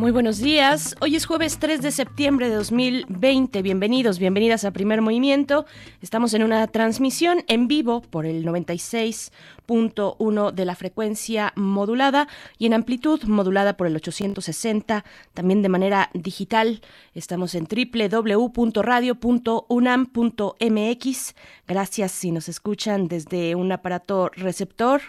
Muy buenos días. Hoy es jueves 3 de septiembre de 2020. Bienvenidos, bienvenidas a Primer Movimiento. Estamos en una transmisión en vivo por el 96.1 de la frecuencia modulada y en amplitud modulada por el 860, también de manera digital. Estamos en www.radio.unam.mx. Gracias si nos escuchan desde un aparato receptor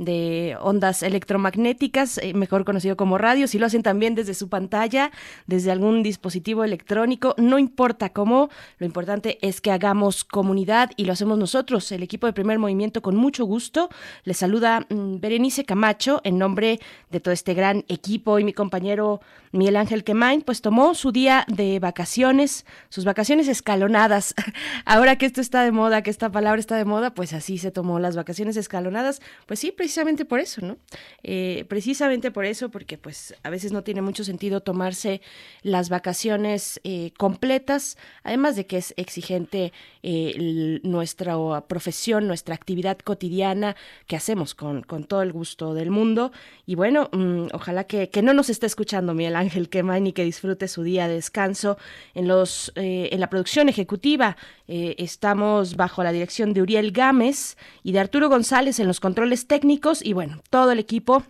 de ondas electromagnéticas, eh, mejor conocido como radio, si lo hacen también desde su pantalla, desde algún dispositivo electrónico, no importa cómo, lo importante es que hagamos comunidad y lo hacemos nosotros, el equipo de primer movimiento, con mucho gusto. Les saluda mm, Berenice Camacho en nombre de todo este gran equipo y mi compañero Miguel Ángel Quemain, pues tomó su día de vacaciones, sus vacaciones escalonadas. Ahora que esto está de moda, que esta palabra está de moda, pues así se tomó las vacaciones escalonadas. Pues sí, precisamente por eso, ¿no? Eh, precisamente por eso, porque pues a veces no tiene mucho sentido tomarse las vacaciones eh, completas, además de que es exigente eh, nuestra profesión, nuestra actividad cotidiana que hacemos con, con todo el gusto del mundo. Y bueno, mm, ojalá que, que, no nos esté escuchando Miguel Ángel Quemain y que disfrute su día de descanso. En, los, en la producción ejecutiva estamos bajo la dirección de Uriel Gámez y de Arturo González en los controles técnicos y bueno, todo el equipo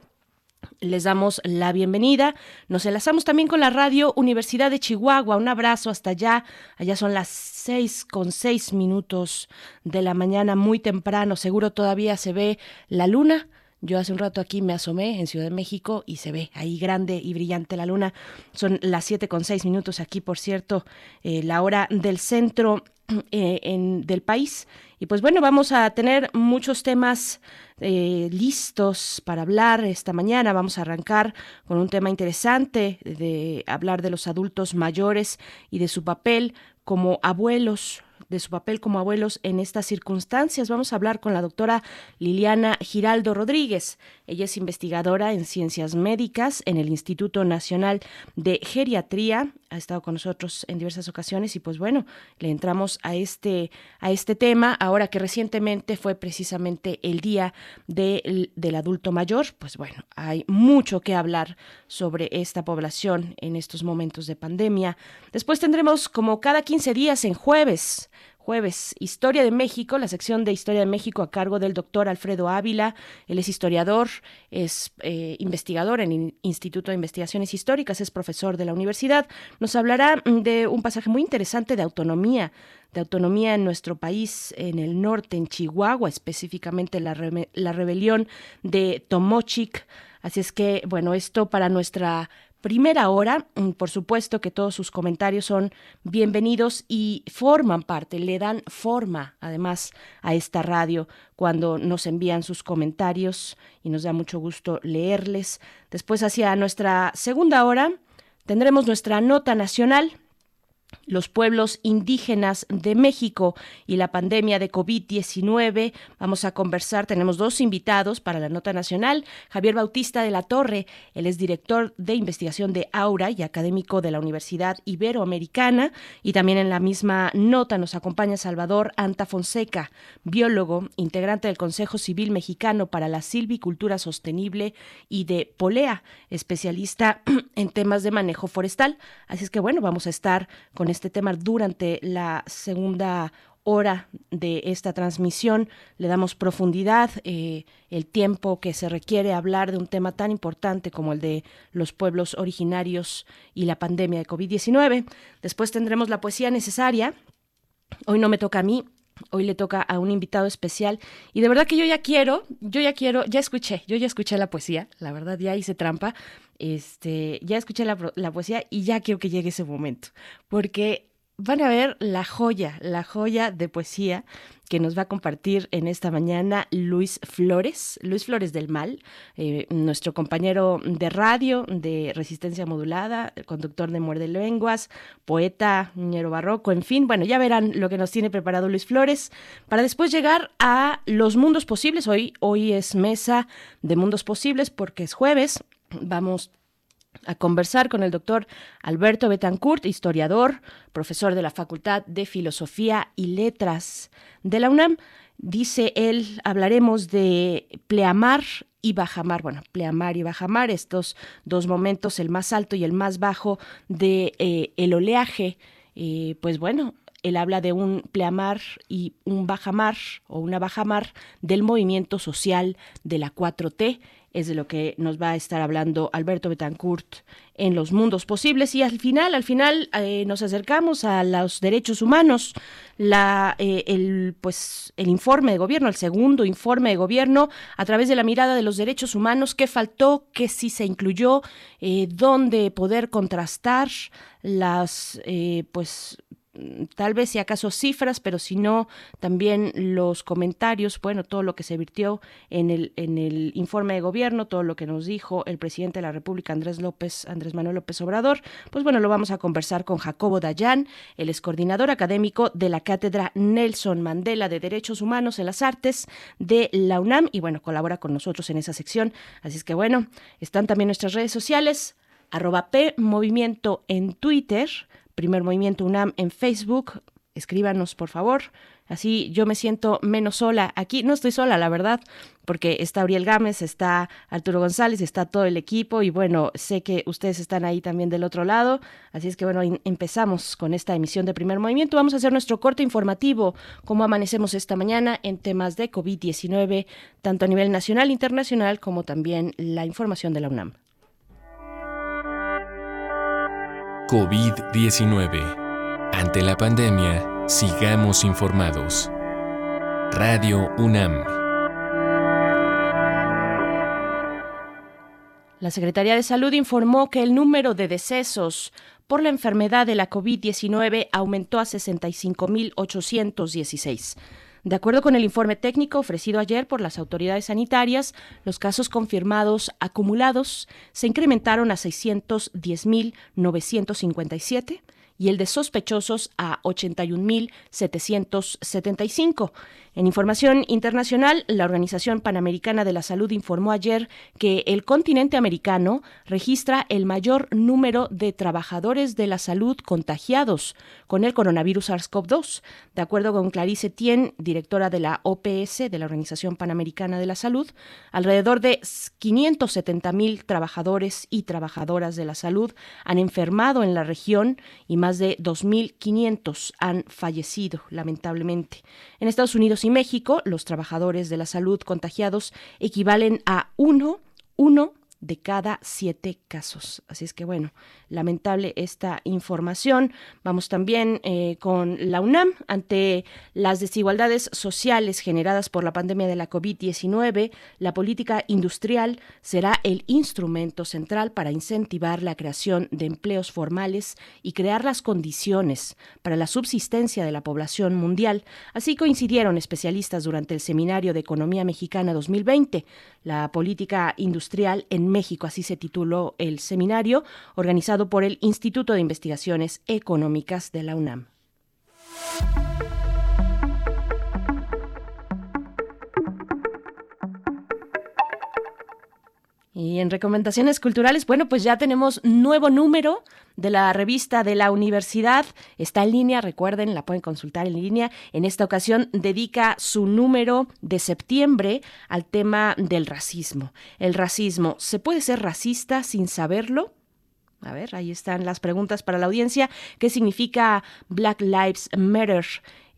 les damos la bienvenida. Nos enlazamos también con la radio Universidad de Chihuahua. Un abrazo hasta allá. Allá son las seis con seis minutos de la mañana, muy temprano. Seguro todavía se ve la luna. Yo hace un rato aquí me asomé en Ciudad de México y se ve ahí grande y brillante la luna. Son las siete con seis minutos aquí, por cierto, eh, la hora del centro eh, en, del país. Y pues bueno, vamos a tener muchos temas eh, listos para hablar esta mañana. Vamos a arrancar con un tema interesante de hablar de los adultos mayores y de su papel como abuelos de su papel como abuelos en estas circunstancias. Vamos a hablar con la doctora Liliana Giraldo Rodríguez. Ella es investigadora en ciencias médicas en el Instituto Nacional de Geriatría. Ha estado con nosotros en diversas ocasiones y pues bueno, le entramos a este, a este tema ahora que recientemente fue precisamente el Día del Adulto Mayor. Pues bueno, hay mucho que hablar sobre esta población en estos momentos de pandemia. Después tendremos como cada 15 días en jueves jueves. Historia de México, la sección de Historia de México a cargo del doctor Alfredo Ávila. Él es historiador, es eh, investigador en el Instituto de Investigaciones Históricas, es profesor de la universidad. Nos hablará de un pasaje muy interesante de autonomía de autonomía en nuestro país, en el norte, en Chihuahua, específicamente la, la rebelión de Tomochic. Así es que, bueno, esto para nuestra primera hora. Mm, por supuesto que todos sus comentarios son bienvenidos y forman parte, le dan forma además a esta radio cuando nos envían sus comentarios y nos da mucho gusto leerles. Después hacia nuestra segunda hora tendremos nuestra nota nacional los pueblos indígenas de México y la pandemia de COVID-19. Vamos a conversar, tenemos dos invitados para la nota nacional. Javier Bautista de la Torre, él es director de investigación de Aura y académico de la Universidad Iberoamericana. Y también en la misma nota nos acompaña Salvador Anta Fonseca, biólogo, integrante del Consejo Civil Mexicano para la Silvicultura Sostenible y de Polea, especialista en temas de manejo forestal. Así es que bueno, vamos a estar con este tema durante la segunda hora de esta transmisión. Le damos profundidad, eh, el tiempo que se requiere hablar de un tema tan importante como el de los pueblos originarios y la pandemia de COVID-19. Después tendremos la poesía necesaria. Hoy no me toca a mí, Hoy le toca a un invitado especial y de verdad que yo ya quiero, yo ya quiero, ya escuché, yo ya escuché la poesía, la verdad ya hice trampa, este, ya escuché la, poesía y ya quiero que llegue ese momento, porque van a ver la joya, la joya de poesía que nos va a compartir en esta mañana Luis Flores, Luis Flores del Mal, eh, nuestro compañero de radio de Resistencia Modulada, conductor de Muerde Lenguas, poeta, niñero barroco, en fin, bueno, ya verán lo que nos tiene preparado Luis Flores para después llegar a los mundos posibles. Hoy, hoy es mesa de mundos posibles porque es jueves. Vamos a conversar con el doctor Alberto Betancourt, historiador, profesor de la Facultad de Filosofía y Letras de la UNAM. Dice él, hablaremos de pleamar y bajamar, bueno, pleamar y bajamar, estos dos momentos, el más alto y el más bajo de eh, el oleaje. Eh, pues bueno, él habla de un pleamar y un bajamar o una bajamar del movimiento social de la 4T es de lo que nos va a estar hablando Alberto Betancourt en los mundos posibles. Y al final, al final eh, nos acercamos a los derechos humanos, la, eh, el, pues, el informe de gobierno, el segundo informe de gobierno a través de la mirada de los derechos humanos, qué faltó, qué sí se incluyó, eh, dónde poder contrastar las, pues, tal vez si acaso cifras, pero si no, también los comentarios, bueno, todo lo que se virtió en el, en el informe de gobierno, todo lo que nos dijo el presidente de la República, Andrés López, Andrés Manuel López Obrador, pues bueno, lo vamos a conversar con Jacobo Dayan, el ex coordinador académico de la Cátedra Nelson Mandela de Derechos Humanos en las Artes de la UNAM, y bueno, colabora con nosotros en esa sección. Así es que bueno, están también nuestras redes sociales, arroba Movimiento en Twitter, Primer Movimiento UNAM en Facebook. Escríbanos, por favor. Así yo me siento menos sola aquí. No estoy sola, la verdad, porque está Uriel Gámez, está Arturo González, está todo el equipo y bueno, sé que ustedes están ahí también del otro lado. Así es que bueno, empezamos con esta emisión de primer movimiento. Vamos a hacer nuestro corte informativo, cómo amanecemos esta mañana en temas de COVID-19, tanto a nivel nacional, e internacional, como también la información de la UNAM. COVID-19. Ante la pandemia, sigamos informados. Radio UNAM. La Secretaría de Salud informó que el número de decesos por la enfermedad de la COVID-19 aumentó a 65.816. De acuerdo con el informe técnico ofrecido ayer por las autoridades sanitarias, los casos confirmados acumulados se incrementaron a 610.957 y el de sospechosos a 81.775. En información internacional, la Organización Panamericana de la Salud informó ayer que el continente americano registra el mayor número de trabajadores de la salud contagiados con el coronavirus SARS-CoV-2. De acuerdo con Clarice Tien, directora de la OPS, de la Organización Panamericana de la Salud, alrededor de 570.000 trabajadores y trabajadoras de la salud han enfermado en la región y más de 2.500 han fallecido, lamentablemente. En Estados Unidos y México, los trabajadores de la salud contagiados equivalen a uno, uno de cada siete casos. Así es que bueno, lamentable esta información. Vamos también eh, con la UNAM ante las desigualdades sociales generadas por la pandemia de la COVID-19. La política industrial será el instrumento central para incentivar la creación de empleos formales y crear las condiciones para la subsistencia de la población mundial. Así coincidieron especialistas durante el Seminario de Economía Mexicana 2020. La política industrial en México, así se tituló el seminario, organizado por el Instituto de Investigaciones Económicas de la UNAM. Y en recomendaciones culturales, bueno, pues ya tenemos nuevo número de la revista de la universidad. Está en línea, recuerden, la pueden consultar en línea. En esta ocasión dedica su número de septiembre al tema del racismo. El racismo, ¿se puede ser racista sin saberlo? A ver, ahí están las preguntas para la audiencia. ¿Qué significa Black Lives Matter?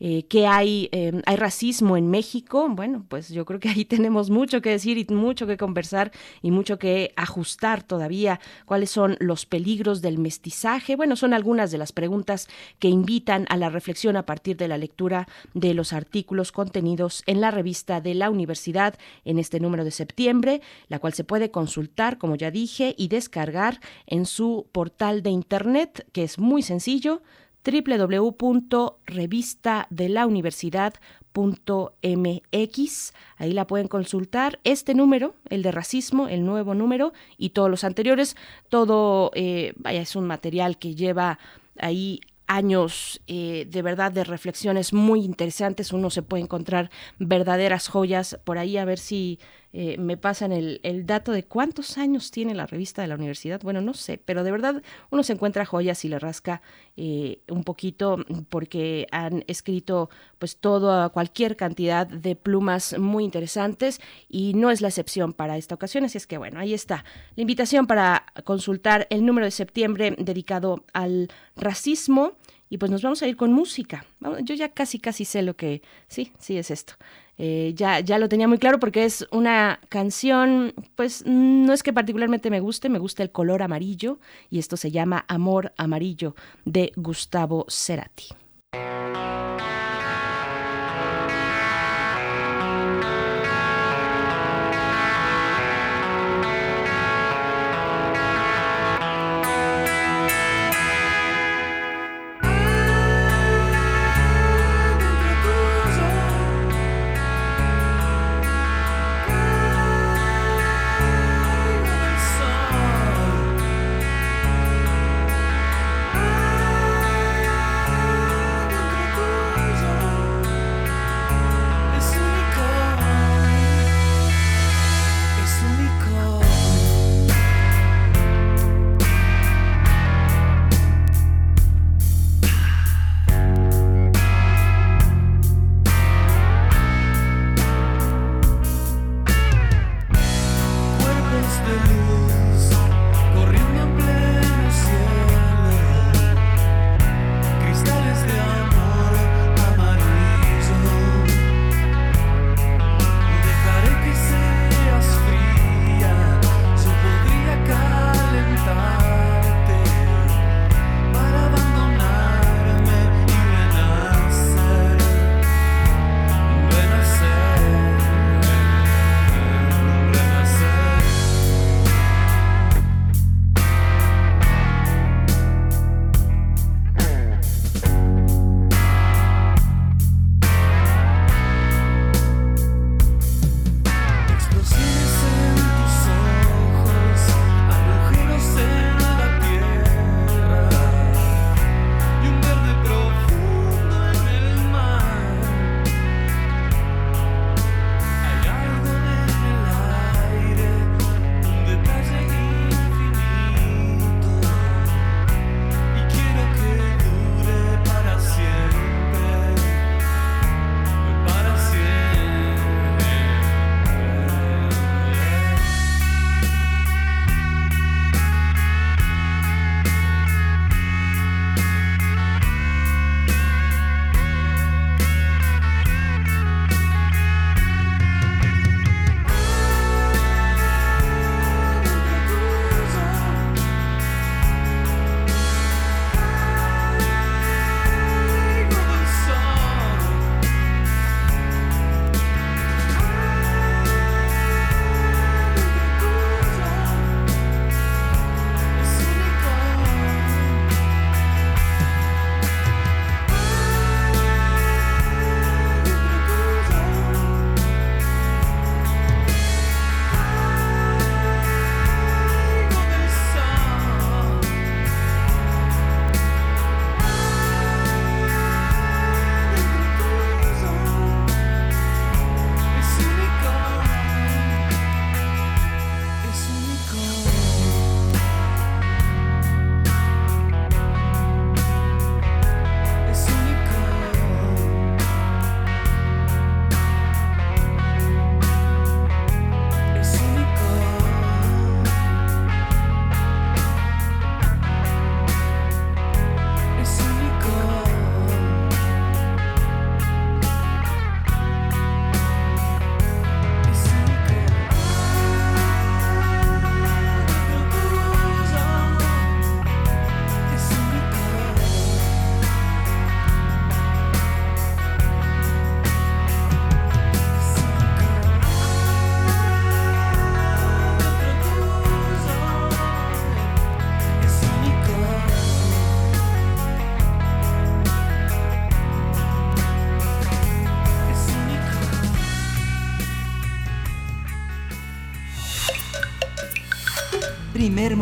Eh, que hay, em, hay racismo en México, bueno, pues yo creo que ahí tenemos mucho que decir y mucho que conversar y mucho que ajustar todavía. ¿Cuáles son los peligros del mestizaje? Bueno, son algunas de las preguntas que invitan a la reflexión a partir de la lectura de los artículos contenidos en la revista de la universidad en este número de septiembre, la cual se puede consultar, como ya dije, y descargar en su portal de internet, que es muy sencillo www.revistadelauniversidad.mx. Ahí la pueden consultar. Este número, el de racismo, el nuevo número y todos los anteriores, todo, eh, vaya, es un material que lleva ahí años eh, de verdad de reflexiones muy interesantes. Uno se puede encontrar verdaderas joyas por ahí, a ver si eh, me pasan el, el, dato de cuántos años tiene la revista de la universidad. Bueno, no sé, pero de verdad uno se encuentra joyas y le rasca eh, un poquito porque han escrito pues toda cualquier cantidad de plumas muy interesantes y no es la excepción para esta ocasión. Así es que bueno, ahí está la invitación para consultar el número de septiembre dedicado al racismo. Y pues nos vamos a ir con música. Yo ya casi, casi sé lo que... Sí, sí es esto. Eh, ya, ya lo tenía muy claro porque es una canción, pues no es que particularmente me guste, me gusta el color amarillo y esto se llama Amor Amarillo de Gustavo Cerati.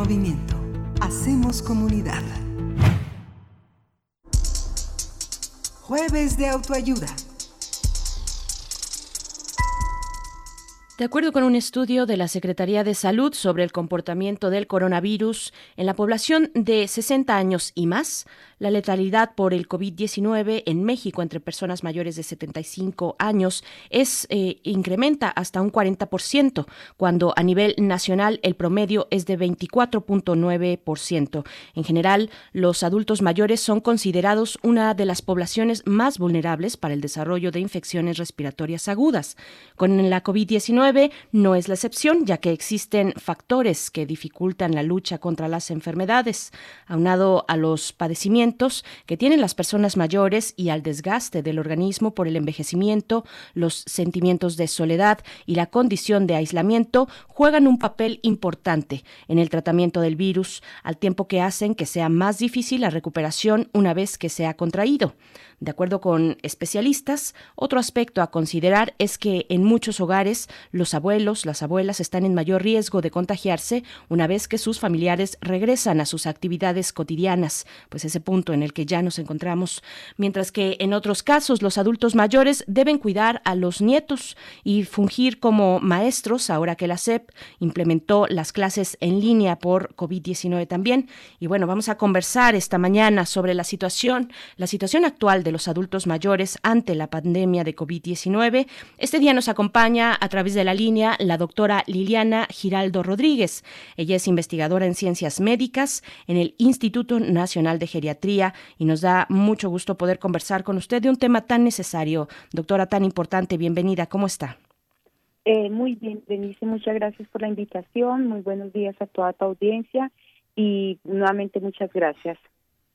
Movimiento. Hacemos comunidad. Jueves de autoayuda. De acuerdo con un estudio de la Secretaría de Salud sobre el comportamiento del coronavirus en la población de 60 años y más, la letalidad por el COVID-19 en México entre personas mayores de 75 años es eh, incrementa hasta un 40%, cuando a nivel nacional el promedio es de 24.9%. En general, los adultos mayores son considerados una de las poblaciones más vulnerables para el desarrollo de infecciones respiratorias agudas. Con la COVID-19 no es la excepción, ya que existen factores que dificultan la lucha contra las enfermedades, aunado a los padecimientos que tienen las personas mayores y al desgaste del organismo por el envejecimiento, los sentimientos de soledad y la condición de aislamiento juegan un papel importante en el tratamiento del virus, al tiempo que hacen que sea más difícil la recuperación una vez que se ha contraído. De acuerdo con especialistas, otro aspecto a considerar es que en muchos hogares los abuelos, las abuelas están en mayor riesgo de contagiarse una vez que sus familiares regresan a sus actividades cotidianas, pues ese punto en el que ya nos encontramos, mientras que en otros casos los adultos mayores deben cuidar a los nietos y fungir como maestros ahora que la SEP implementó las clases en línea por COVID-19 también. Y bueno, vamos a conversar esta mañana sobre la situación, la situación actual de los adultos mayores ante la pandemia de COVID-19. Este día nos acompaña a través de la línea la doctora Liliana Giraldo Rodríguez. Ella es investigadora en ciencias médicas en el Instituto Nacional de Geriatría y nos da mucho gusto poder conversar con usted de un tema tan necesario, doctora, tan importante. Bienvenida, ¿cómo está? Eh, muy bien, Denise, muchas gracias por la invitación. Muy buenos días a toda tu audiencia y nuevamente muchas gracias.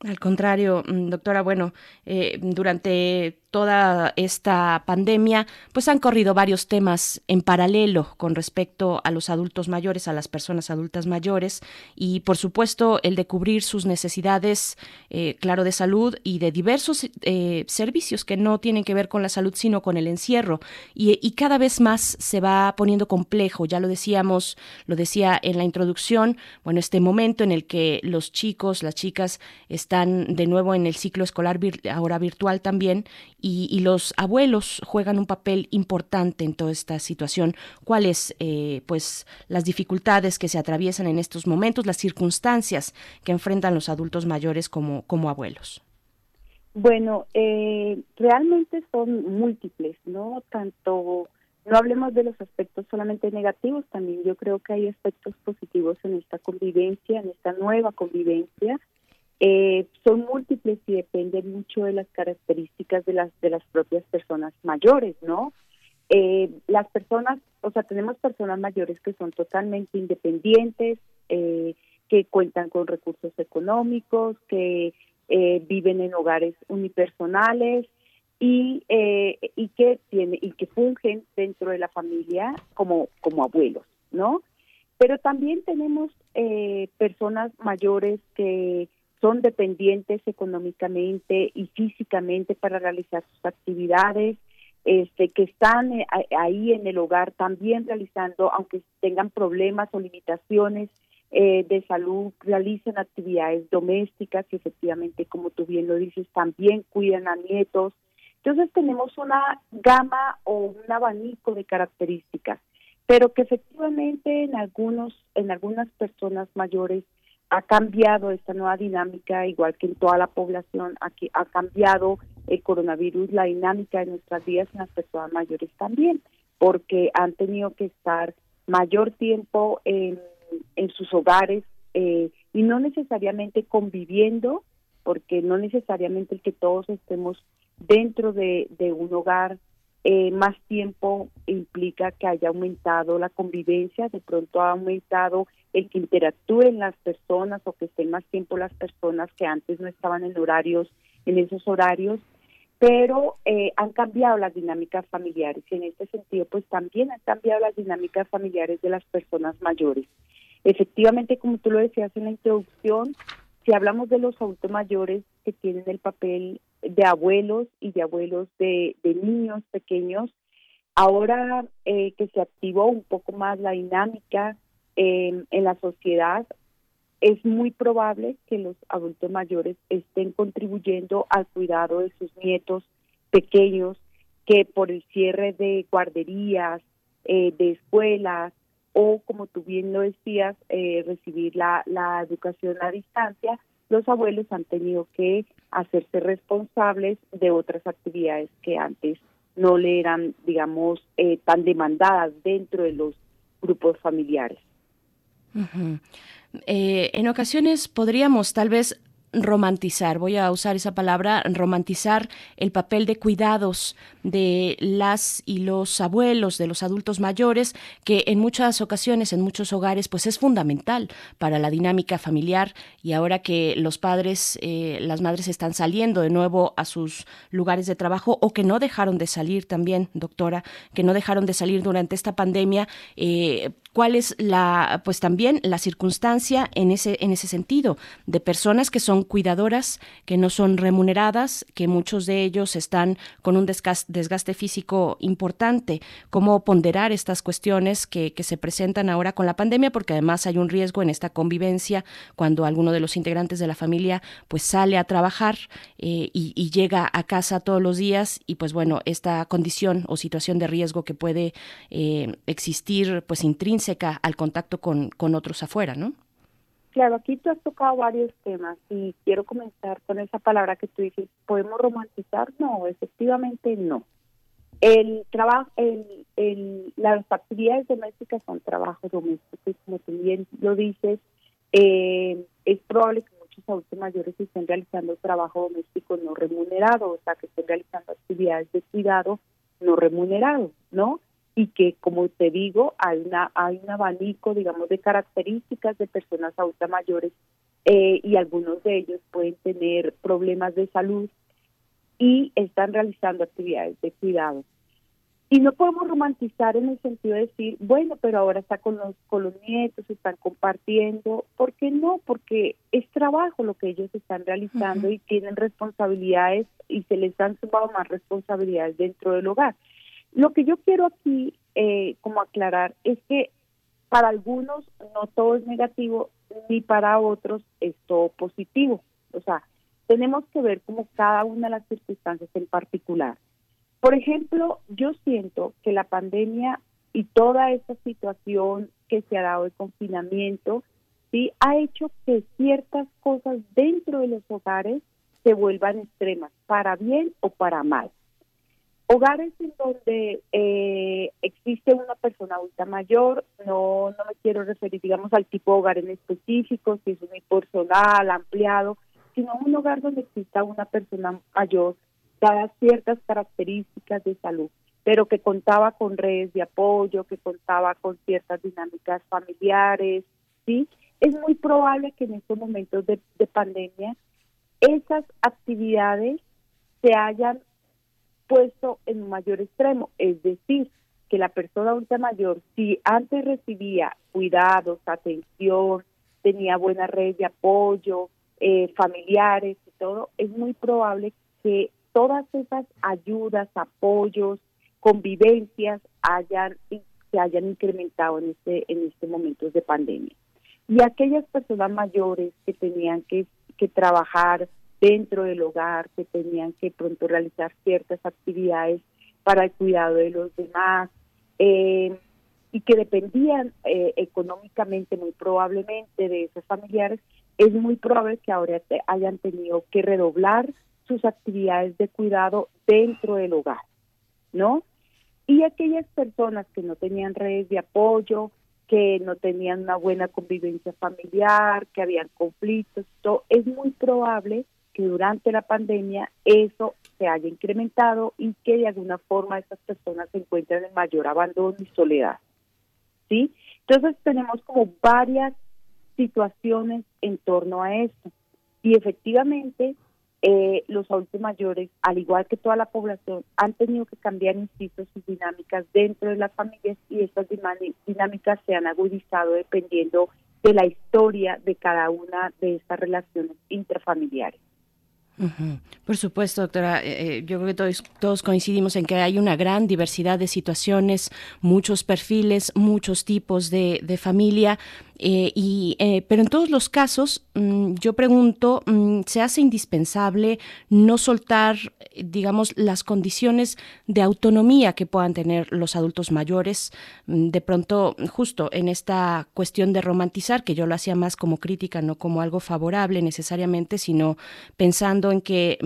Al contrario, mm, doctora, bueno, eh, durante toda esta pandemia, pues han corrido varios temas en paralelo con respecto a los adultos mayores, a las personas adultas mayores y, por supuesto, el de cubrir sus necesidades, eh, claro, de salud y de diversos eh, servicios que no tienen que ver con la salud, sino con el encierro. Y, y cada vez más se va poniendo complejo, ya lo decíamos, lo decía en la introducción, bueno, este momento en el que los chicos, las chicas están de nuevo en el ciclo escolar ahora virtual también y, los abuelos juegan un papel importante en toda esta situación. ¿Cuáles, eh, pues, las dificultades que se atraviesan en estos momentos, las circunstancias que enfrentan los adultos mayores como, como abuelos? Bueno, eh, realmente son múltiples, ¿no? Tanto, no hablemos de los aspectos solamente negativos, también yo creo que hay aspectos positivos en esta convivencia, en esta nueva convivencia, eh, son múltiples y dependen mucho de las características de las de las propias personas mayores, ¿no? Eh, las personas, o sea, tenemos personas mayores que son totalmente independientes, eh, que cuentan con recursos económicos, que viven en hogares unipersonales y y que tiene y que fungen dentro de la familia como como abuelos, ¿no? Pero también tenemos personas mayores que son dependientes económicamente y físicamente para realizar sus actividades, este, que están eh, ahí en el hogar también realizando, aunque tengan problemas o limitaciones eh, de salud, realizan actividades domésticas y efectivamente, como tú bien lo dices, también cuidan a nietos. Entonces tenemos una gama o un abanico de características, pero que efectivamente en algunos, en algunas personas mayores ha cambiado esta nueva dinámica, igual que en toda la población, aquí ha cambiado el coronavirus, la dinámica de nuestras vidas en las personas mayores también, porque han tenido que estar mayor tiempo en, sus hogares eh, y no necesariamente conviviendo, porque no necesariamente el que todos estemos dentro de, de un hogar eh, más tiempo implica que haya aumentado la convivencia, de pronto ha aumentado el que interactúen las personas o que estén más tiempo las personas que antes no estaban en horarios, en esos horarios, pero eh, han cambiado las dinámicas familiares y en este sentido pues también han cambiado las dinámicas familiares de las personas mayores. Efectivamente, como tú lo decías en la introducción, si hablamos de los adultos mayores que tienen el papel de abuelos y de abuelos de, niños pequeños, ahora eh, que se activó un poco más la dinámica en la sociedad, es muy probable que los adultos mayores estén contribuyendo al cuidado de sus nietos pequeños que por el cierre de guarderías, eh, de escuelas o, como tú bien lo decías, eh, recibir la, la educación a distancia, los abuelos han tenido que hacerse responsables de otras actividades que antes no le eran, digamos, eh, tan demandadas dentro de los grupos familiares. Eh, en ocasiones podríamos tal vez romantizar, voy a usar esa palabra, romantizar el papel de cuidados de las y los abuelos, de los adultos mayores, que en muchas ocasiones, en muchos hogares, pues es fundamental para la dinámica familiar. Y ahora que los padres, eh, las madres están saliendo de nuevo a sus lugares de trabajo o que no dejaron de salir también, doctora, que no dejaron de salir durante esta pandemia, eh, cuál es la pues también la circunstancia en ese en ese sentido de personas que son cuidadoras que no son remuneradas que muchos de ellos están con un desgaste, físico importante. Cómo ponderar estas cuestiones que, que, se presentan ahora con la pandemia porque además hay un riesgo en esta convivencia cuando alguno de los integrantes de la familia pues sale a trabajar eh, y, y llega a casa todos los días y pues bueno esta condición o situación de riesgo que puede eh, existir pues intrínseca al contacto con, con otros afuera, ¿no? Claro, aquí tú has tocado varios temas y quiero comenzar con esa palabra que tú dices, ¿podemos romantizar? No, efectivamente no. El trabajo, las actividades domésticas son trabajo doméstico y como tú bien lo dices, eh, es probable que muchos adultos mayores estén realizando trabajo doméstico no remunerado, o sea, que estén realizando actividades de cuidado no remunerado, ¿no? Y que, como te digo, hay, una, hay un abanico, digamos, de características de personas adultas mayores eh, y algunos de ellos pueden tener problemas de salud y están realizando actividades de cuidado. Y no podemos romantizar en el sentido de decir, bueno, pero ahora está con los, con los nietos, están compartiendo. ¿Por qué no? Porque es trabajo lo que ellos están realizando y tienen responsabilidades y se les han sumado más responsabilidades dentro del hogar. Lo que yo quiero aquí eh, como aclarar es que para algunos no todo es negativo ni para otros es todo positivo. O sea, tenemos que ver como cada una de las circunstancias en particular. Por ejemplo, yo siento que la pandemia y toda esta situación que se ha dado de confinamiento, sí, ha hecho que ciertas cosas dentro de los hogares se vuelvan extremas, para bien o para mal. Hogares en donde eh, existe una persona adulta mayor, no, no me quiero referir, digamos, al tipo de hogar en específico, si es unipersonal, ampliado, sino un hogar donde exista una persona mayor, dadas ciertas características de salud, pero que contaba con redes de apoyo, que contaba con ciertas dinámicas familiares, ¿sí? Es muy probable que en estos momentos de pandemia esas actividades se hayan puesto en un mayor extremo, es decir, que la persona adulta mayor, si antes recibía cuidados, atención, tenía buena red de apoyo, eh, familiares y todo, es muy probable que todas esas ayudas, apoyos, convivencias hayan se hayan incrementado en este en este momento de pandemia. Y aquellas personas mayores que tenían que, que trabajar dentro del hogar, que tenían que pronto realizar ciertas actividades para el cuidado de los demás eh, y que dependían eh, económicamente muy probablemente de esos familiares, es muy probable que ahora hayan tenido que redoblar sus actividades de cuidado dentro del hogar, ¿no? Y aquellas personas que no tenían redes de apoyo, que no tenían una buena convivencia familiar, que habían conflictos, todo, es muy probable que durante la pandemia eso se haya incrementado y que de alguna forma estas personas se encuentran en mayor abandono y soledad. ¿Sí? Entonces tenemos como varias situaciones en torno a esto. Y efectivamente, eh, los adultos mayores, al igual que toda la población, han tenido que cambiar, insisto, sus dinámicas dentro de las familias y estas dinámicas se han agudizado dependiendo de la historia de cada una de estas relaciones Por supuesto, doctora. Eh, eh, yo creo que todos, todos, coincidimos en que hay una gran diversidad de situaciones, muchos perfiles, muchos tipos de, familia Eh, y, eh, pero en todos los casos, mm, yo pregunto, mm, ¿se hace indispensable no soltar, digamos, las condiciones de autonomía que puedan tener los adultos mayores? Mm, de pronto, justo en esta cuestión de romantizar, que yo lo hacía más como crítica, no como algo favorable necesariamente, sino pensando en que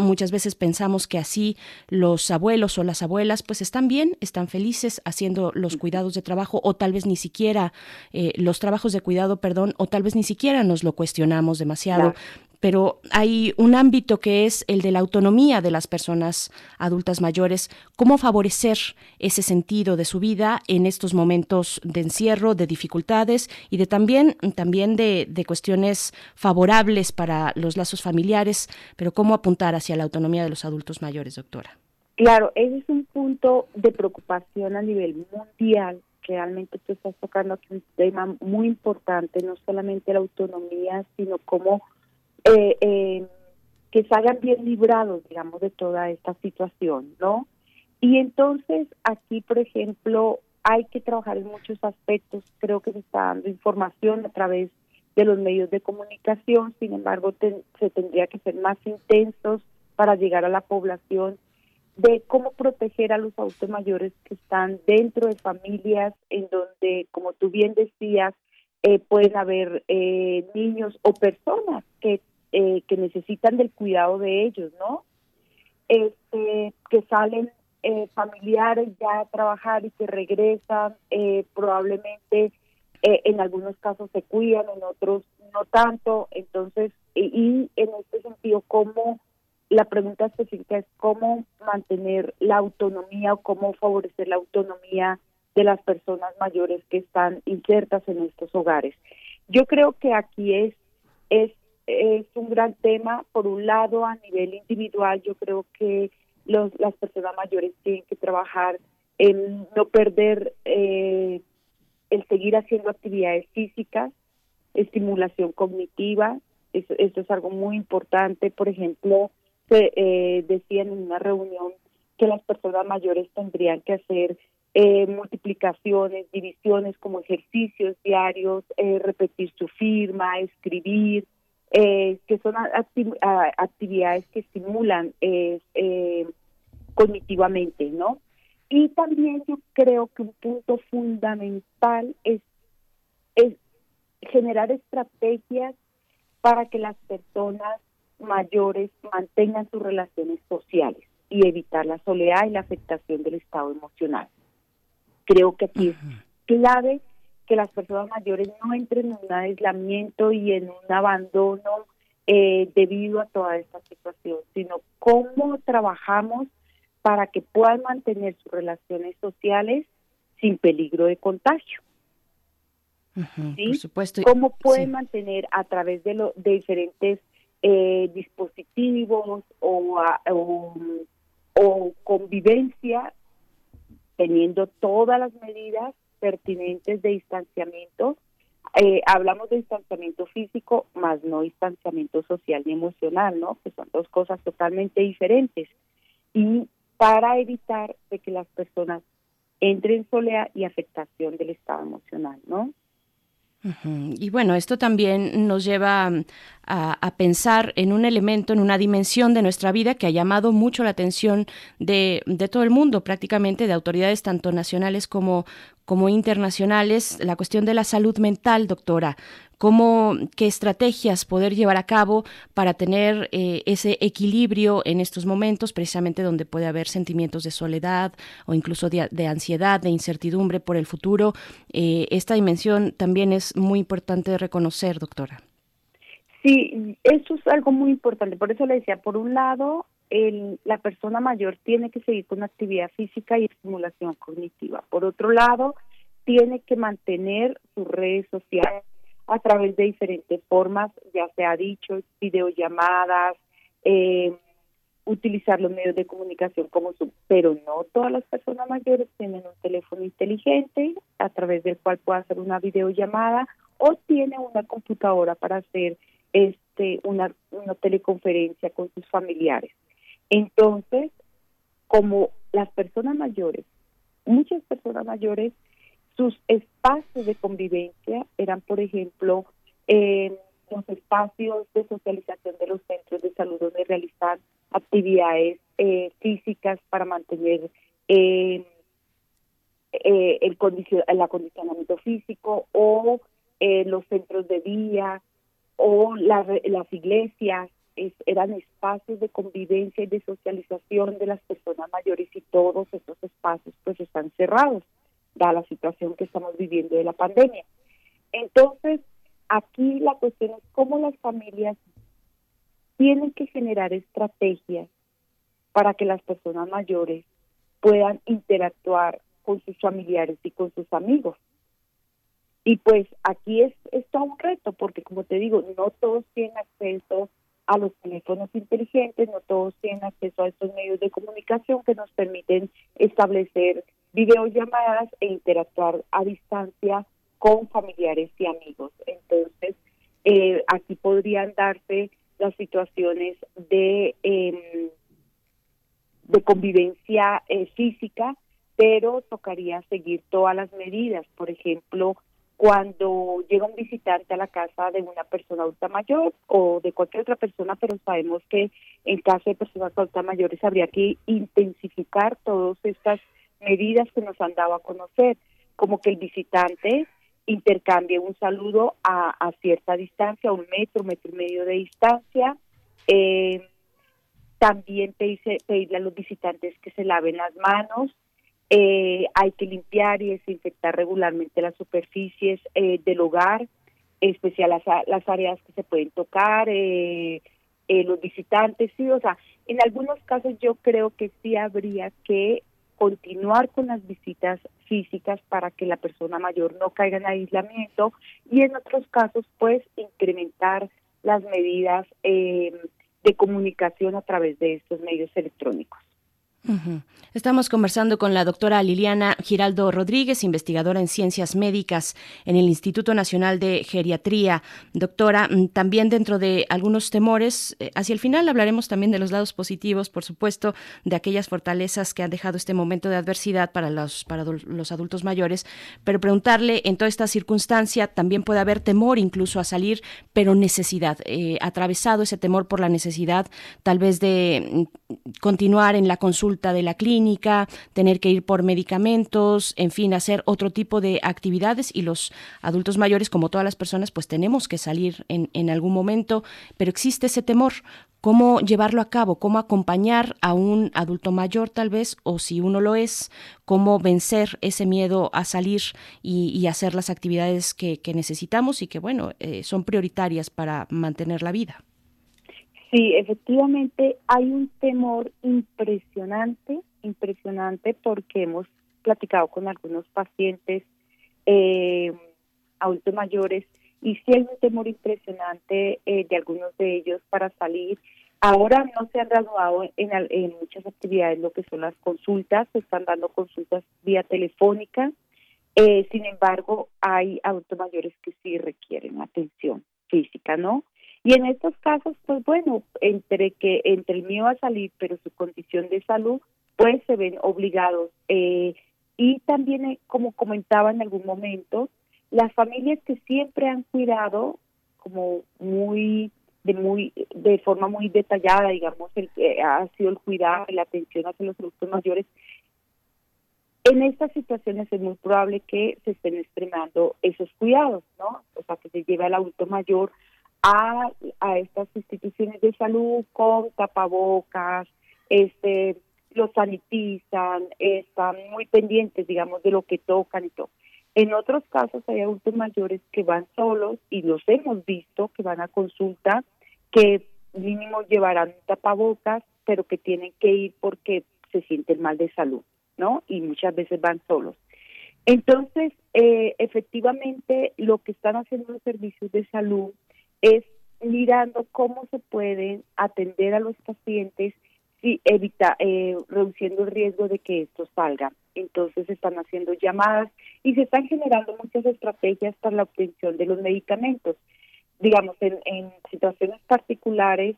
Muchas veces pensamos que así los abuelos o las abuelas pues están bien, están felices haciendo los cuidados de trabajo o tal vez ni siquiera eh, los trabajos de cuidado, perdón, o tal vez ni siquiera nos lo cuestionamos demasiado. Pero hay un ámbito que es el de la autonomía de las personas adultas mayores, cómo favorecer ese sentido de su vida en estos momentos de encierro, de dificultades y de también, también de, de cuestiones favorables para los lazos familiares, pero cómo apuntar hacia la autonomía de los adultos mayores, doctora. Claro, ese es un punto de preocupación a nivel mundial realmente tú estás tocando aquí un tema muy importante, no solamente la autonomía, sino cómo eh, eh, que salgan bien librados, digamos, de toda esta situación, ¿no? Y entonces aquí, por ejemplo, hay que trabajar en muchos aspectos. Creo que se está dando información a través de los medios de comunicación, sin embargo, se tendría que ser más intensos para llegar a la población de cómo proteger a los adultos mayores que están dentro de familias en donde, como tú bien decías, eh, pueden haber eh, niños o personas que eh, que necesitan del cuidado de ellos, ¿no? Este, que salen eh, familiares ya a trabajar y que regresan, eh, probablemente en algunos casos se cuidan, en otros no tanto. Entonces, y, en este sentido, ¿cómo, la pregunta específica es cómo mantener la autonomía o cómo favorecer la autonomía de las personas mayores que están insertas en estos hogares? Yo creo que aquí es, es es un gran tema. Por un lado, a nivel individual, yo creo que los, las personas mayores tienen que trabajar en no perder eh, el seguir haciendo actividades físicas, estimulación cognitiva, eso, es algo muy importante. Por ejemplo, se eh, decían en una reunión que las personas mayores tendrían que hacer eh, multiplicaciones, divisiones como ejercicios diarios, eh, repetir su firma, escribir, eh, que son actividades que estimulan eh, eh, cognitivamente, ¿no? Y también yo creo que un punto fundamental es, es generar estrategias para que las personas mayores mantengan sus relaciones sociales y evitar la soledad y la afectación del estado emocional. Creo que aquí es clave que las personas mayores no entren en un aislamiento y en un abandono eh, debido a toda esta situación, sino cómo trabajamos para que puedan mantener sus relaciones sociales sin peligro de contagio. Por supuesto. ¿Cómo pueden mantener a través de, lo, de diferentes eh, dispositivos o, o, convivencia, teniendo todas las medidas pertinentes de distanciamiento. Eh, hablamos de distanciamiento físico, más no distanciamiento social ni emocional, ¿no? Que son dos cosas totalmente diferentes. Y para evitar de que las personas entren en soledad y afectación del estado emocional, ¿no? Y bueno, esto también nos lleva a, pensar en un elemento, en una dimensión de nuestra vida que ha llamado mucho la atención de, de todo el mundo, prácticamente de autoridades tanto nacionales como, como internacionales, la cuestión de la salud mental, doctora. ¿Cómo, qué estrategias poder llevar a cabo para tener eh, ese equilibrio en estos momentos, precisamente donde puede haber sentimientos de soledad o incluso de, ansiedad, de incertidumbre por el futuro? Eh, esta dimensión también es muy importante reconocer, doctora. Sí, eso es algo muy importante. Por eso le decía, por un lado, el, la persona mayor tiene que seguir con actividad física y estimulación cognitiva. Por otro lado, tiene que mantener sus redes sociales a través de diferentes formas, ya se ha dicho, videollamadas, eh, utilizar los medios de comunicación como su, pero no todas las personas mayores tienen un teléfono inteligente a través del cual puede hacer una videollamada o tiene una computadora para hacer este una, una teleconferencia con sus familiares. Entonces, como las personas mayores, muchas personas mayores sus espacios de convivencia eran, por ejemplo, eh, los espacios de socialización de los centros de salud donde realizar actividades eh, físicas para mantener eh, eh, el, el acondicionamiento físico o los centros de día o las iglesias eran espacios de convivencia y de socialización de las personas mayores y todos estos espacios pues están cerrados dada la situación que estamos viviendo de la pandemia. Entonces, aquí la cuestión es cómo las familias tienen que generar estrategias para que las personas mayores puedan interactuar con sus familiares y con sus amigos. Y pues aquí es, es todo un reto, porque como te digo, no todos tienen acceso a los teléfonos inteligentes, no todos tienen acceso a estos medios de comunicación que nos permiten establecer videollamadas e interactuar a distancia con familiares y amigos. Entonces, eh, aquí podrían darse las situaciones de, em, de convivencia eh, física, pero tocaría seguir todas las medidas. Por ejemplo, cuando llega un visitante a la casa de una persona adulta mayor o de cualquier otra persona, pero sabemos que en caso de personas adultas mayores habría que intensificar todas estas medidas que nos han dado a conocer, como que el visitante intercambie un saludo a, cierta distancia, un metro, metro y medio de distancia. Eh, también pedirle a los visitantes que se laven las manos. Eh, hay que limpiar y desinfectar regularmente las superficies eh, del hogar, especial las, áreas que se pueden tocar, los visitantes, sí, o sea, en algunos casos yo creo que sí habría que continuar con las visitas físicas para que la persona mayor no caiga en aislamiento y en otros casos pues incrementar las medidas eh, de comunicación a través de estos medios electrónicos. Estamos conversando con la doctora Liliana Giraldo Rodríguez, investigadora en ciencias médicas en el Instituto Nacional de Geriatría. Doctora, mm, también dentro de algunos temores, eh, hacia el final hablaremos también de los lados positivos, por supuesto, de aquellas fortalezas que han dejado este momento de adversidad para los, para los adultos mayores, pero preguntarle, en toda esta circunstancia, también puede haber temor incluso a salir, pero necesidad, eh, atravesado ese temor por la necesidad tal vez de mm, continuar en la consulta de la clínica, tener que ir por medicamentos, en fin, hacer otro tipo de actividades. Y los adultos mayores, como todas las personas, pues tenemos que salir en, algún momento, pero existe ese temor. Cómo llevarlo a cabo, cómo acompañar a un adulto mayor tal vez, o si uno lo es, cómo vencer ese miedo a salir y, hacer las actividades que, necesitamos y que, bueno, eh, son prioritarias para mantener la vida. Sí, efectivamente hay un temor impresionante, impresionante porque hemos platicado con algunos pacientes eh, adultos mayores y sí hay un temor impresionante eh, de algunos de ellos para salir. Ahora no se han graduado en, en muchas actividades lo que son las consultas, se están dando consultas vía telefónica, eh, sin embargo hay adultos mayores que sí requieren atención física, ¿no? Y en estos casos, pues bueno, entre que entre el mío a salir, pero su condición de salud, pues se ven obligados. Eh, y también, eh, como comentaba en algún momento, las familias que siempre han cuidado, como muy de muy de forma muy detallada, digamos, el que ha sido el cuidado la atención hacia los adultos mayores. En estas situaciones es muy probable que se estén extremando esos cuidados, ¿no? O sea, que se lleve al adulto mayor a, a estas instituciones de salud con tapabocas, este, los sanitizan, están muy pendientes, digamos, de lo que tocan y todo. En otros casos hay adultos mayores que van solos y los hemos visto que van a consulta, que mínimo llevarán tapabocas, pero que tienen que ir porque se sienten mal de salud, ¿no? Y muchas veces van solos. Entonces, eh, efectivamente, lo que están haciendo los servicios de salud es mirando cómo se pueden atender a los pacientes y evita, eh, reduciendo el riesgo de que esto salga. Entonces se están haciendo llamadas y se están generando muchas estrategias para la obtención de los medicamentos. Digamos, en, situaciones particulares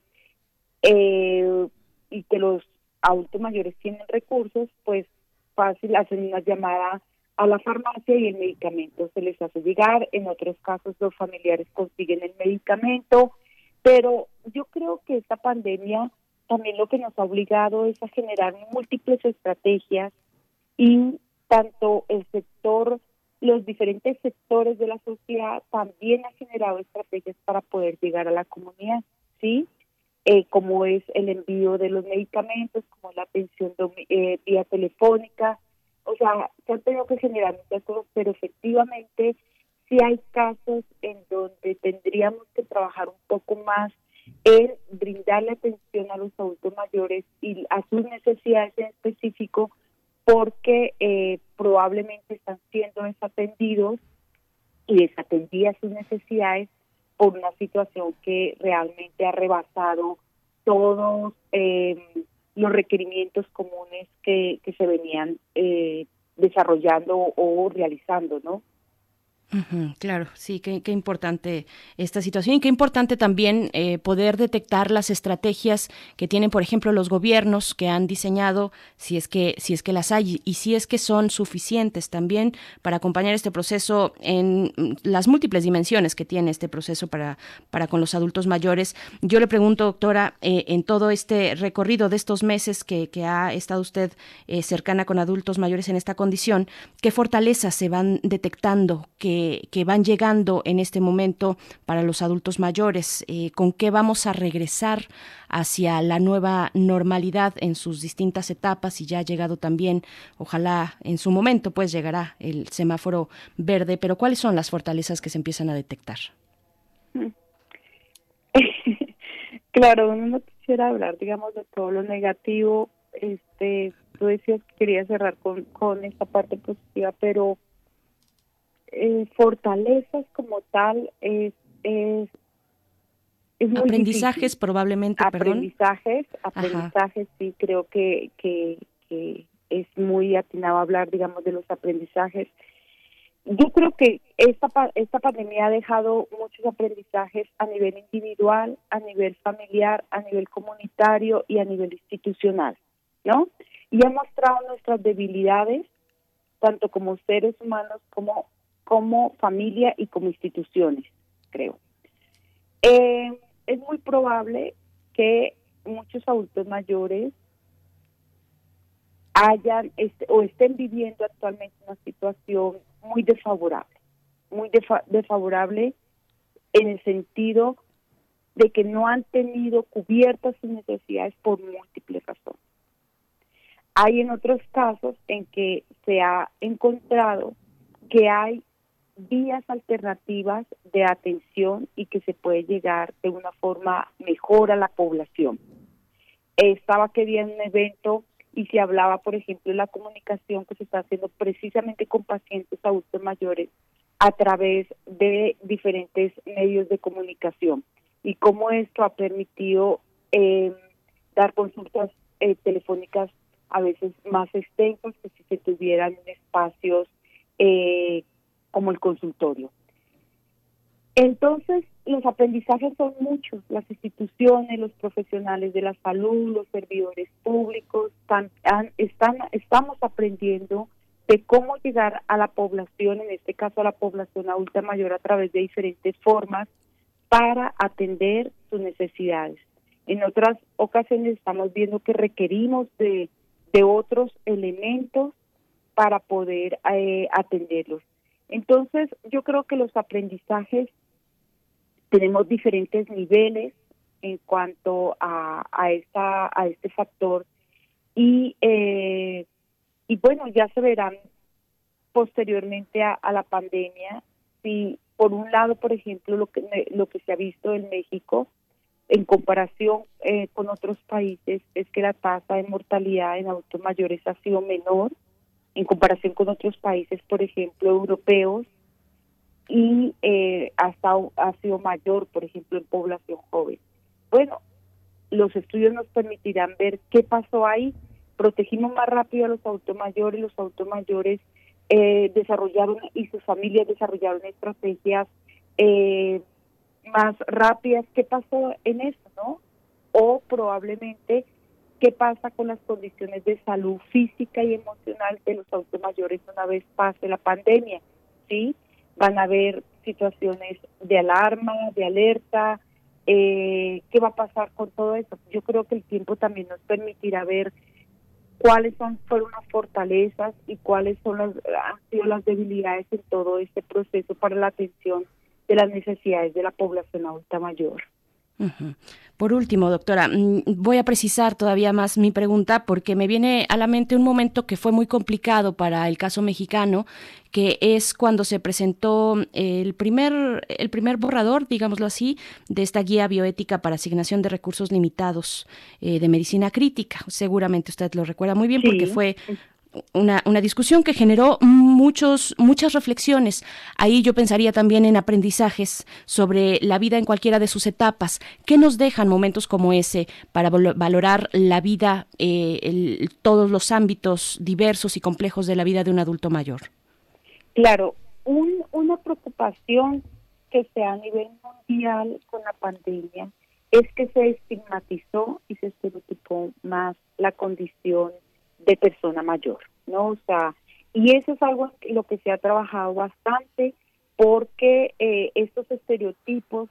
eh, y que los adultos mayores tienen recursos, pues fácil hacen una llamada a la farmacia y el medicamento se les hace llegar. En otros casos los familiares consiguen el medicamento, pero yo creo que esta pandemia también lo que nos ha obligado es a generar múltiples estrategias y tanto el sector, los diferentes sectores de la sociedad también ha generado estrategias para poder llegar a la comunidad, ¿sí? Eh, como es el envío de los medicamentos, como la atención eh, vía telefónica, o sea, se han tenido que generar muchas cosas, pero efectivamente sí hay casos en donde tendríamos que trabajar un poco más en brindarle atención a los adultos mayores y a sus necesidades en específico, porque eh, probablemente están siendo desatendidos y desatendidas sus necesidades por una situación que realmente ha rebasado todos eh, los requerimientos comunes que, que se venían eh, desarrollando o realizando, ¿no? Claro, sí, qué, importante esta situación y qué importante también eh, poder detectar las estrategias que tienen, por ejemplo, los gobiernos que han diseñado, si es que si es que las hay y si es que son suficientes también para acompañar este proceso en las múltiples dimensiones que tiene este proceso para para con los adultos mayores. Yo le pregunto, doctora, eh, en todo este recorrido de estos meses que, ha estado usted eh, cercana con adultos mayores en esta condición, ¿qué fortalezas se van detectando que que, van llegando en este momento para los adultos mayores, eh, con qué vamos a regresar hacia la nueva normalidad en sus distintas etapas y ya ha llegado también, ojalá en su momento pues llegará el semáforo verde, pero ¿cuáles son las fortalezas que se empiezan a detectar? claro, uno no quisiera hablar, digamos, de todo lo negativo, este, tú decías que quería cerrar con, con esta parte positiva, pero eh, fortalezas como tal es, es, aprendizajes probablemente aprendizajes aprendizajes sí creo que, que, que es muy atinado hablar digamos de los aprendizajes. Yo creo que esta esta pandemia ha dejado muchos aprendizajes a nivel individual a nivel familiar a nivel comunitario y a nivel institucional no y ha mostrado nuestras debilidades tanto como seres humanos como como familia y como instituciones, creo. Eh, es muy probable que muchos adultos mayores hayan este, o estén viviendo actualmente una situación muy desfavorable, muy desfavorable en el sentido de que no han tenido cubiertas sus necesidades por múltiples razones. Hay en otros casos en que se ha encontrado que hay vías alternativas de atención y que se puede llegar de una forma mejor a la población. Estaba que había un evento y se hablaba, por ejemplo, de la comunicación que se está haciendo precisamente con pacientes adultos mayores a través de diferentes medios de comunicación y cómo esto ha permitido eh, dar consultas eh, telefónicas a veces más extensas que si se tuvieran espacios eh, como el consultorio. Entonces, los aprendizajes son muchos. Las instituciones, los profesionales de la salud, los servidores públicos, están, estamos aprendiendo de cómo llegar a la población, en este caso a la población adulta mayor, a través de diferentes formas para atender sus necesidades. En otras ocasiones estamos viendo que requerimos de, de otros elementos para poder eh, atenderlos. Entonces, yo creo que los aprendizajes tenemos diferentes niveles en cuanto a, a, esta, a este factor y, eh, y bueno, ya se verán posteriormente a, la pandemia. Si por un lado, por ejemplo, lo que, lo que se ha visto en México en comparación eh, con otros países es que la tasa de mortalidad en adultos mayores ha sido menor en comparación con otros países, por ejemplo, europeos, y eh, hasta ha sido mayor, por ejemplo, en población joven. Bueno, los estudios nos permitirán ver qué pasó ahí. Protegimos más rápido a los automayores, los automayores eh, desarrollaron y sus familias desarrollaron estrategias eh, más rápidas. ¿Qué pasó en eso, no? O probablemente qué pasa con las condiciones de salud física y emocional de los adultos mayores una vez pase la pandemia, ¿sí? Van a haber situaciones de alarma, de alerta, eh, ¿qué va a pasar con todo eso? Yo creo que el tiempo también nos permitirá ver cuáles son fueron las fortalezas y cuáles son las han sido las debilidades en todo este proceso para la atención de las necesidades de la población adulta mayor. Por último, doctora, mm, voy a precisar todavía más mi pregunta porque me viene a la mente un momento que fue muy complicado para el caso mexicano, que es cuando se presentó el primer, el primer borrador, digámoslo así, de esta guía bioética para asignación de recursos limitados eh, de medicina crítica. Seguramente usted lo recuerda muy bien porque fue una, una, discusión que generó muchos, muchas reflexiones. Ahí yo pensaría también en aprendizajes sobre la vida en cualquiera de sus etapas. ¿Qué nos dejan momentos como ese para valorar la vida, eh, todos los ámbitos diversos y complejos de la vida de un adulto mayor? Claro, una preocupación que se a nivel mundial con la pandemia es que se estigmatizó y se estereotipó más la condición de persona mayor, ¿no? O sea, y eso es algo en lo que se ha trabajado bastante porque eh, estos estereotipos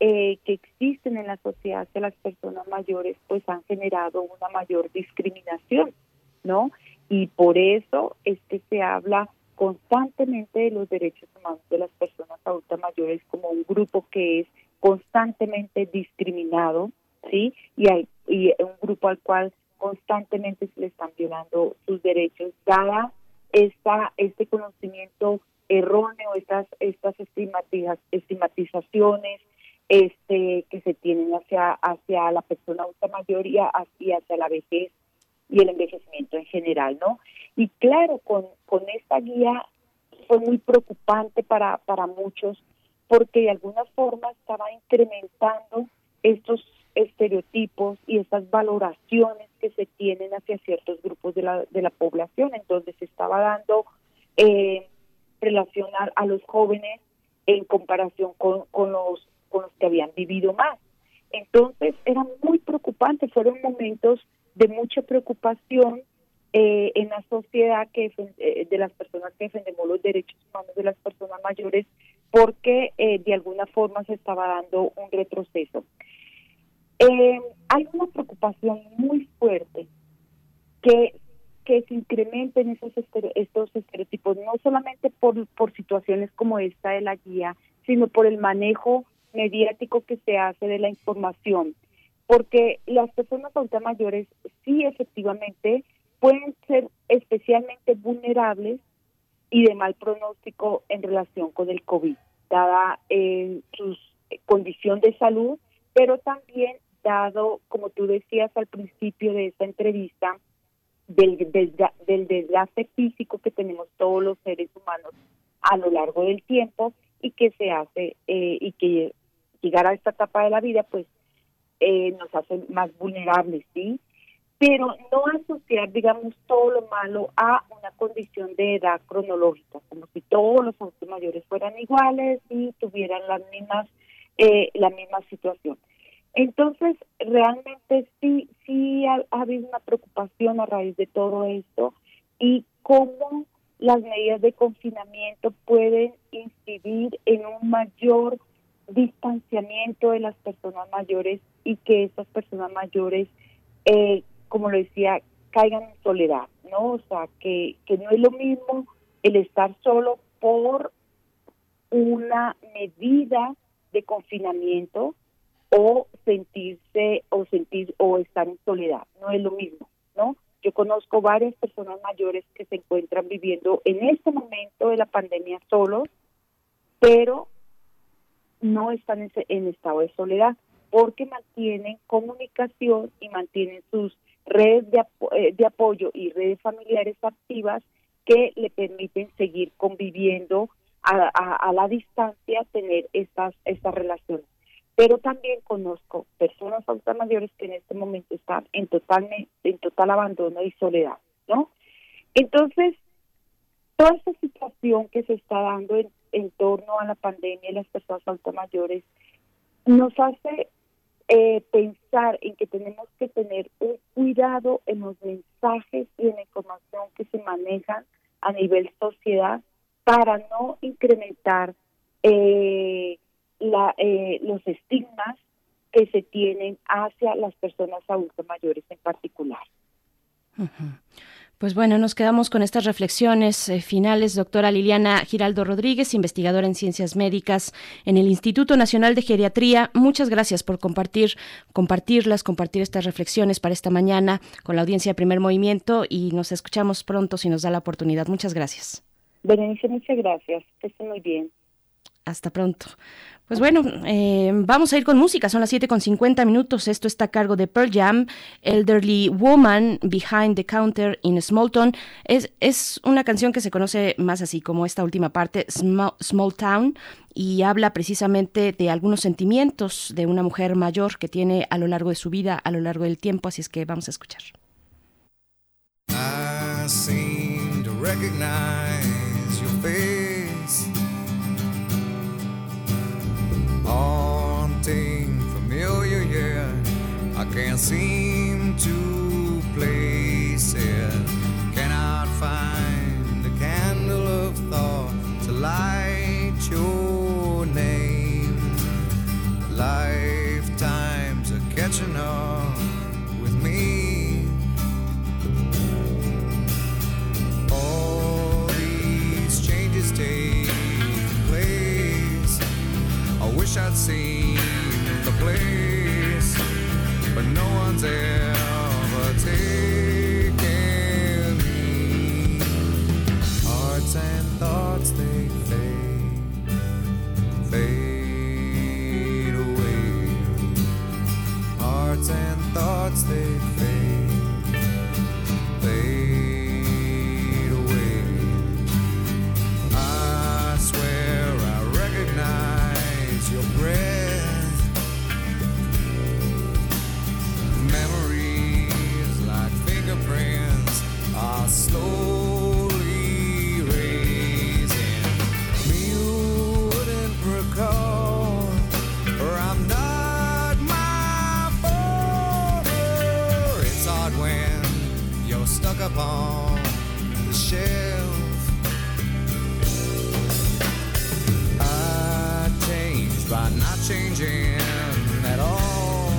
eh, que existen en la sociedad de las personas mayores pues han generado una mayor discriminación, ¿no? Y por eso es que se habla constantemente de los derechos humanos de las personas adultas mayores como un grupo que es constantemente discriminado, ¿sí? Y hay y un grupo al cual constantemente se le están violando sus derechos, dada esta, este conocimiento erróneo, estas, estas estigmatizaciones este, que se tienen hacia, hacia la persona adulta mayor y hacia la vejez y el envejecimiento en general, ¿no? Y claro, con, con esta guía fue muy preocupante para, para muchos porque de alguna forma estaba incrementando estos estereotipos y estas valoraciones que se tienen hacia ciertos grupos de la, de la población, en donde se estaba dando eh, relacionar a los jóvenes en comparación con, con, los, con los que habían vivido más. Entonces era muy preocupante, fueron momentos de mucha preocupación eh, en la sociedad que eh, de las personas que defendemos los derechos humanos de las personas mayores porque eh, de alguna forma se estaba dando un retroceso. Eh, hay una preocupación muy fuerte que, que se incrementen esos estos estereotipos, no solamente por, por situaciones como esta de la guía, sino por el manejo mediático que se hace de la información. Porque las personas adultas mayores sí efectivamente pueden ser especialmente vulnerables y de mal pronóstico en relación con el COVID, dada eh, su condición de salud, pero también como tú decías al principio de esta entrevista, del, del, desgaste físico que tenemos todos los seres humanos a lo largo del tiempo y que se hace eh, y que llegar a esta etapa de la vida pues eh, nos hace más vulnerables, ¿sí? Pero no asociar, digamos, todo lo malo a una condición de edad cronológica, como si todos los adultos mayores fueran iguales y tuvieran las mismas, eh, la misma situación. Entonces, realmente sí, sí ha, habido una preocupación a raíz de todo esto y cómo las medidas de confinamiento pueden incidir en un mayor distanciamiento de las personas mayores y que esas personas mayores, eh, como lo decía, caigan en soledad, ¿no? O sea, que, que no es lo mismo el estar solo por una medida de confinamiento o sentirse o sentir o estar en soledad, no es lo mismo, ¿no? Yo conozco varias personas mayores que se encuentran viviendo en este momento de la pandemia solos, pero no están en, en estado de soledad porque mantienen comunicación y mantienen sus redes de, eh, de apoyo y redes familiares activas que le permiten seguir conviviendo a, a, a la distancia, tener estas, estas relaciones pero también conozco personas adultas mayores que en este momento están en total en total abandono y soledad, ¿no? Entonces, toda esta situación que se está dando en, torno a la pandemia y las personas adultas mayores nos hace eh, pensar en que tenemos que tener un cuidado en los mensajes y en la información que se manejan a nivel sociedad para no incrementar eh, la, eh, los estigmas que se tienen hacia las personas adultas mayores en particular. Pues bueno, nos quedamos con estas reflexiones eh, finales. Doctora Liliana Giraldo Rodríguez, investigadora en ciencias médicas en el Instituto Nacional de Geriatría. Muchas gracias por compartir, compartirlas, compartir estas reflexiones para esta mañana con la audiencia de Primer Movimiento y nos escuchamos pronto si nos da la oportunidad. Muchas gracias. Berenice, muchas gracias. Que esté muy bien. Hasta pronto. Pues bueno, eh, vamos a ir con música, son las 7 con 50 minutos, esto está a cargo de Pearl Jam, Elderly Woman Behind the Counter in Smallton. Es, es una canción que se conoce más así como esta última parte, Small, Town, y habla precisamente de algunos sentimientos de una mujer mayor que tiene a lo largo de su vida, a lo largo del tiempo, así es que vamos a escuchar. Haunting, familiar yet I can't seem to place it. Cannot find a candle of thought to light wish I'd seen the place, but no one's ever taken me. Hearts and thoughts they fade, fade away. Hearts and thoughts they fade, you're upon the shelf. I changed by not changing at all.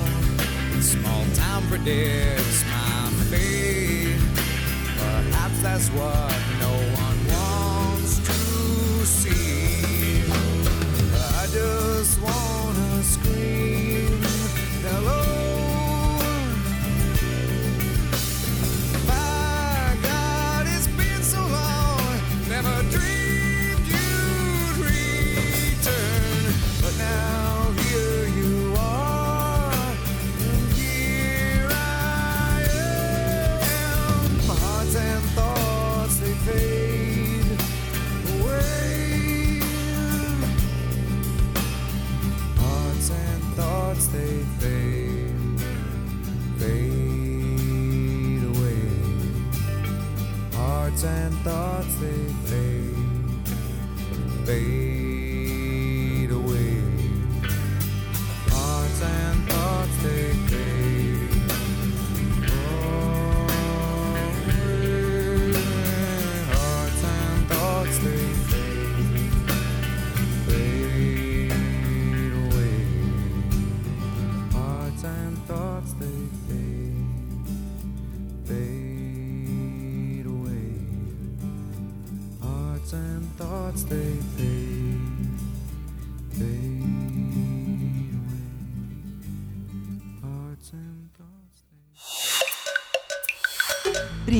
Small town predicts my fate. Perhaps that's what no one wants to see. I just wanna scream thoughts they fade, fade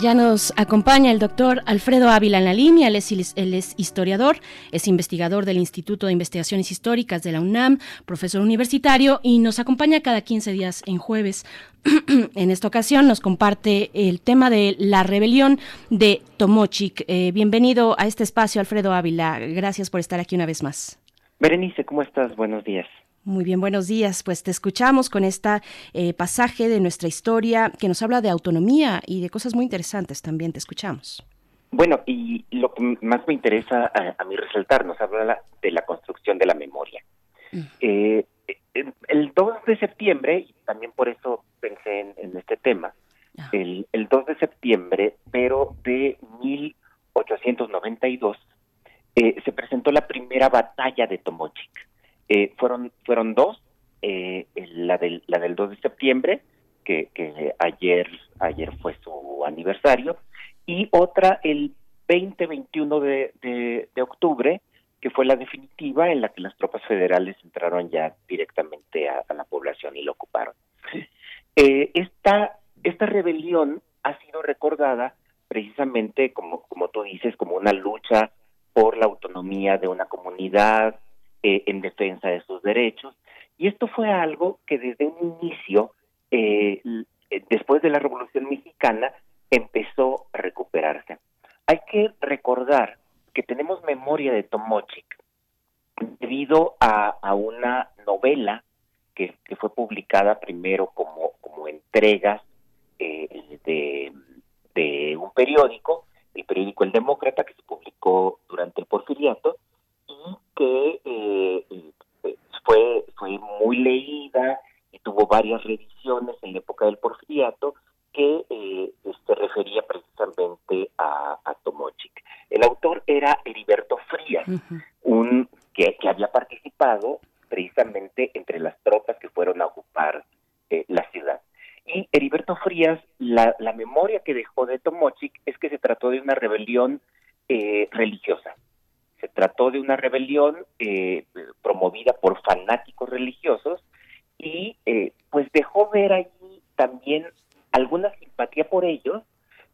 Ya nos acompaña el doctor Alfredo Ávila en la línea, él es, es, historiador, es investigador del Instituto de Investigaciones Históricas de la UNAM, profesor universitario y nos acompaña cada 15 días en jueves. en esta ocasión nos comparte el tema de la rebelión de Tomochic. Eh, bienvenido a este espacio, Alfredo Ávila. Gracias por estar aquí una vez más. Berenice, ¿cómo estás? Buenos días. Muy bien, buenos días. Pues te escuchamos con este pasaje de nuestra historia que nos habla de autonomía y de cosas muy interesantes también. Te escuchamos. Bueno, y lo que más me interesa a, mí resaltar, nos habla de la construcción de la memoria. Mm. Eh, el 2 de septiembre, y también por eso pensé en, este tema, ah. el, el 2 de septiembre, pero de 1892, eh, se presentó la primera batalla de Tomochic. Eh, fueron, fueron dos, eh, la, del, la del 2 de septiembre, que, ayer, ayer fue su aniversario, y otra el 20-21 de, de, octubre, que fue la definitiva en la que las tropas federales entraron ya directamente a, la población y lo ocuparon. Eh, esta, esta rebelión ha sido recordada precisamente, como, como tú dices, como una lucha por la autonomía de una comunidad eh, en defensa de sus derechos. Y esto fue algo que desde un inicio, eh, después de la Revolución Mexicana, empezó a recuperarse. Hay que recordar que tenemos memoria de Tomochic debido a, una novela que, fue publicada primero como, como entregas eh, de, un periódico, el periódico El Demócrata, que se publicó durante el porfiriato que eh, fue, fue muy leída y tuvo varias revisiones en la época del porfiriato que eh, se refería precisamente a, a, Tomochic. El autor era Heriberto Frías, un que, había participado precisamente entre las tropas que fueron a ocupar eh, la ciudad. Y Heriberto Frías, la, la, memoria que dejó de Tomochic es que se trató de una rebelión eh, religiosa. Se trató de una rebelión eh, promovida por fanáticos religiosos y pues dejó ver allí también alguna simpatía por ellos,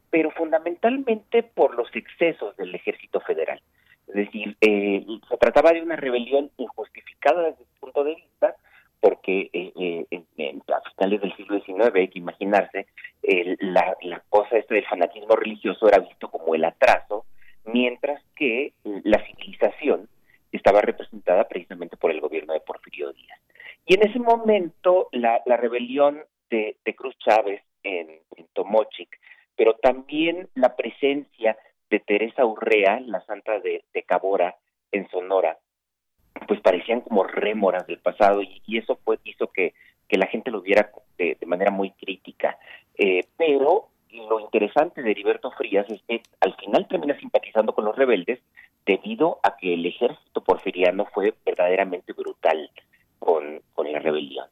pero fundamentalmente por los excesos del ejército federal. Es decir, eh, se trataba de una rebelión injustificada desde el punto de vista, porque eh, eh, a finales del siglo XIX hay que imaginarse, la, la cosa este del fanatismo religioso era visto como el atraso, mientras que la civilización estaba representada precisamente por el gobierno de Porfirio Díaz. Y en ese momento la, rebelión de, Cruz Chávez en, Tomochic, pero también la presencia de Teresa Urrea, la santa de, Cabora, en Sonora, pues parecían como rémoras del pasado y, eso fue, hizo que, que, la gente lo viera de, manera muy crítica. Eh, pero lo interesante de Heriberto Frías es que al final termina simpatizando con los rebeldes debido a que el ejército porfiriano fue verdaderamente brutal con, con la rebelión.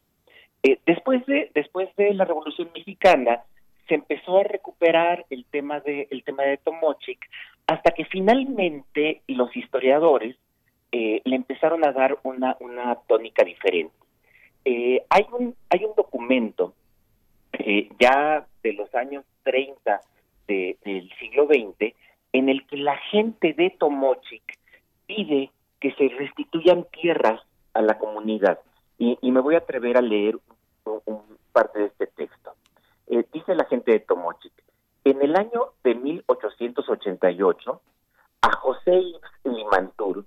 Eh, después, de, después de la Revolución Mexicana, se empezó a recuperar el tema de, el tema de Tomochic, hasta que finalmente los historiadores eh, le empezaron a dar una, una tónica diferente. Eh, hay, un, hay un documento ya de los años 30 del siglo XX en el que la gente de Tomochic pide que se restituyan tierras a la comunidad. Y, y, me voy a atrever a leer un, parte de este texto. Eh, dice la gente de Tomochic, en el año de 1888, a José Limantur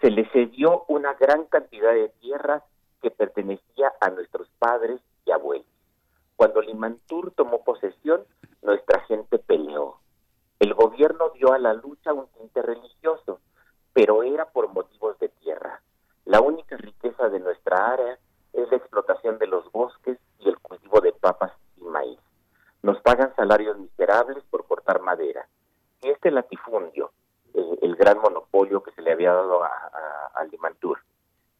se le cedió una gran cantidad de tierras que pertenecía a nuestros padres y abuelos. Cuando Limantur tomó posesión, nuestra gente peleó. El gobierno dio a la lucha un tinte religioso, pero era por motivos de tierra. La única riqueza de nuestra área es la explotación de los bosques y el cultivo de papas y maíz. Nos pagan salarios miserables por cortar madera. Y este latifundio, el gran monopolio que se le había dado a, a, Limantur,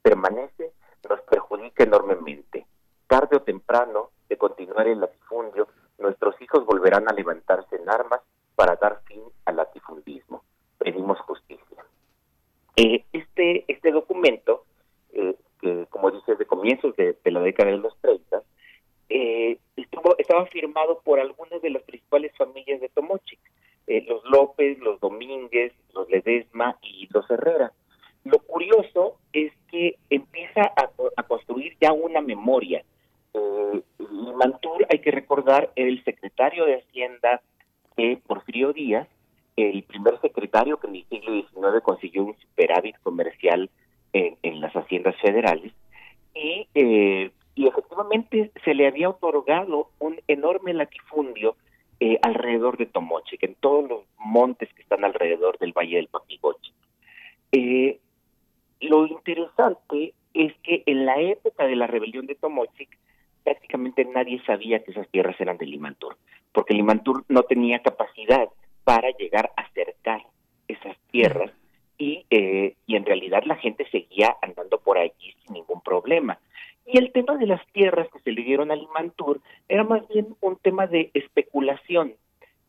permanece, nos perjudica enormemente. Tarde o temprano, de continuar el latifundio, nuestros hijos volverán a levantarse en armas para dar fin al latifundismo. Pedimos justicia. Eh, este, este documento eh, que, como dices, de comienzos de, la década de los 30, eh, estuvo, estaba firmado por algunas de las principales familias de Tomochic, eh, los López, los Domínguez, los Ledesma y los Herrera. Lo curioso es que empieza a, construir ya una memoria. Eh, Mantur, hay que recordar, era el secretario de Hacienda de Porfirio Díaz, el primer secretario que en el siglo XIX consiguió un superávit comercial en, las haciendas federales y, eh, y efectivamente se le había otorgado un enorme latifundio eh, alrededor de Tomochic, en todos los montes que están alrededor del Valle del Papigoche. Eh, lo interesante es que en la época de la rebelión de Tomochic, prácticamente nadie sabía que esas tierras eran de Limantur, porque Limantur no tenía capacidad para llegar a acercar esas tierras y, eh, y en realidad la gente seguía andando por allí sin ningún problema. Y el tema de las tierras que se le dieron a Limantur era más bien un tema de especulación.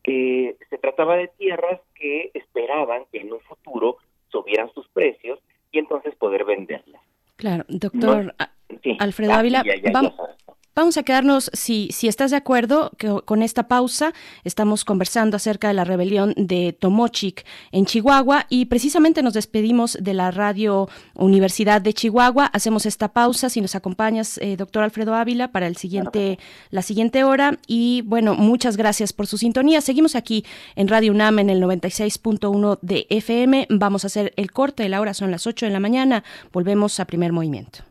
que se trataba de tierras que esperaban que en un futuro subieran sus precios y entonces poder venderlas. Claro, doctor Alfredo Ávila, vamos, Vamos a quedarnos, si, si estás de acuerdo, que, con esta pausa. Estamos conversando acerca de la rebelión de Tomochic en Chihuahua y precisamente nos despedimos de la Radio Universidad de Chihuahua. Hacemos esta pausa, si nos acompañas, eh, doctor Alfredo Ávila, para el siguiente, la siguiente hora. Y bueno, muchas gracias por su sintonía. Seguimos aquí en Radio UNAM en el 96.1 de FM. Vamos a hacer el corte de la hora, son las 8 de la mañana. Volvemos a primer movimiento.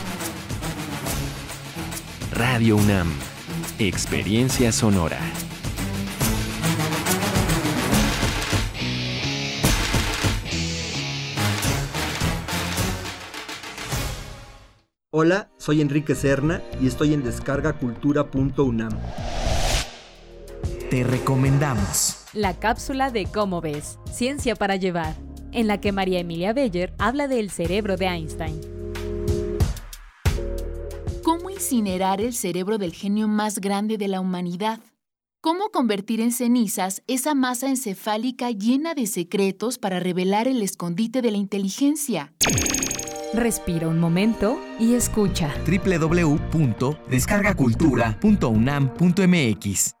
Radio UNAM. Experiencia sonora. Hola, soy Enrique Serna y estoy en descargacultura.unam. Te recomendamos la cápsula de Cómo ves, Ciencia para llevar, en la que María Emilia Beller habla del cerebro de Einstein incinerar el cerebro del genio más grande de la humanidad? ¿Cómo convertir en cenizas esa masa encefálica llena de secretos para revelar el escondite de la inteligencia? Respira un momento y escucha. www.descargacultura.unam.mx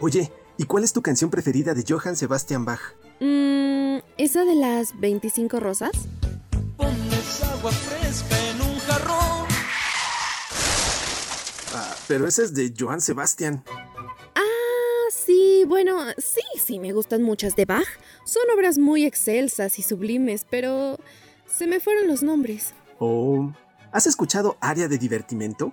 Oye, ¿y cuál es tu canción preferida de Johann Sebastian Bach? Mmm, ¿esa de las 25 rosas? Pones agua fresca en un jarrón. Ah, pero esa es de Johann Sebastian. Ah, sí, bueno, sí, sí, me gustan muchas de Bach. Son obras muy excelsas y sublimes, pero se me fueron los nombres. Oh, ¿has escuchado Área de Divertimento?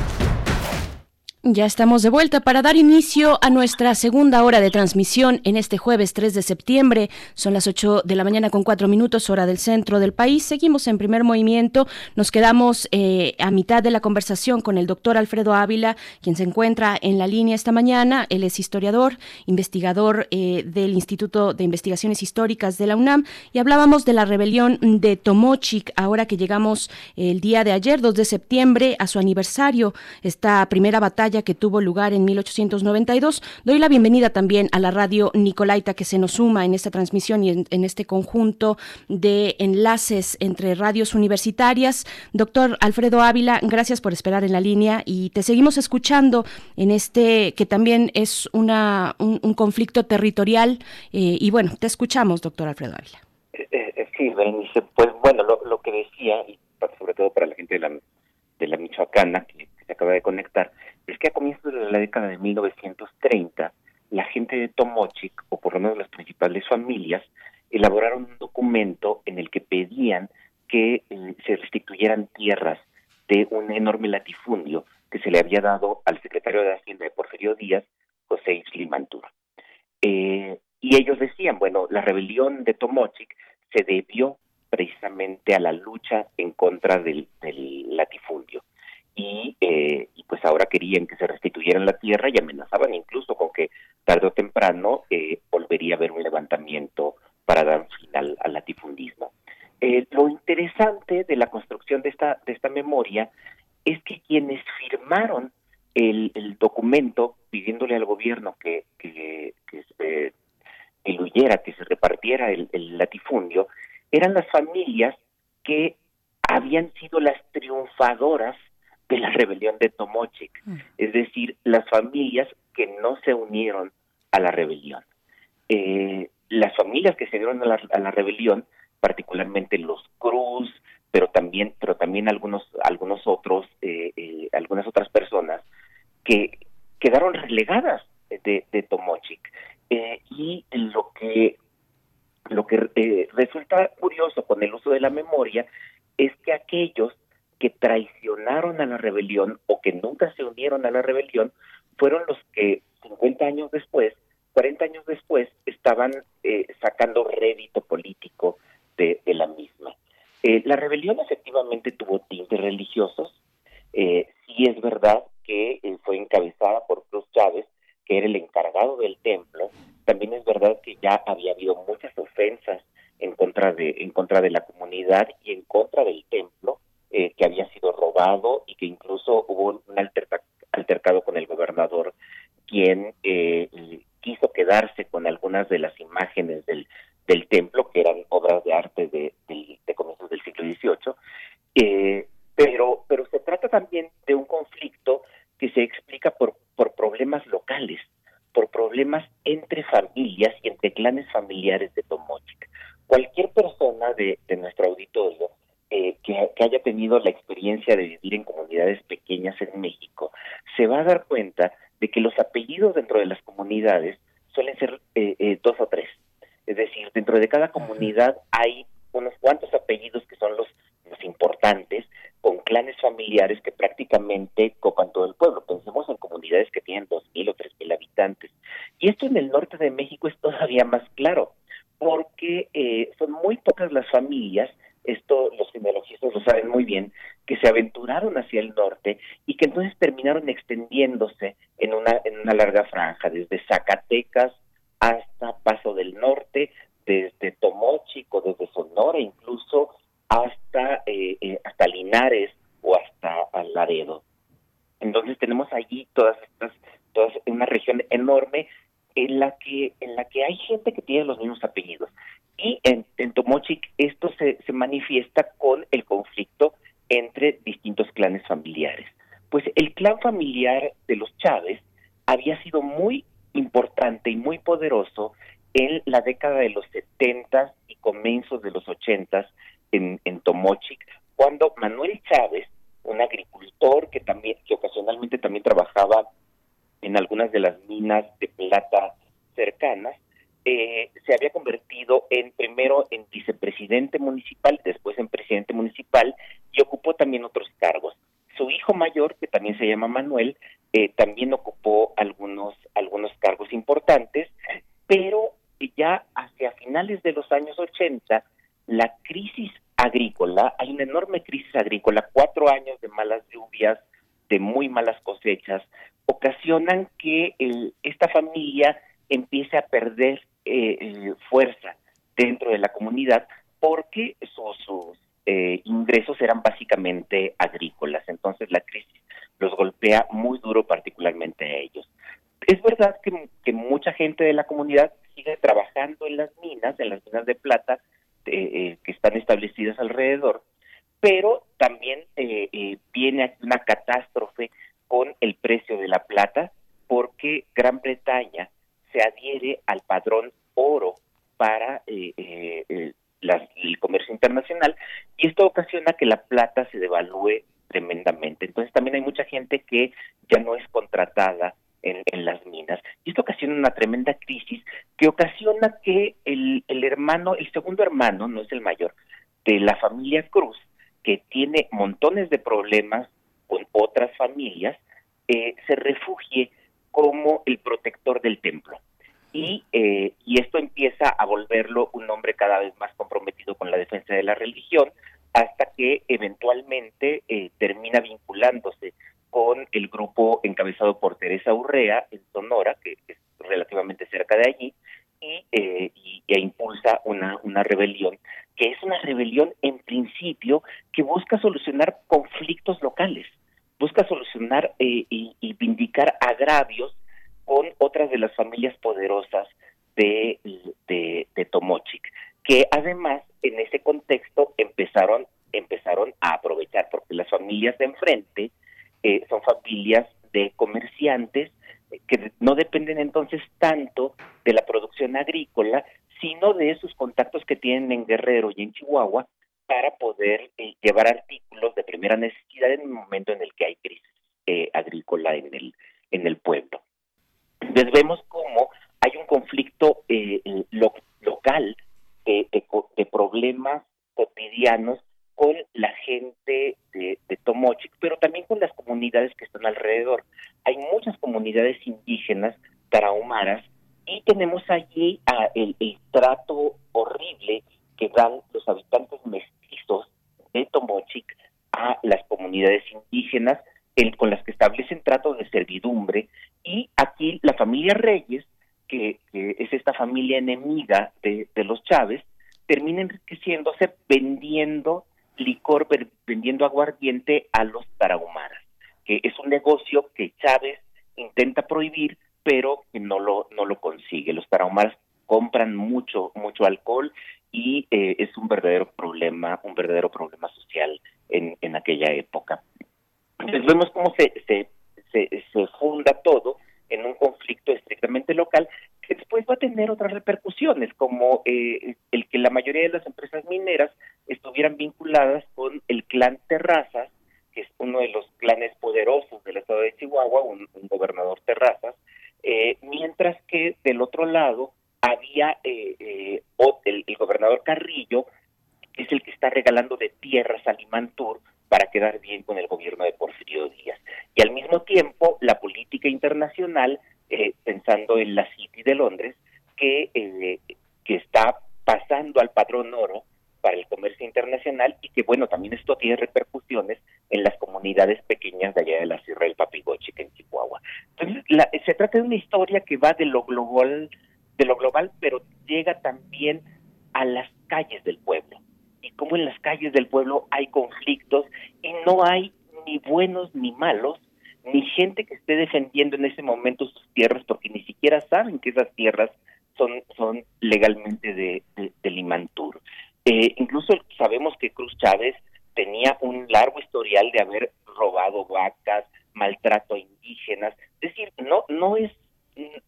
Ya estamos de vuelta para dar inicio a nuestra segunda hora de transmisión en este jueves 3 de septiembre. Son las 8 de la mañana con 4 minutos hora del centro del país. Seguimos en primer movimiento. Nos quedamos eh, a mitad de la conversación con el doctor Alfredo Ávila, quien se encuentra en la línea esta mañana. Él es historiador, investigador eh, del Instituto de Investigaciones Históricas de la UNAM y hablábamos de la rebelión de Tomochic, ahora que llegamos el día de ayer, 2 de septiembre, a su aniversario, esta primera batalla que tuvo lugar en 1892. Doy la bienvenida también a la radio Nicolaita que se nos suma en esta transmisión y en, este conjunto de enlaces entre radios universitarias. Doctor Alfredo Ávila, gracias por esperar en la línea y te seguimos escuchando en este que también es una, un, conflicto territorial. Eh, y bueno, te escuchamos, doctor Alfredo Ávila. Eh, eh, sí, Berenice, pues bueno, lo, que decía, sobre todo para la gente de la, de la Michoacana que acaba de conectar, es que a comienzos de la década de 1930, la gente de Tomochic, o por lo menos las principales familias, elaboraron un documento en el que pedían que eh, se restituyeran tierras de un enorme latifundio que se le había dado al secretario de Hacienda de Porfirio Díaz, José Isli eh, y ellos decían, bueno, la rebelión de Tomochic se debió precisamente a la lucha en contra del latifundio y, eh, pues ahora querían que se restituyeran la tierra y amenazaban incluso con que tarde o temprano eh, volvería a haber un levantamiento para dar fin al, latifundismo. Eh, lo interesante de la construcción de esta, de esta memoria es que quienes firmaron el, documento pidiéndole al gobierno que, que, se diluyera, que se repartiera el latifundio, eran las familias que habían sido las triunfadoras de la rebelión de Tomochic, mm. es decir, las familias que no se unieron a la rebelión. Eh, las familias que se unieron a la, rebelión, particularmente los Cruz, pero también, pero también algunos, algunos otros, eh, eh, algunas otras personas que quedaron relegadas de, de Tomochic. y lo que lo que resulta curioso con el uso de la memoria es que aquellos que traicionaron a la rebelión o que nunca se unieron a la rebelión fueron los que 50 años después, 40 años después, estaban eh, sacando rédito político de, la misma. Eh, la rebelión efectivamente tuvo tintes religiosos. Eh, sí es verdad que fue encabezada por Cruz Chávez, que era el encargado del templo. También es verdad que ya había habido muchas ofensas en contra de en contra de la comunidad y en contra del templo eh, que había sido robado y que incluso hubo un altercado con el gobernador, quien eh, quiso quedarse con algunas de las imágenes del, templo, que eran obras de arte de, de, comienzos del siglo XVIII. Eh, pero, pero se trata también de un conflicto que se explica por, por problemas locales, por problemas entre familias y entre clanes familiares de Tomochic. Cualquier persona de, de nuestro auditorio eh, que, haya tenido la experiencia de vivir en comunidades pequeñas en México, se va a dar cuenta de que los apellidos dentro de las comunidades suelen ser eh, eh, dos o tres. Es decir, dentro de cada comunidad hay unos cuantos apellidos que son los, los importantes, con clanes familiares que prácticamente copan todo el pueblo. Pensemos en comunidades que tienen dos mil o tres mil habitantes. Y esto en el norte de México es todavía más claro, porque son muy pocas las familias esto los genealogistas lo saben muy bien, que se aventuraron hacia el norte y que entonces terminaron extendiéndose en una, en una larga franja, desde Zacatecas hasta Paso del Norte, desde Tomochico, desde Sonora, incluso hasta, eh, eh, hasta Linares o hasta Laredo. Entonces tenemos allí todas estas, todas una región enorme en la que en la que hay gente que tiene los mismos apellidos y en, en Tomochic esto se, se manifiesta con el conflicto entre distintos clanes familiares. Pues el clan familiar de los Chávez había sido muy importante y muy poderoso en la década de los 70 y comienzos de los 80 en, en Tomochic, cuando Manuel Chávez, un agricultor que también que ocasionalmente también trabajaba en algunas de las minas de plata cercanas, eh, se había convertido en primero en vicepresidente municipal, después en presidente municipal y ocupó también otros cargos. Su hijo mayor, que también se llama Manuel, eh, también ocupó algunos, algunos cargos importantes, pero ya hacia finales de los años 80, la crisis agrícola, hay una enorme crisis agrícola, cuatro años de malas lluvias, de muy malas cosechas, ocasionan que esta familia empiece a perder eh, eh, fuerza dentro de la comunidad porque sus, eh, ingresos eran básicamente agrícolas. Entonces la crisis los golpea muy duro particularmente a ellos. Es verdad que, mucha gente de la comunidad sigue trabajando en las minas, en las minas de plata que están establecidas alrededor, pero también viene una catástrofe con el precio de la plata porque Gran Bretaña se adhiere al padrón oro para eh, eh, el comercio internacional y esto ocasiona que la plata se devalúe tremendamente. Entonces también hay mucha gente que ya no es contratada en, las minas. Y esto ocasiona una tremenda crisis que ocasiona que el, el hermano, el segundo hermano, no es el mayor, de la familia Cruz, que tiene montones de problemas con otras familias, eh, se refugie como el protector del templo. Y, eh, y esto empieza a volverlo un hombre cada vez más comprometido con la defensa de la religión, hasta que eventualmente eh, termina vinculándose con el grupo encabezado por Teresa Urrea en Sonora, que es relativamente cerca de allí, y, eh, y, e impulsa una, una rebelión, que es una rebelión en principio que busca solucionar conflictos locales, busca solucionar y, y vindicar agravios con otras de las familias poderosas de, Tomochic, que además en ese contexto empezaron, empezaron a aprovechar, porque las familias de enfrente eh, son familias de comerciantes eh, que no dependen entonces tanto de la producción agrícola, sino de esos contactos que tienen en Guerrero y en Chihuahua para poder eh, llevar artículos de primera necesidad en un momento en el que hay crisis agrícola en el, en el pueblo. Entonces vemos cómo hay un conflicto eh, local de, problemas cotidianos con la gente de, de Tomochic, pero también con las comunidades que están alrededor. Hay muchas comunidades indígenas tarahumaras y tenemos allí el, el, trato horrible que dan los habitantes mestizos de Tomochic a las comunidades indígenas el, con las que establecen trato de servidumbre y aquí la familia Reyes, que, es esta familia enemiga de, los Chávez, termina enriqueciéndose vendiendo licor, vendiendo aguardiente a los tarahumaras, que es un negocio que Chávez intenta prohibir, pero que no lo, no lo consigue. Los tarahumaras compran mucho, mucho alcohol y eh, es un verdadero problema, un verdadero problema social en, en aquella época. Entonces vemos cómo se, se, se, funda todo en un conflicto estrictamente local que después va a tener otras repercusiones, como eh, el que la mayoría de las empresas mineras estuvieran vinculadas con el clan Terrazas, que es uno de los clanes poderosos del estado de Chihuahua, un, gobernador Terrazas, eh, mientras que del otro lado había eh, el, el, gobernador Carrillo, es el que está regalando de tierras a Limantur para quedar bien con el gobierno de Porfirio Díaz. Y al mismo tiempo, la política internacional, eh, pensando en la City de Londres, que, eh, que está pasando al patrón oro para el comercio internacional y que, bueno, también esto tiene repercusiones en las comunidades pequeñas de allá de la Sierra del Papigoche, en Chihuahua. Entonces, se trata de una historia que va de lo global, de lo global, pero llega también a las calles del pueblo cómo en las calles del pueblo hay conflictos y no hay ni buenos ni malos, ni gente que esté defendiendo en ese momento sus tierras porque ni siquiera saben que esas tierras son, son legalmente de, de, Limantur. Eh, incluso sabemos que Cruz Chávez tenía un largo historial de haber robado vacas, maltrato a indígenas, es decir, no, no es,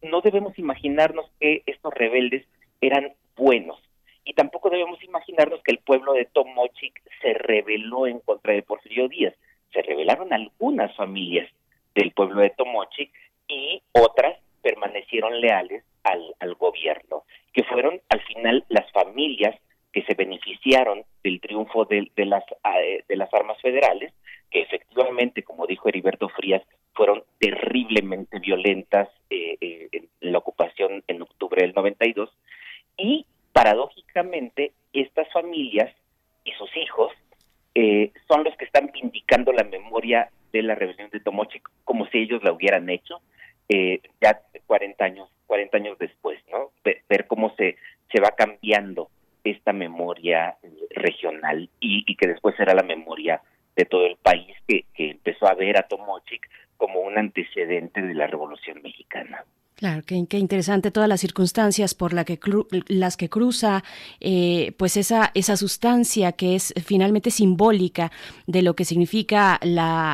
no debemos imaginarnos que estos rebeldes eran buenos, y tampoco debemos imaginarnos que el pueblo de Tomochic se rebeló en contra de Porfirio Díaz. Se rebelaron algunas familias del pueblo de Tomochic y otras permanecieron leales al, gobierno, que fueron al final las familias que se beneficiaron del triunfo de, de, las, eh, de las armas federales, que efectivamente, como dijo Heriberto Frías, fueron terriblemente violentas en la ocupación en octubre del 92 y paradójicamente estas familias y sus hijos son los que están vindicando la memoria de la rebelión de Tomochic como si ellos la hubieran hecho ya 40 años 40 años después no ver, cómo se se va cambiando esta memoria regional y, que después será la memoria de todo el país que, que empezó a ver a Tomochic como un antecedente de la Revolución Mexicana. Claro, qué, interesante todas las circunstancias por la que las que cruza eh, pues esa, esa sustancia que es finalmente simbólica de lo que significa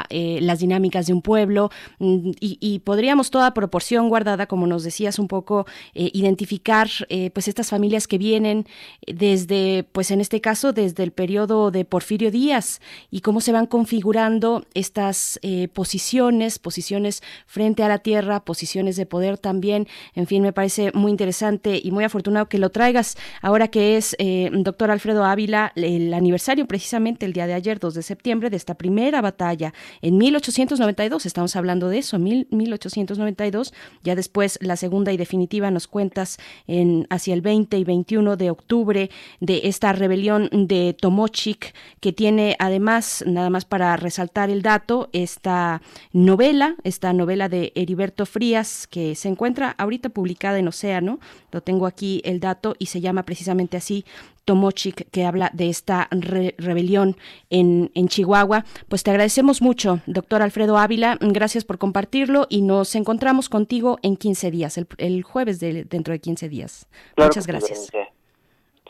eh, las dinámicas de un pueblo mm, y, podríamos toda proporción guardada, como nos decías un poco, eh, identificar pues estas familias que vienen desde, pues en este caso, desde el periodo de Porfirio Díaz y cómo se van configurando estas posiciones, posiciones frente a la tierra, posiciones de poder también. En fin, me parece muy interesante y muy afortunado que lo traigas ahora que es, eh, doctor Alfredo Ávila, el aniversario precisamente el día de ayer, 2 de septiembre, de esta primera batalla en 1892. Estamos hablando de eso, mil, 1892. Ya después la segunda y definitiva nos cuentas en hacia el 20 y 21 de octubre de esta rebelión de Tomochic que tiene además, nada más para resaltar el dato, esta novela, esta novela de Heriberto Frías que se encuentra encuentra ahorita publicada en Océano, lo tengo aquí el dato y se llama precisamente así Tomochic, que habla de esta rebelión en, en, Chihuahua. Pues te agradecemos mucho, doctor Alfredo Ávila, gracias por compartirlo y nos encontramos contigo en 15 días, el, jueves de, dentro de 15 días. Muchas gracias.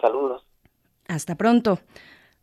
Saludos. Hasta pronto.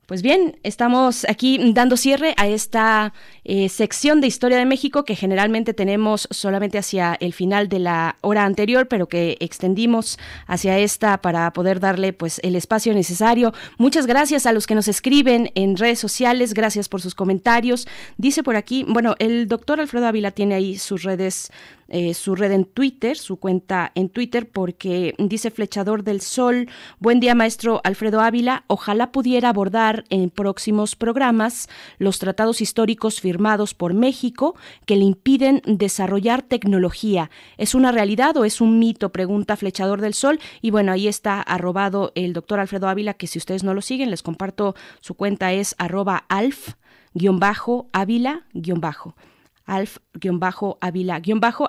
Pues bien, estamos aquí dando cierre a esta eh, sección de Historia de México que generalmente tenemos solamente hacia el final de la hora anterior, pero que extendimos hacia esta para poder darle pues el espacio necesario. Muchas gracias a los que nos escriben en redes sociales, gracias por sus comentarios. Dice por aquí, bueno, el doctor Alfredo Ávila tiene ahí sus redes eh, su red en Twitter, su cuenta en Twitter, porque dice Flechador del Sol, buen día maestro Alfredo Ávila, ojalá pudiera abordar en próximos programas los tratados históricos firmados por México que le impiden desarrollar tecnología. ¿Es una realidad o es un mito? Pregunta Flechador del Sol. Y bueno, ahí está arrobado el doctor Alfredo Ávila, que si ustedes no lo siguen, les comparto su cuenta es arroba alf-avila-bajo,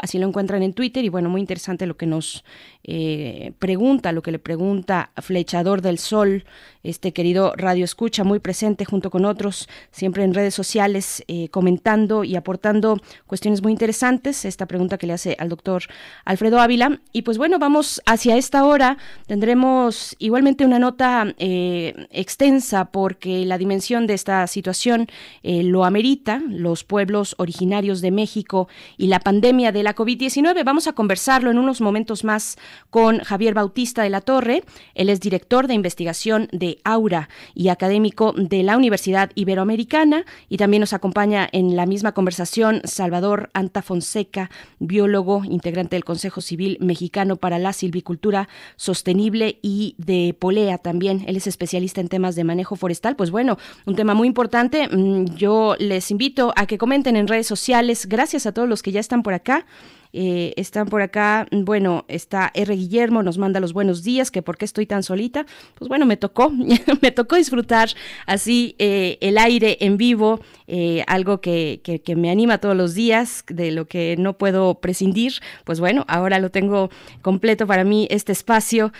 así lo encuentran en Twitter y bueno, muy interesante lo que nos eh, pregunta, lo que le pregunta Flechador del Sol, este querido Radio Escucha, muy presente junto con otros, siempre en redes sociales, eh, comentando y aportando cuestiones muy interesantes, esta pregunta que le hace al doctor Alfredo Ávila. Y pues bueno, vamos hacia esta hora, tendremos igualmente una nota eh, extensa porque la dimensión de esta situación lo amerita, los pueblos originarios de México y la pandemia de la COVID-19. Vamos a conversarlo en unos momentos más con Javier Bautista de la Torre. Él es director de investigación de Aura y académico de la Universidad Iberoamericana y también nos acompaña en la misma conversación Salvador Anta Fonseca, biólogo, integrante del Consejo Civil Mexicano para la Silvicultura Sostenible y de Polea también. Él es especialista en temas de manejo forestal. Pues bueno, un tema muy importante. Mm, yo les invito a que comenten en redes sociales Gracias a todos los que ya están por acá. Eh, están por acá, bueno, está R. Guillermo, nos manda los buenos días, que por qué estoy tan solita. Pues bueno, me tocó, me tocó disfrutar así eh, el aire en vivo, eh, algo que, que, me anima todos los días, de lo que no puedo prescindir. Pues bueno, ahora lo tengo completo para mí este espacio,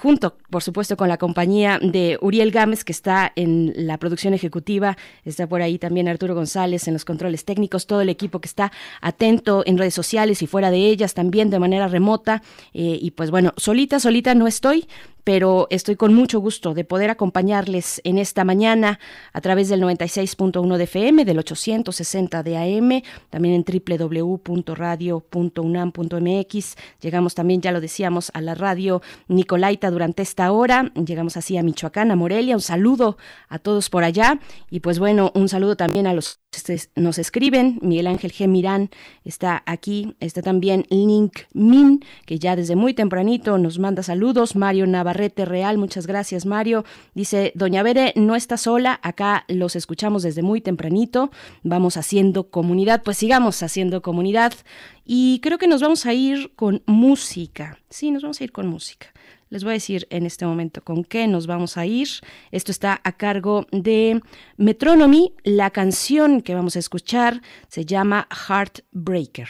junto, por supuesto, con la compañía de Uriel Gámez, que está en la producción ejecutiva, está por ahí también Arturo González en los controles técnicos, todo el equipo que está atento en redes sociales y fuera de ellas también de manera remota. Eh, y pues bueno, solita, solita no estoy, pero estoy con mucho gusto de poder acompañarles en esta mañana a través del 96.1 de FM, del 860 de AM, también en www.radio.unam.mx. Llegamos también, ya lo decíamos, a la radio Nicolaita durante esta hora. Llegamos así a Michoacán, a Morelia. Un saludo a todos por allá. Y pues bueno, un saludo también a los nos escriben, Miguel Ángel G. Mirán está aquí, está también Link Min, que ya desde muy tempranito nos manda saludos, Mario Navarrete Real, muchas gracias Mario, dice, Doña Bere no está sola, acá los escuchamos desde muy tempranito, vamos haciendo comunidad, pues sigamos haciendo comunidad y creo que nos vamos a ir con música, sí, nos vamos a ir con música. Les voy a decir en este momento con qué nos vamos a ir. Esto está a cargo de Metronomy. La canción que vamos a escuchar se llama Heartbreaker.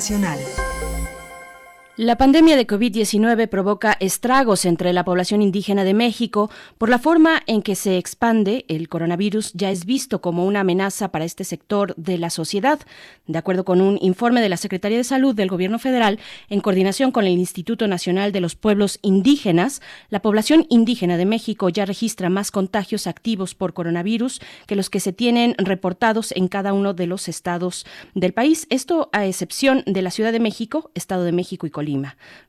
Nota Nacional. La pandemia de COVID-19 provoca estragos entre la población indígena de México por la forma en que se expande. El coronavirus ya es visto como una amenaza para este sector de la sociedad. De acuerdo con un informe de la Secretaría de Salud del Gobierno Federal, en coordinación con el Instituto Nacional de los Pueblos Indígenas, la población indígena de México ya registra más contagios activos por coronavirus que los que se tienen reportados en cada uno de los estados del país. Esto a excepción de la Ciudad de México, Estado de México y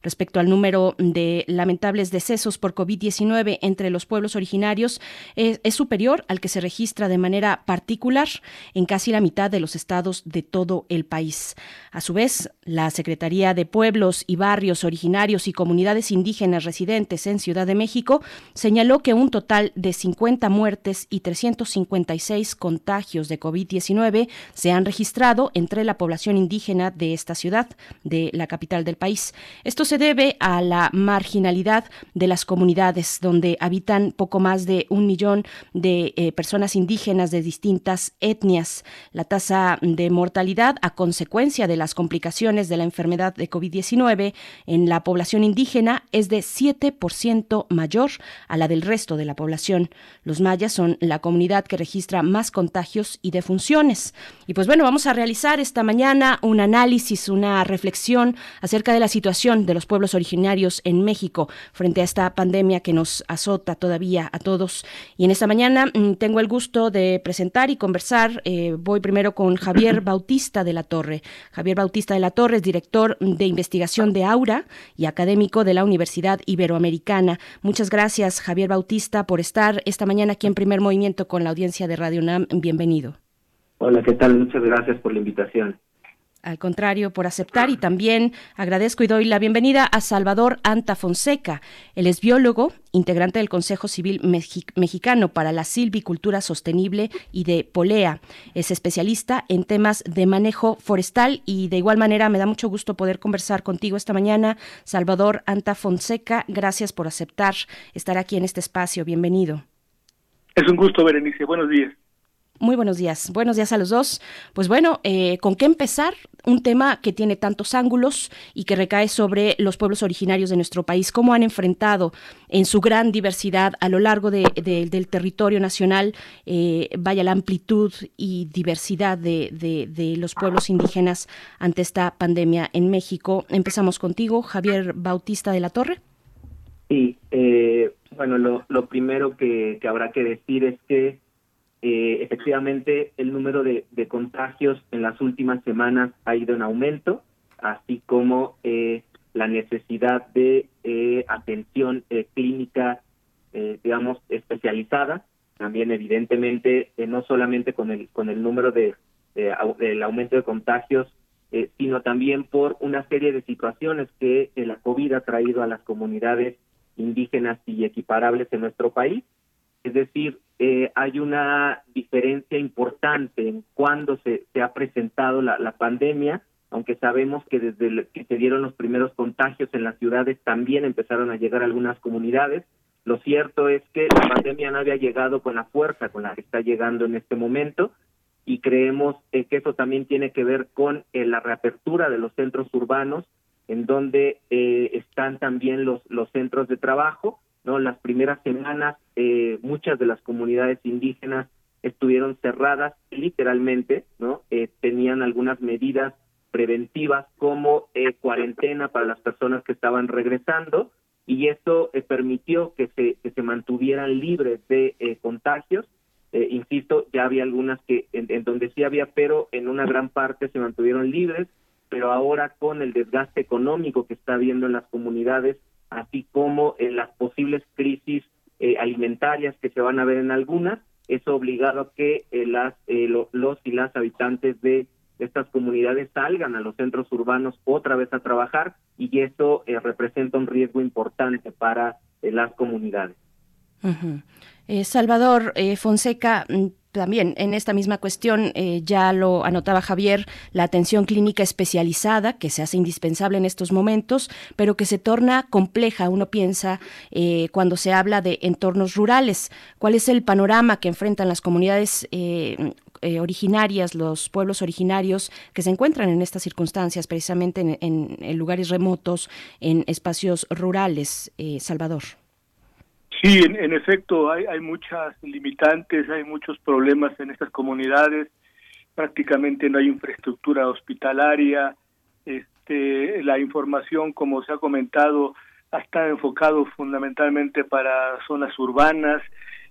Respecto al número de lamentables decesos por COVID-19 entre los pueblos originarios, es, es, superior al que se registra de manera particular en casi la mitad de los estados de todo el país. A su vez, la Secretaría de Pueblos y Barrios Originarios y Comunidades Indígenas residentes en Ciudad de México señaló que un total de 50 muertes y 356 contagios de COVID-19 se han registrado entre la población indígena de esta ciudad, de la capital del país. Esto se debe a la marginalidad de las comunidades donde habitan poco más de un millón de eh, personas indígenas de distintas etnias. La tasa de mortalidad a consecuencia de las complicaciones de la enfermedad de COVID-19 en la población indígena es de 7% mayor a la del resto de la población. Los mayas son la comunidad que registra más contagios y defunciones. Y pues bueno, vamos a realizar esta mañana un análisis, una reflexión acerca de la situación de los pueblos originarios en México frente a esta pandemia que nos azota todavía a todos. Y en esta mañana mm, tengo el gusto de presentar y conversar. Eh, voy primero con Javier Bautista de la Torre. Javier Bautista de la Torre es director de investigación de Aura y académico de la Universidad Iberoamericana. Muchas gracias, Javier Bautista, por estar esta mañana aquí en primer movimiento con la audiencia de Radio UNAM. Bienvenido. Hola, ¿qué tal? Muchas gracias por la invitación. Al contrario, por aceptar y también agradezco y doy la bienvenida a Salvador Anta Fonseca. Él es biólogo, integrante del Consejo Civil Mexicano para la Silvicultura Sostenible y de Polea. Es especialista en temas de manejo forestal y de igual manera me da mucho gusto poder conversar contigo esta mañana. Salvador Anta Fonseca, gracias por aceptar estar aquí en este espacio. Bienvenido. Es un gusto, Berenice. Buenos días. Muy buenos días. Buenos días a los dos. Pues bueno, eh, ¿con qué empezar? Un tema que tiene tantos ángulos y que recae sobre los pueblos originarios de nuestro país. ¿Cómo han enfrentado en su gran diversidad a lo largo de, del territorio nacional, eh, vaya la amplitud y diversidad de, los pueblos indígenas ante esta pandemia en México? Empezamos contigo, Javier Bautista de la Torre. Sí, eh, bueno, lo, primero que habrá que decir es que eh, efectivamente el número de, contagios en las últimas semanas ha ido en aumento, así como eh, la necesidad de eh, atención clínica, digamos, especializada. También, evidentemente, no solamente con el, con el número de, del aumento de contagios, sino también por una serie de situaciones que la COVID ha traído a las comunidades indígenas y equiparables en nuestro país. Es decir, eh, hay una diferencia importante en cuándo se, se ha presentado la, pandemia, aunque sabemos que desde que se dieron los primeros contagios en las ciudades también empezaron a llegar algunas comunidades. Lo cierto es que la pandemia no había llegado con la fuerza con la que está llegando en este momento y creemos eh, que eso también tiene que ver con eh, la reapertura de los centros urbanos en donde están también los centros de trabajo no las primeras semanas eh, muchas de las comunidades indígenas estuvieron cerradas literalmente no eh, tenían algunas medidas preventivas como eh, cuarentena para las personas que estaban regresando y eso permitió que se que se mantuvieran libres de contagios. Insisto ya había algunas que en donde sí había pero en una gran parte se mantuvieron libres pero ahora con el desgaste económico que está habiendo en las comunidades así como en las posibles crisis eh, alimentarias que se van a ver en algunas, eso obligado a que eh, las, eh, los y las habitantes de estas comunidades salgan a los centros urbanos otra vez a trabajar y eso representa un riesgo importante para las comunidades. Salvador Fonseca, mm, también en esta misma cuestión, eh, ya lo anotaba Javier, la atención clínica especializada, que se hace indispensable en estos momentos, pero que se torna compleja, uno piensa, eh, cuando se habla de entornos rurales. ¿Cuál es el panorama que enfrentan las comunidades? Eh, originarias, los pueblos originarios que se encuentran en estas circunstancias, precisamente en, lugares remotos, en espacios rurales, Salvador. Sí, en, efecto, hay, hay muchas limitantes, hay muchos problemas en estas comunidades, prácticamente no hay infraestructura hospitalaria, este, la información, como se ha comentado, está enfocado fundamentalmente para zonas urbanas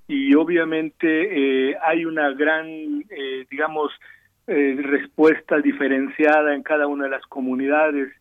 y obviamente eh, hay una gran, eh, digamos, eh, respuesta diferenciada en cada una de las comunidades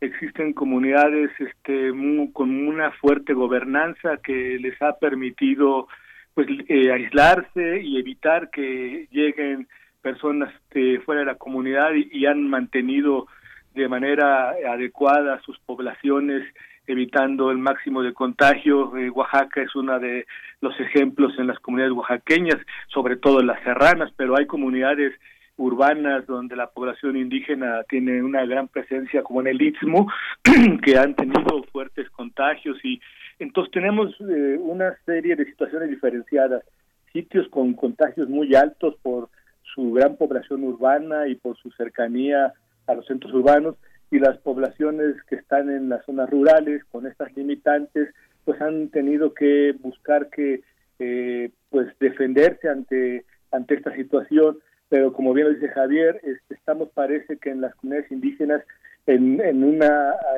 existen comunidades este, con una fuerte gobernanza que les ha permitido pues eh, aislarse y evitar que lleguen personas de fuera de la comunidad y, han mantenido de manera adecuada sus poblaciones evitando el máximo de contagio. Eh, Oaxaca es uno de los ejemplos en las comunidades oaxaqueñas, sobre todo en las serranas, pero hay comunidades urbanas donde la población indígena tiene una gran presencia como en el Istmo que han tenido fuertes contagios y entonces tenemos eh, una serie de situaciones diferenciadas. Sitios con contagios muy altos por su gran población urbana y por su cercanía a los centros urbanos y las poblaciones que están en las zonas rurales con estas limitantes pues han tenido que buscar que eh, pues defenderse ante ante esta situación pero como bien lo dice Javier, estamos parece que en las comunidades indígenas en, en un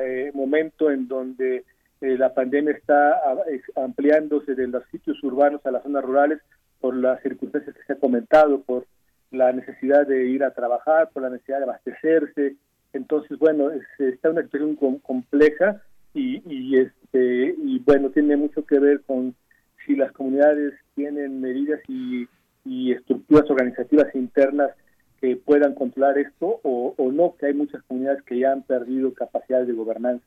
eh, momento en donde eh, la pandemia está ampliándose de los sitios urbanos a las zonas rurales por las circunstancias que se ha comentado, por la necesidad de ir a trabajar, por la necesidad de abastecerse. Entonces, bueno, está una situación compleja y, y, este, y bueno, tiene mucho que ver con si las comunidades tienen medidas y y estructuras organizativas internas que puedan controlar esto o, o no, que hay muchas comunidades que ya han perdido capacidad de gobernanza.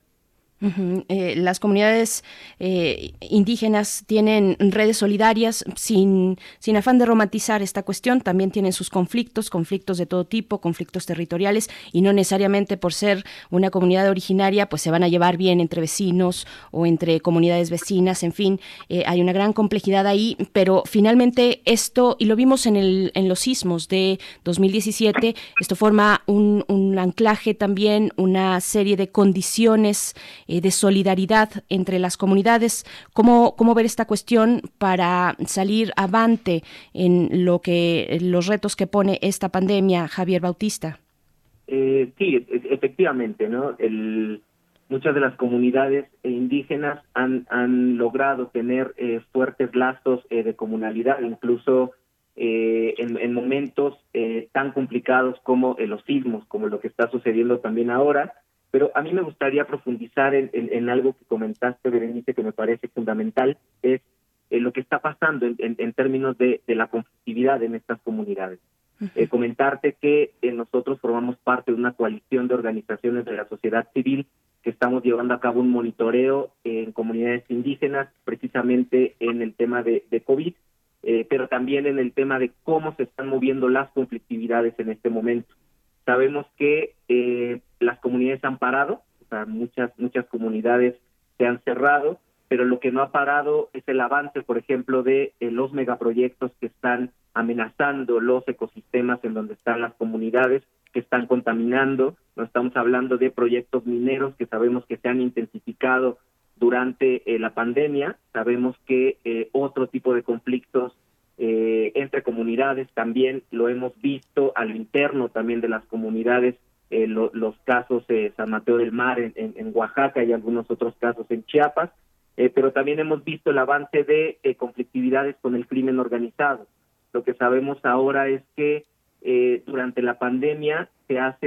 Eh, las comunidades eh, indígenas tienen redes solidarias sin, sin afán de romantizar esta cuestión, también tienen sus conflictos, conflictos de todo tipo, conflictos territoriales y no necesariamente por ser una comunidad originaria pues se van a llevar bien entre vecinos o entre comunidades vecinas, en fin, eh, hay una gran complejidad ahí, pero finalmente esto, y lo vimos en, el, en los sismos de 2017, esto forma un, un anclaje también, una serie de condiciones eh, de solidaridad entre las comunidades. ¿Cómo, ¿Cómo ver esta cuestión para salir avante en lo que los retos que pone esta pandemia, Javier Bautista? Eh, sí, efectivamente, ¿no? El, muchas de las comunidades indígenas han, han logrado tener eh, fuertes lazos de comunalidad, incluso en, en, momentos tan complicados como los sismos, como lo que está sucediendo también ahora, pero a mí me gustaría profundizar en, algo que comentaste, Berenice, que me parece fundamental, es eh, lo que está pasando en, términos de, la conflictividad en estas comunidades. Eh, comentarte que eh, nosotros formamos parte de una coalición de organizaciones de la sociedad civil que estamos llevando a cabo un monitoreo en comunidades indígenas, precisamente en el tema de, de COVID, pero también en el tema de cómo se están moviendo las conflictividades en este momento. Sabemos que eh, las comunidades han parado, o sea, muchas, muchas comunidades se han cerrado, pero lo que no ha parado es el avance, por ejemplo, de eh, los megaproyectos que están amenazando los ecosistemas en donde están las comunidades, que están contaminando. No estamos hablando de proyectos mineros que sabemos que se han intensificado durante eh, la pandemia. Sabemos que otro tipo de conflictos eh, entre comunidades también lo hemos visto a lo interno también de las comunidades eh, los casos de San Mateo del Mar en, en, Oaxaca y algunos otros casos en Chiapas eh, pero también hemos visto el avance de conflictividades con el crimen organizado. Lo que sabemos ahora es que durante la pandemia se ha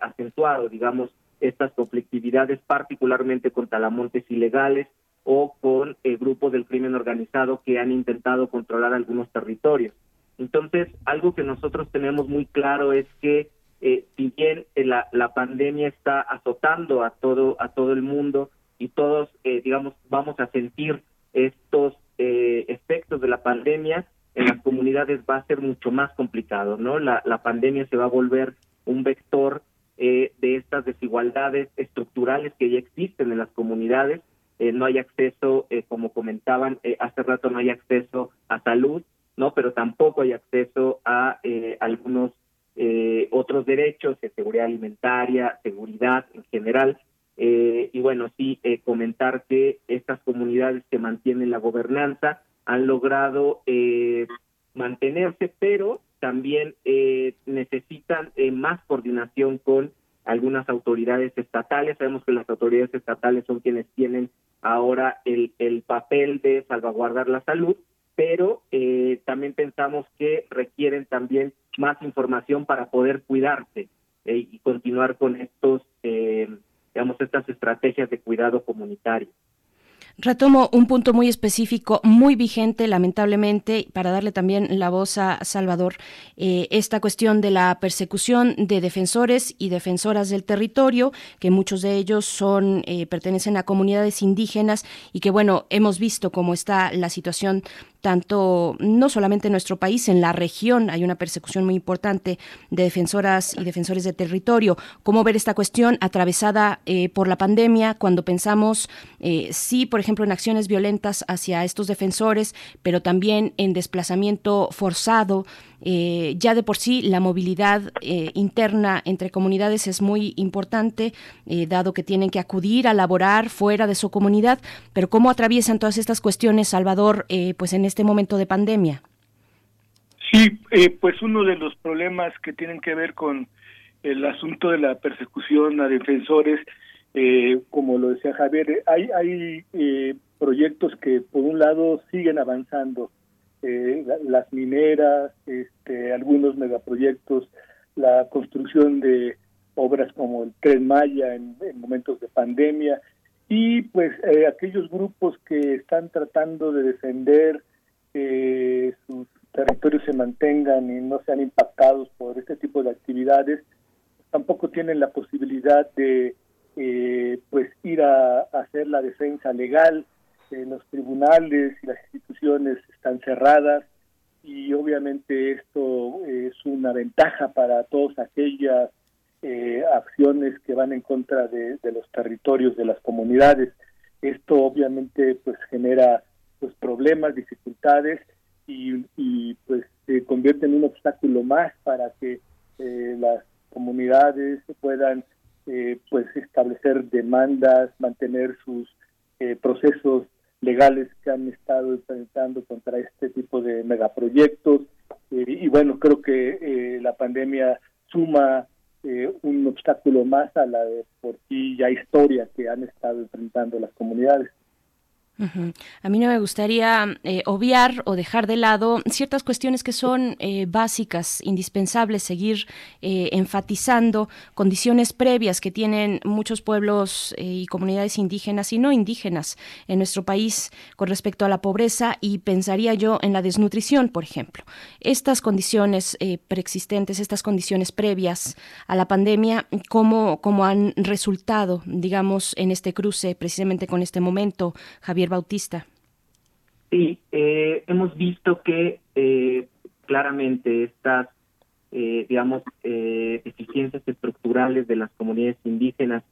acentuado digamos estas conflictividades particularmente con talamontes ilegales o con el grupo del crimen organizado que han intentado controlar algunos territorios. Entonces, algo que nosotros tenemos muy claro es que eh, si bien eh, la, la, pandemia está azotando a todo a todo el mundo y todos, eh, digamos, vamos a sentir estos efectos de la pandemia, en las comunidades va a ser mucho más complicado, ¿no? La, la pandemia se va a volver un vector de estas desigualdades estructurales que ya existen en las comunidades eh, no hay acceso, eh, como comentaban eh, hace rato, no hay acceso a salud, ¿no? Pero tampoco hay acceso a algunos otros derechos de seguridad alimentaria, seguridad en general. y bueno, sí, comentar que estas comunidades que mantienen la gobernanza han logrado mantenerse, pero también eh, necesitan eh, más coordinación con algunas autoridades estatales. Sabemos que las autoridades estatales son quienes tienen ahora el, el papel de salvaguardar la salud, pero eh, también pensamos que requieren también más información para poder cuidarse y continuar con estos, digamos, estas estrategias de cuidado comunitario. Retomo un punto muy específico, muy vigente, lamentablemente, para darle también la voz a Salvador, eh, esta cuestión de la persecución de defensores y defensoras del territorio, que muchos de ellos son eh, pertenecen a comunidades indígenas y que bueno hemos visto cómo está la situación tanto no solamente en nuestro país, en la región hay una persecución muy importante de defensoras y defensores de territorio. ¿Cómo ver esta cuestión atravesada eh, por la pandemia cuando pensamos, eh, sí, por ejemplo, en acciones violentas hacia estos defensores, pero también en desplazamiento forzado? Eh, ya de por sí la movilidad eh, interna entre comunidades es muy importante, eh, dado que tienen que acudir a laborar fuera de su comunidad, pero ¿cómo atraviesan todas estas cuestiones, Salvador, pues en este momento de pandemia? Sí, pues uno de los problemas que tienen que ver con el asunto de la persecución a defensores, como lo decía Javier, hay, hay proyectos que por un lado siguen avanzando, eh, las mineras, este, algunos megaproyectos, la construcción de obras como el Tren Maya en, momentos de pandemia. Y pues eh, aquellos grupos que están tratando de defender eh, sus territorios se mantengan y no sean impactados por este tipo de actividades, tampoco tienen la posibilidad de pues ir a hacer la defensa legal los tribunales y las instituciones están cerradas y obviamente esto es una ventaja para todas aquellas eh, acciones que van en contra de, los territorios de las comunidades. Esto obviamente pues genera pues problemas, dificultades y, pues se convierte en un obstáculo más para que eh, las comunidades puedan eh, pues establecer demandas, mantener sus procesos legales que han estado enfrentando contra este tipo de megaproyectos. Eh, y bueno, creo que eh, la pandemia suma eh, un obstáculo más a la de por sí ya historia que han estado enfrentando las comunidades. A mí no me gustaría eh, obviar o dejar de lado ciertas cuestiones que son eh, básicas, indispensables, seguir eh, enfatizando condiciones previas que tienen muchos pueblos y comunidades indígenas y no indígenas en nuestro país con respecto a la pobreza y pensaría yo en la desnutrición, por ejemplo. Estas condiciones preexistentes, estas condiciones previas a la pandemia, ¿cómo, cómo han resultado, digamos, en este cruce precisamente con este momento, Javier? Bautista. Sí, eh, hemos visto que eh, claramente estas, eh, digamos, deficiencias estructurales de las comunidades indígenas,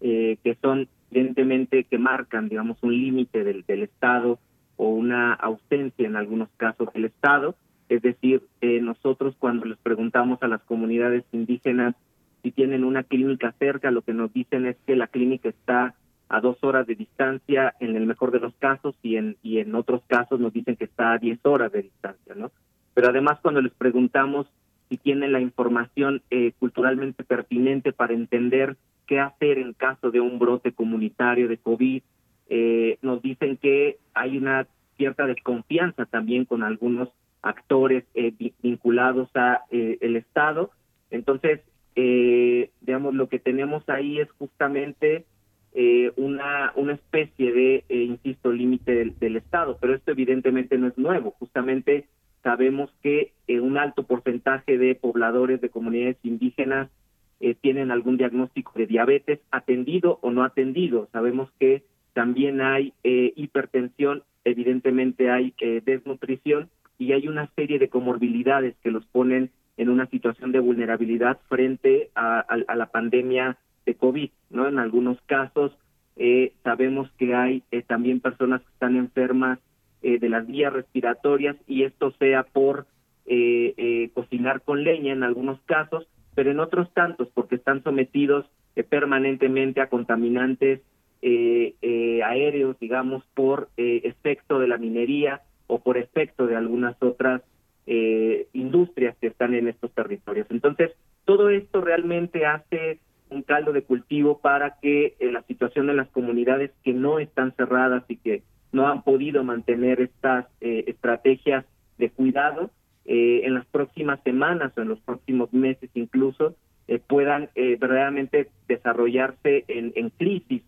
que son evidentemente que marcan, digamos, un límite del, del Estado o una ausencia en algunos casos del Estado. Es decir, nosotros cuando les preguntamos a las comunidades indígenas si tienen una clínica cerca, lo que nos dicen es que la clínica está a dos horas de distancia en el mejor de los casos y en, y en otros casos nos dicen que está a diez horas de distancia, ¿no? Pero además cuando les preguntamos si tienen la información eh, culturalmente pertinente para entender qué hacer en caso de un brote comunitario de COVID, eh, nos dicen que hay una cierta desconfianza también con algunos actores eh, vinculados a el Estado. Entonces, digamos, lo que tenemos ahí es justamente eh, una, una especie de, eh, insisto, límite del, Estado, pero esto evidentemente no es nuevo. Justamente sabemos que eh, un alto porcentaje de pobladores de comunidades indígenas tienen algún diagnóstico de diabetes atendido o no atendido. Sabemos que también hay hipertensión, evidentemente hay desnutrición y hay una serie de comorbilidades que los ponen en una situación de vulnerabilidad frente a la pandemia de COVID, ¿no? En algunos casos eh, sabemos que hay eh, también personas que están enfermas de las vías respiratorias y esto sea por cocinar con leña en algunos casos, pero en otros tantos porque están sometidos permanentemente a contaminantes aéreos, digamos, por efecto de la minería o por efecto de algunas otras industrias que están en estos territorios. Entonces, todo esto realmente hace un caldo de cultivo para que eh, la situación de las comunidades que no están cerradas y que no han podido mantener estas eh, estrategias de cuidado eh, en las próximas semanas o en los próximos meses incluso puedan verdaderamente desarrollarse en, en crisis,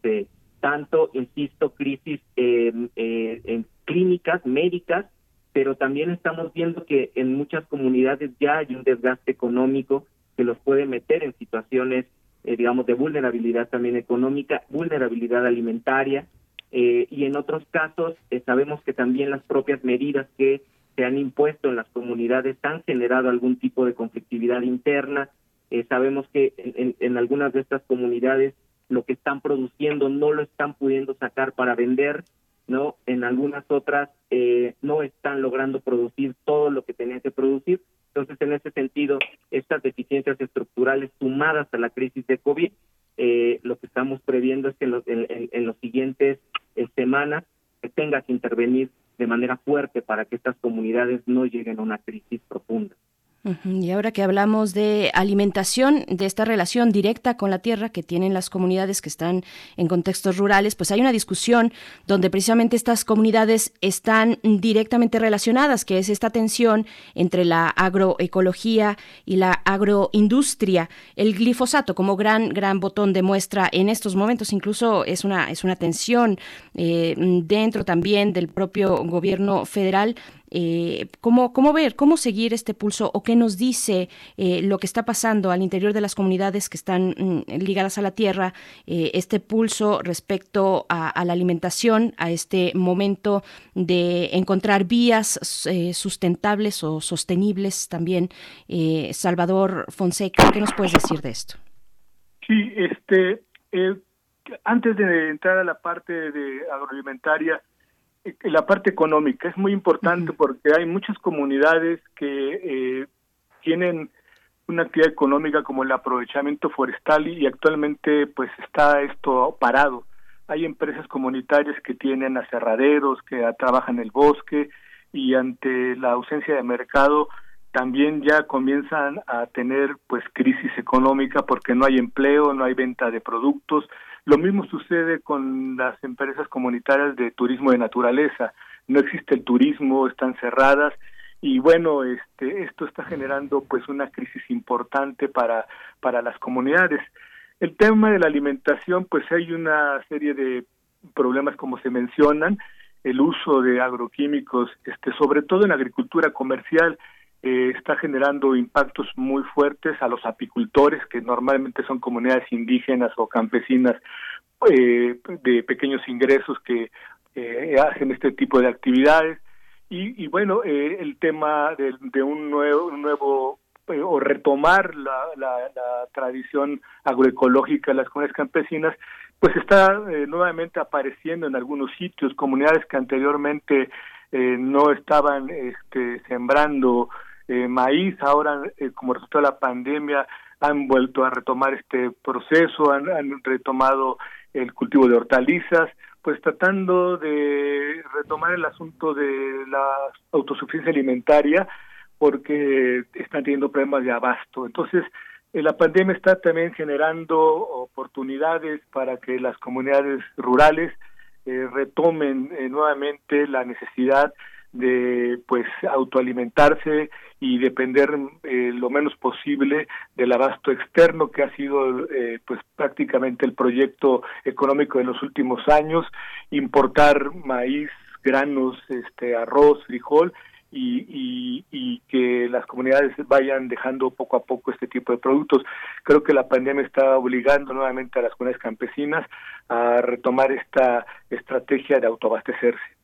tanto, insisto, crisis en clínicas, médicas, pero también estamos viendo que en muchas comunidades ya hay un desgaste económico que los puede meter en situaciones, eh, digamos, de vulnerabilidad también económica, vulnerabilidad alimentaria, eh, y en otros casos eh, sabemos que también las propias medidas que se han impuesto en las comunidades han generado algún tipo de conflictividad interna. sabemos que en, en, algunas de estas comunidades lo que están produciendo no lo están pudiendo sacar para vender, no en algunas otras no están logrando producir todo lo que tenían que producir entonces, en ese sentido, estas deficiencias estructurales sumadas a la crisis de COVID, eh, lo que estamos previendo es que en los, en, los siguientes eh, semanas se tenga que intervenir de manera fuerte para que estas comunidades no lleguen a una crisis profunda. Y ahora que hablamos de alimentación, de esta relación directa con la tierra que tienen las comunidades que están en contextos rurales, pues hay una discusión donde precisamente estas comunidades están directamente relacionadas, que es esta tensión entre la agroecología y la agroindustria. El glifosato como gran gran botón de muestra en estos momentos incluso es una es una tensión eh, dentro también del propio gobierno federal eh, cómo, ver, cómo seguir este pulso o qué nos dice eh, lo que está pasando al interior de las comunidades que están mm, ligadas a la tierra, eh, este pulso respecto a, la alimentación, a este momento de encontrar vías sustentables o sostenibles también. Salvador Fonseca, ¿qué nos puedes decir de esto? Sí, este, antes de entrar a la parte de agroalimentaria, la parte económica es muy importante porque hay muchas comunidades que eh, tienen una actividad económica como el aprovechamiento forestal y actualmente pues está esto parado. Hay empresas comunitarias que tienen aserraderos, que trabajan en el bosque y ante la ausencia de mercado también ya comienzan a tener pues crisis económica porque no hay empleo, no hay venta de productos, lo mismo sucede con las empresas comunitarias de turismo de naturaleza. No existe el turismo, están cerradas y bueno, este, esto está generando pues una crisis importante para, para las comunidades. El tema de la alimentación, pues hay una serie de problemas como se mencionan, el uso de agroquímicos, este, sobre todo en agricultura comercial, eh, está generando impactos muy fuertes a los apicultores, que normalmente son comunidades indígenas o campesinas eh, de pequeños ingresos que eh, hacen este tipo de actividades. Y, bueno, el tema de, un nuevo, nuevo o retomar la, la, tradición agroecológica de las comunidades campesinas, pues está nuevamente apareciendo en algunos sitios, comunidades que anteriormente no estaban este, sembrando eh, maíz, ahora eh, como resultado de la pandemia han vuelto a retomar este proceso, han, retomado el cultivo de hortalizas, pues tratando de retomar el asunto de la autosuficiencia alimentaria porque están teniendo problemas de abasto. Entonces, eh, la pandemia está también generando oportunidades para que las comunidades rurales retomen nuevamente la necesidad de pues autoalimentarse y depender eh, lo menos posible del abasto externo que ha sido eh, pues prácticamente el proyecto económico de los últimos años importar maíz granos este arroz frijol y, y, y, que las comunidades vayan dejando poco a poco este tipo de productos. Creo que la pandemia está obligando nuevamente a las comunidades campesinas a retomar esta estrategia de autoabastecerse.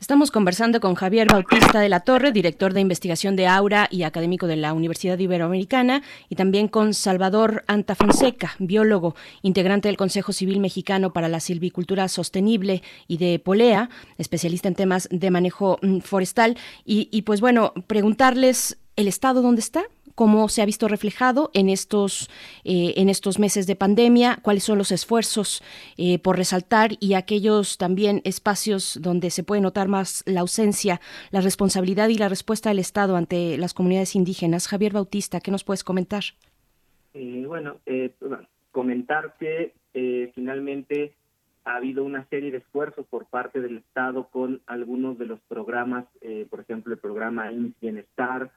Estamos conversando con Javier Bautista de la Torre, director de investigación de Aura y académico de la Universidad Iberoamericana, y también con Salvador Antafonseca, biólogo, integrante del Consejo Civil Mexicano para la Silvicultura Sostenible y de Polea, especialista en temas de manejo mm, forestal. Y, y pues bueno, preguntarles el estado dónde está, cómo se ha visto reflejado en estos, eh, en estos meses de pandemia, cuáles son los esfuerzos eh, por resaltar y aquellos también espacios donde se puede notar más la ausencia, la responsabilidad y la respuesta del Estado ante las comunidades indígenas. Javier Bautista, ¿qué nos puedes comentar? Eh, bueno, comentar que finalmente ha habido una serie de esfuerzos por parte del Estado con algunos de los programas, por ejemplo, el programa Bienestar,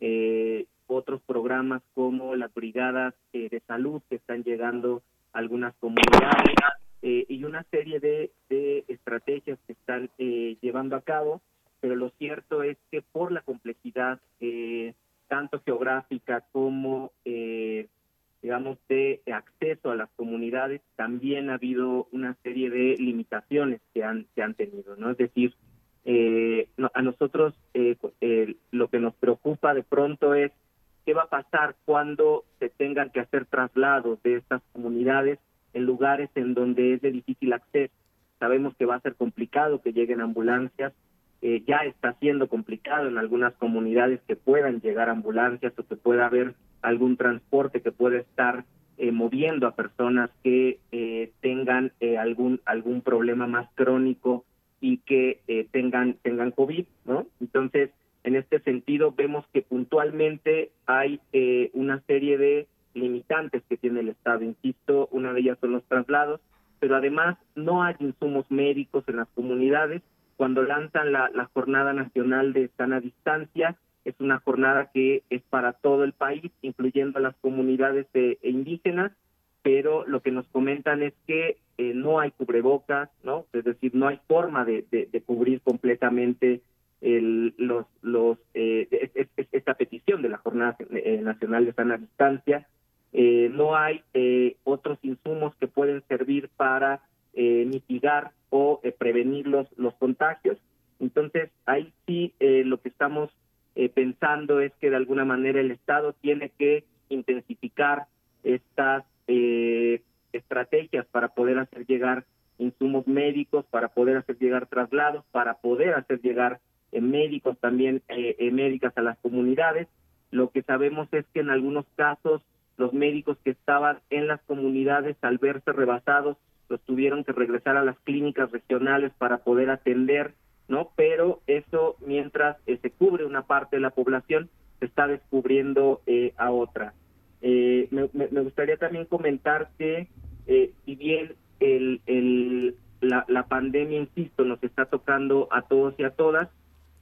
eh, otros programas como las brigadas eh, de salud que están llegando a algunas comunidades eh, y una serie de, estrategias que están eh, llevando a cabo, pero lo cierto es que por la complejidad tanto geográfica como digamos de acceso a las comunidades también ha habido una serie de limitaciones que han que han tenido no es decir a nosotros lo que nos preocupa de pronto es qué va a pasar cuando se tengan que hacer traslados de estas comunidades en lugares en donde es de difícil acceso. Sabemos que va a ser complicado que lleguen ambulancias, eh, ya está siendo complicado en algunas comunidades que puedan llegar ambulancias o que pueda haber algún transporte que pueda estar eh, moviendo a personas que eh, tengan algún algún problema más crónico y que tengan tengan covid, ¿no? Entonces en este sentido, vemos que puntualmente hay eh, una serie de limitantes que tiene el Estado. Insisto, una de ellas son los traslados, pero además no hay insumos médicos en las comunidades. Cuando lanzan la, Jornada Nacional de Sana Distancia, es una jornada que es para todo el país, incluyendo las comunidades e indígenas, pero lo que nos comentan es que eh, no hay cubrebocas, ¿no? Es decir, no hay forma de cubrir completamente los, los, eh, esta petición de la Jornada eh, Nacional de Sana Distancia. Eh, no hay otros insumos que pueden servir para mitigar o prevenir los, los contagios. Entonces, ahí sí lo que estamos pensando es que de alguna manera el Estado tiene que intensificar estas estrategias para poder hacer llegar insumos médicos, para poder hacer llegar traslados, para poder hacer llegar médicos también, eh, eh, médicas a las comunidades. Lo que sabemos es que en algunos casos los médicos que estaban en las comunidades al verse rebasados los tuvieron que regresar a las clínicas regionales para poder atender, ¿no? Pero eso mientras eh, se cubre una parte de la población se está descubriendo a otra. Me, me, gustaría también comentar que si bien el, el, la, la pandemia, insisto, nos está tocando a todos y a todas,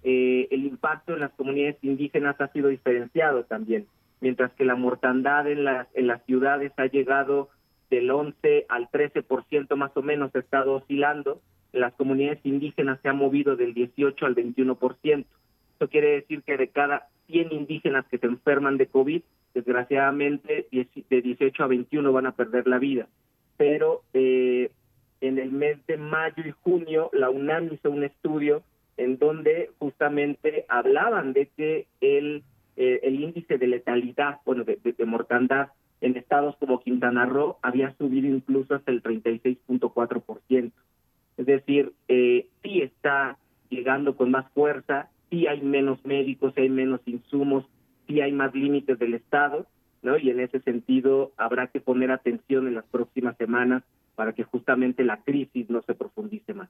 eh, el impacto en las comunidades indígenas ha sido diferenciado también, mientras que la mortandad en las, en las ciudades ha llegado del 11 al 13% más o menos, ha estado oscilando, en las comunidades indígenas se ha movido del 18 al 21%. Eso quiere decir que de cada 100 indígenas que se enferman de COVID, desgraciadamente de 18 a 21 van a perder la vida. Pero eh, en el mes de mayo y junio, la UNAM hizo un estudio en donde justamente hablaban de que el, eh, el índice de letalidad, bueno, de, mortandad en estados como Quintana Roo había subido incluso hasta el 36.4%. Es decir, eh, sí está llegando con más fuerza, sí hay menos médicos, hay menos insumos, sí hay más límites del Estado, ¿no? Y en ese sentido habrá que poner atención en las próximas semanas para que justamente la crisis no se profundice más.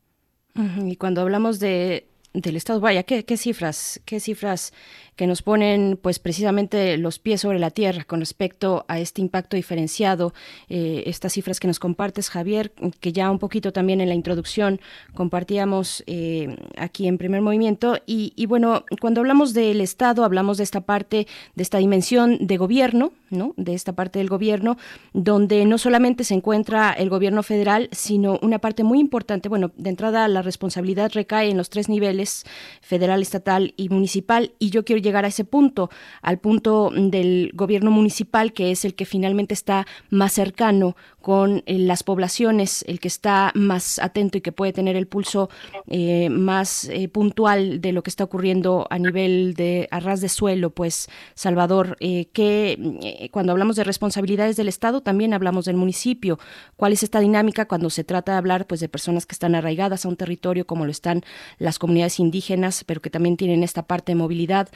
Y cuando hablamos de del Estado. Vaya, ¿qué, ¿qué, cifras, qué cifras que nos ponen, pues precisamente los pies sobre la tierra con respecto a este impacto diferenciado. Eh, estas cifras que nos compartes, Javier, que ya un poquito también en la introducción compartíamos eh, aquí en Primer Movimiento. Y, y, bueno, cuando hablamos del Estado, hablamos de esta parte, de esta dimensión de gobierno, ¿no? de esta parte del gobierno, donde no solamente se encuentra el gobierno federal, sino una parte muy importante, bueno, de entrada la responsabilidad recae en los tres niveles, federal, estatal y municipal, y yo quiero llegar a ese punto, al punto del gobierno municipal, que es el que finalmente está más cercano con eh, las poblaciones, el que está más atento y que puede tener el pulso eh, más eh, puntual de lo que está ocurriendo a nivel de arras de suelo, pues Salvador, que cuando hablamos de responsabilidades del Estado también hablamos del municipio. ¿Cuál es esta dinámica cuando se trata de hablar pues de personas que están arraigadas a un territorio como lo están las comunidades indígenas, pero que también tienen esta parte de movilidad?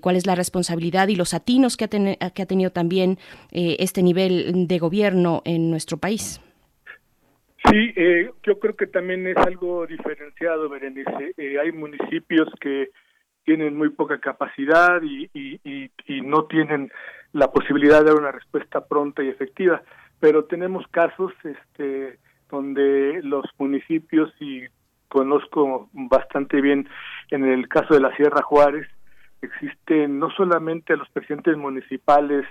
¿Cuál es la responsabilidad y los atinos que ha, que ha tenido también este nivel de gobierno en nuestro país. Sí, eh, yo creo que también es algo diferenciado, Berenice. Eh, hay municipios que tienen muy poca capacidad y, y, no tienen la posibilidad de dar una respuesta pronta y efectiva, pero tenemos casos este, donde los municipios, y conozco bastante bien en el caso de la Sierra Juárez, existen no solamente los presidentes municipales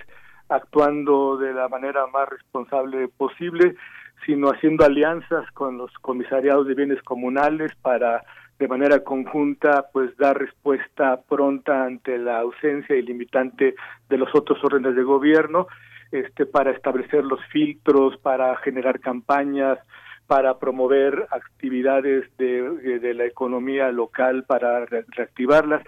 actuando de la manera más responsable posible, sino haciendo alianzas con los comisariados de bienes comunales para de manera conjunta pues dar respuesta pronta ante la ausencia y limitante de los otros órdenes de gobierno este para establecer los filtros para generar campañas para promover actividades de, de la economía local para reactivarlas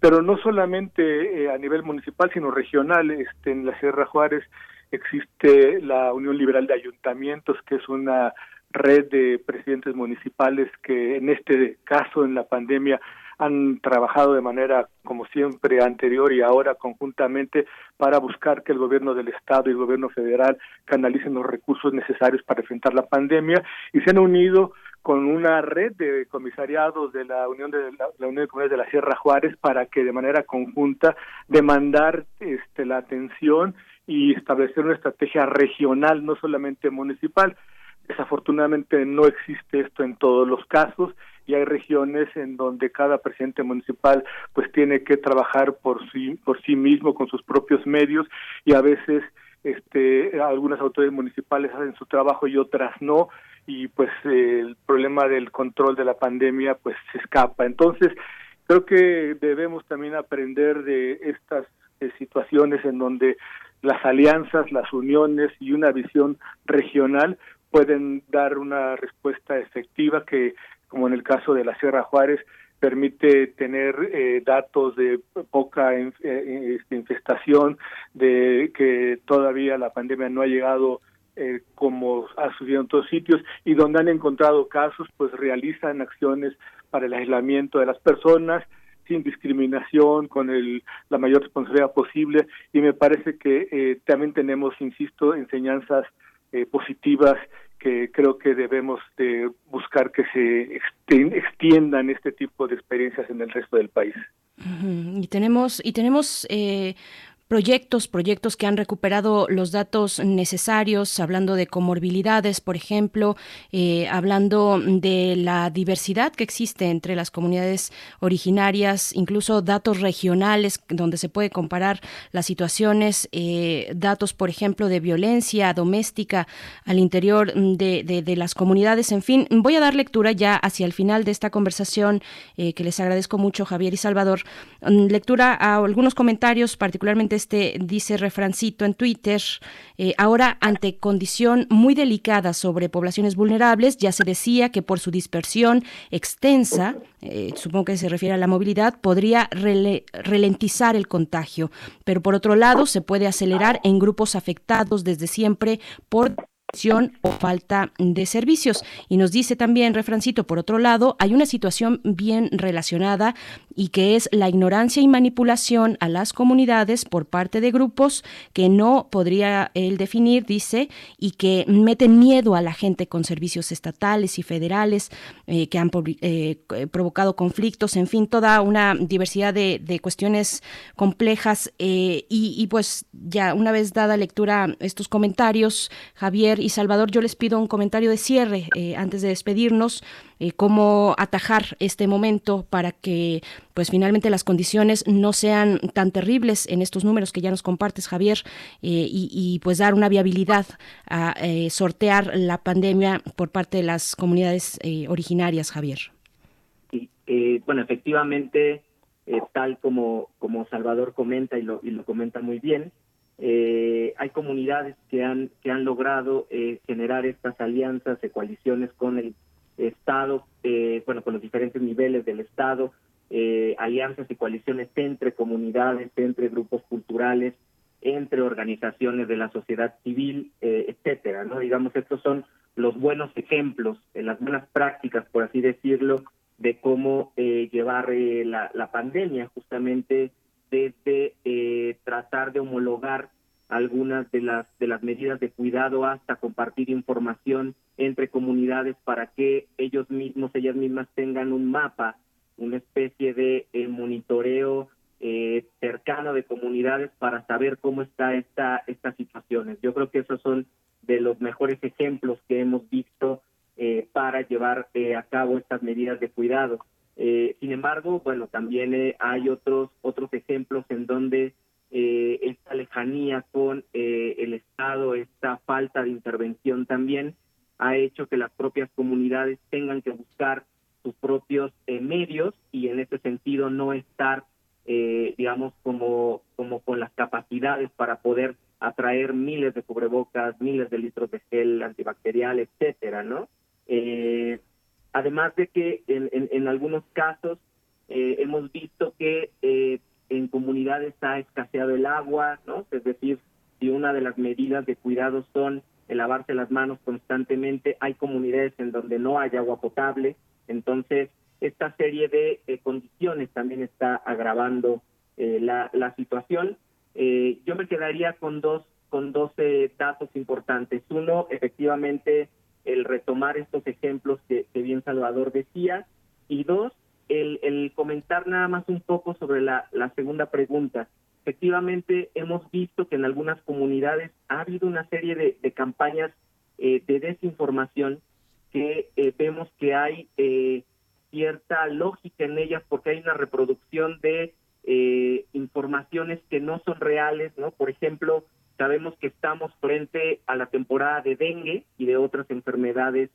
pero no solamente eh, a nivel municipal, sino regional. Este, en la Sierra Juárez existe la Unión Liberal de Ayuntamientos, que es una red de presidentes municipales que en este caso, en la pandemia, han trabajado de manera, como siempre, anterior y ahora conjuntamente para buscar que el gobierno del Estado y el gobierno federal canalicen los recursos necesarios para enfrentar la pandemia y se han unido con una red de comisariados de la Unión de la, Unión de Comunidades de la Sierra Juárez para que de manera conjunta demandar este la atención y establecer una estrategia regional, no solamente municipal. Desafortunadamente no existe esto en todos los casos y hay regiones en donde cada presidente municipal pues tiene que trabajar por sí por sí mismo con sus propios medios y a veces este algunas autoridades municipales hacen su trabajo y otras no y pues el problema del control de la pandemia pues se escapa. Entonces, creo que debemos también aprender de estas eh, situaciones en donde las alianzas, las uniones y una visión regional pueden dar una respuesta efectiva que, como en el caso de la Sierra Juárez, permite tener eh, datos de poca eh, este, infestación, de que todavía la pandemia no ha llegado eh, como ha sucedido en otros sitios y donde han encontrado casos, pues realizan acciones para el aislamiento de las personas sin discriminación, con el, la mayor responsabilidad posible y me parece que eh, también tenemos, insisto, enseñanzas eh, positivas que creo que debemos de buscar que se extiendan este tipo de experiencias en el resto del país. Y tenemos y tenemos eh, proyectos, proyectos que han recuperado los datos necesarios, hablando de comorbilidades, por ejemplo, eh, hablando de la diversidad que existe entre las comunidades originarias, incluso datos regionales donde se puede comparar las situaciones, eh, datos, por ejemplo, de violencia doméstica al interior de, de, las comunidades. En fin, voy a dar lectura ya hacia el final de esta conversación, eh, que les agradezco mucho, Javier y Salvador. Mm, lectura a algunos comentarios, particularmente este dice refrancito en Twitter, eh, ahora ante condición muy delicada sobre poblaciones vulnerables, ya se decía que por su dispersión extensa, eh, supongo que se refiere a la movilidad, podría ralentizar el contagio, pero por otro lado se puede acelerar en grupos afectados desde siempre por o falta de servicios. Y nos dice también, refrancito, por otro lado, hay una situación bien relacionada y que es la ignorancia y manipulación a las comunidades por parte de grupos que no podría él definir, dice, y que meten miedo a la gente con servicios estatales y federales eh, que han eh, provocado conflictos, en fin, toda una diversidad de, cuestiones complejas. Eh, y, y pues ya una vez dada lectura estos comentarios, Javier y Salvador, yo les pido un comentario de cierre antes de despedirnos, cómo atajar este momento para que pues finalmente las condiciones no sean tan terribles en estos números que ya nos compartes, Javier, y, y, pues dar una viabilidad a sortear la pandemia por parte de las comunidades originarias, Javier. Bueno, efectivamente eh, tal como, como Salvador comenta y lo, y lo comenta muy bien. Eh, hay comunidades que han, que han logrado eh, generar estas alianzas y coaliciones con el Estado, bueno, con los diferentes niveles del Estado, alianzas y coaliciones entre comunidades, entre grupos culturales, entre organizaciones de la sociedad civil, etcétera, ¿no? Digamos, estos son los buenos ejemplos, las buenas prácticas, por así decirlo, de cómo eh, llevar eh, la, la, pandemia, justamente desde eh, tratar de homologar algunas de las de las medidas de cuidado hasta compartir información entre comunidades para que ellos mismos ellas mismas tengan un mapa una especie de monitoreo cercano de comunidades para saber cómo está esta estas situaciones yo creo que esos son de los mejores ejemplos que hemos visto eh, para llevar eh, a cabo estas medidas de cuidado. Eh, sin embargo, bueno, también hay otros otros ejemplos en donde esta lejanía con el Estado, esta falta de intervención también ha hecho que las propias comunidades tengan que buscar sus propios medios y en ese sentido no estar, digamos, como, como con las capacidades para poder atraer miles de cubrebocas, miles de litros de gel antibacterial, etcétera, ¿no? Eh, además de que en, en, algunos casos eh, hemos visto que eh, en comunidades ha escaseado el agua, ¿no? Es decir, si una de las medidas de cuidado son el lavarse las manos constantemente, hay comunidades en donde no hay agua potable, entonces esta serie de condiciones también está agravando la, la, situación. yo me quedaría con dos con dos datos importantes. Uno, efectivamente, el retomar estos ejemplos que, bien Salvador decía, y dos, el, el, comentar nada más un poco sobre la, segunda pregunta. Efectivamente, hemos visto que en algunas comunidades ha habido una serie de, de campañas eh, de desinformación que eh, vemos que hay eh, cierta lógica en ellas porque hay una reproducción de informaciones que no son reales, ¿no? Por ejemplo, Sabemos que estamos frente a la temporada de dengue y de otras enfermedades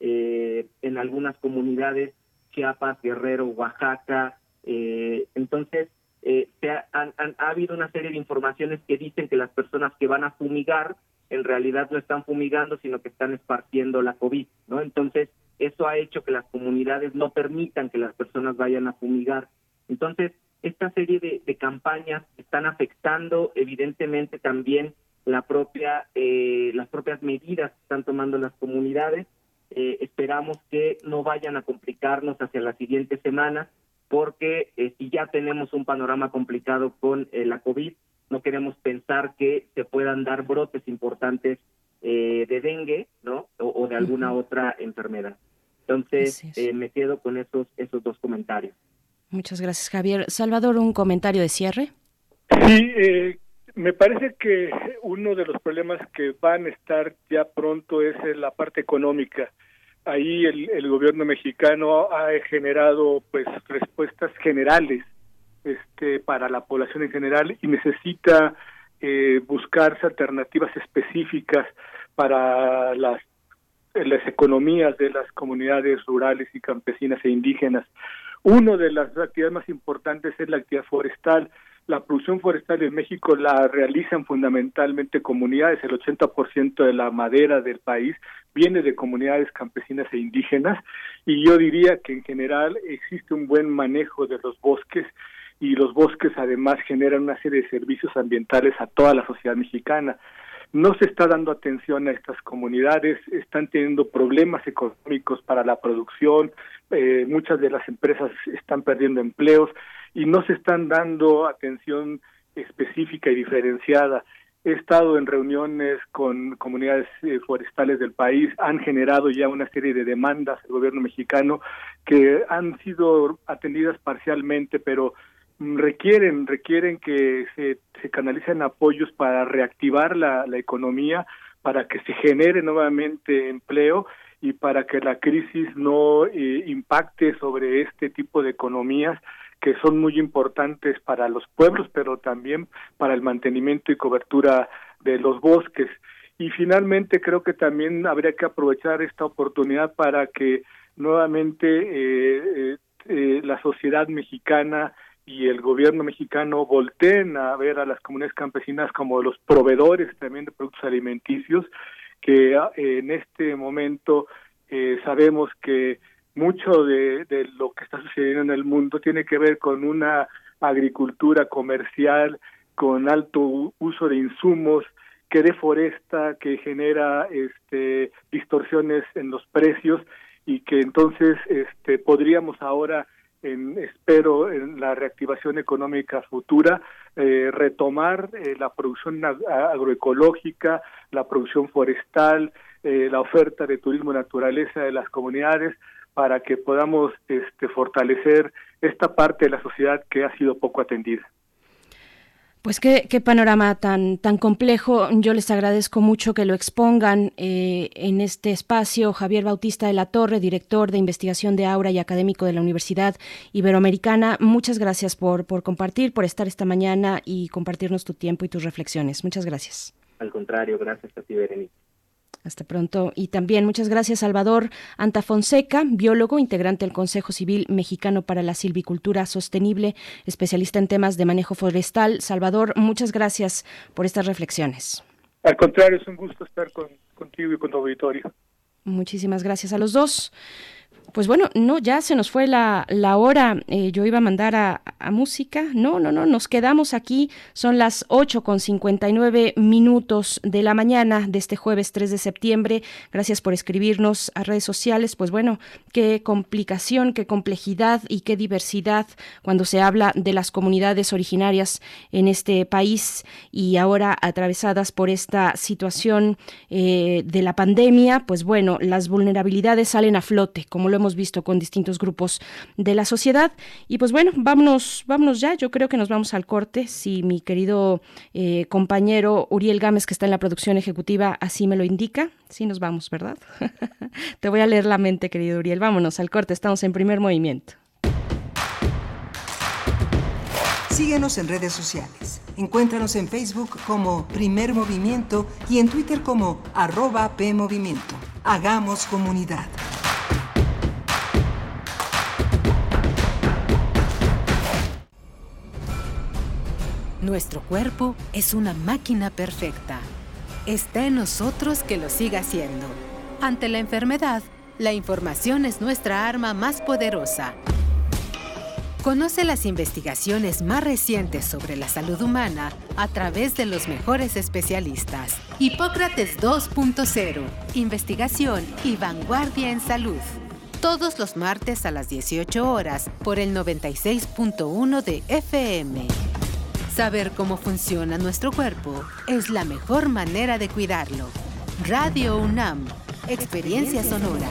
eh, en algunas comunidades, Chiapas, Guerrero, Oaxaca. Eh, entonces, eh, ha, ha habido una serie de informaciones que dicen que las personas que van a fumigar en realidad no están fumigando, sino que están esparciendo la COVID, ¿no? Entonces, eso ha hecho que las comunidades no permitan que las personas vayan a fumigar. Entonces, esta serie de, campañas están afectando evidentemente también la propia eh, las propias medidas que están tomando las comunidades. Eh, esperamos que no vayan a complicarnos hacia la siguiente semana porque eh, si ya tenemos un panorama complicado con la COVID no queremos pensar que se puedan dar brotes importantes de dengue no o, de alguna otra enfermedad. Entonces me quedo con esos esos dos comentarios Muchas gracias, Javier. Salvador, un comentario de cierre. Sí, eh, me parece que uno de los problemas que van a estar ya pronto es la parte económica. Ahí el, gobierno mexicano ha generado pues respuestas generales este, para la población en general y necesita eh, buscarse alternativas específicas para las las economías de las comunidades rurales y campesinas e indígenas. Una de las actividades más importantes es la actividad forestal. La producción forestal en México la realizan fundamentalmente comunidades. El 80% de la madera del país viene de comunidades campesinas e indígenas. Y yo diría que en general existe un buen manejo de los bosques y los bosques además generan una serie de servicios ambientales a toda la sociedad mexicana no se está dando atención a estas comunidades, están teniendo problemas económicos para la producción, eh, muchas de las empresas están perdiendo empleos y no se están dando atención específica y diferenciada. He estado en reuniones con comunidades eh, forestales del país, han generado ya una serie de demandas el gobierno mexicano que han sido atendidas parcialmente, pero requieren requieren que se, canalicen apoyos para reactivar la, la economía para que se genere nuevamente empleo y para que la crisis no eh, impacte sobre este tipo de economías que son muy importantes para los pueblos, pero también para el mantenimiento y cobertura de los bosques. Y finalmente creo que también habría que aprovechar esta oportunidad para que nuevamente eh, eh, la sociedad mexicana y el gobierno mexicano volteen a ver a las comunidades campesinas como los proveedores también de productos alimenticios, que ah, en este momento eh, sabemos que mucho de, lo que está sucediendo en el mundo tiene que ver con una agricultura comercial, con alto uso de insumos, que deforesta, que genera este, distorsiones en los precios y que entonces este, podríamos ahora, en, espero, en la reactivación económica futura, eh, retomar eh, la producción agroecológica, la producción forestal, eh, la oferta de turismo naturaleza de las comunidades para que podamos este, fortalecer esta parte de la sociedad que ha sido poco atendida. Pues qué, panorama tan, tan complejo. Yo les agradezco mucho que lo expongan eh, en este espacio. Javier Bautista de la Torre, director de investigación de Aura y académico de la Universidad Iberoamericana. Muchas gracias por, por compartir, por estar esta mañana y compartirnos tu tiempo y tus reflexiones. Muchas gracias. Al contrario, gracias a ti, Berenice. Hasta pronto. Y también muchas gracias, Salvador Antafonseca, biólogo, integrante del Consejo Civil Mexicano para la Silvicultura Sostenible, especialista en temas de manejo forestal. Salvador, muchas gracias por estas reflexiones. Al contrario, es un gusto estar contigo y con tu auditorio. Muchísimas gracias a los dos. Pues bueno, no, ya se nos fue la, la hora. Eh, yo iba a mandar a, música. No, no, no, nos quedamos aquí. Son las 8 con 59 minutos de la mañana de este jueves 3 de septiembre. Gracias por escribirnos a redes sociales. Pues bueno, qué complicación, qué complejidad y qué diversidad cuando se habla de las comunidades originarias en este país y ahora atravesadas por esta situación eh, de la pandemia. Pues bueno, las vulnerabilidades salen a flote, como lo hemos visto con distintos grupos de la sociedad. Y pues bueno, vámonos, vámonos ya. Yo creo que nos vamos al corte. Si mi querido eh, compañero Uriel Gámez, que está en la producción ejecutiva, así me lo indica. Sí, nos vamos, ¿verdad? Te voy a leer la mente, querido Uriel. Vámonos al corte. Estamos en primer movimiento. Síguenos en redes sociales. Encuéntranos en Facebook como Primer Movimiento y en Twitter como arroba PMovimiento. Hagamos comunidad. Nuestro cuerpo es una máquina perfecta. Está en nosotros que lo siga haciendo. Ante la enfermedad, la información es nuestra arma más poderosa. Conoce las investigaciones más recientes sobre la salud humana a través de los mejores especialistas. Hipócrates 2.0. Investigación y vanguardia en salud. Todos los martes a las 18 horas por el 96.1 de FM. Saber cómo funciona nuestro cuerpo es la mejor manera de cuidarlo. Radio UNAM, Experiencia Sonora.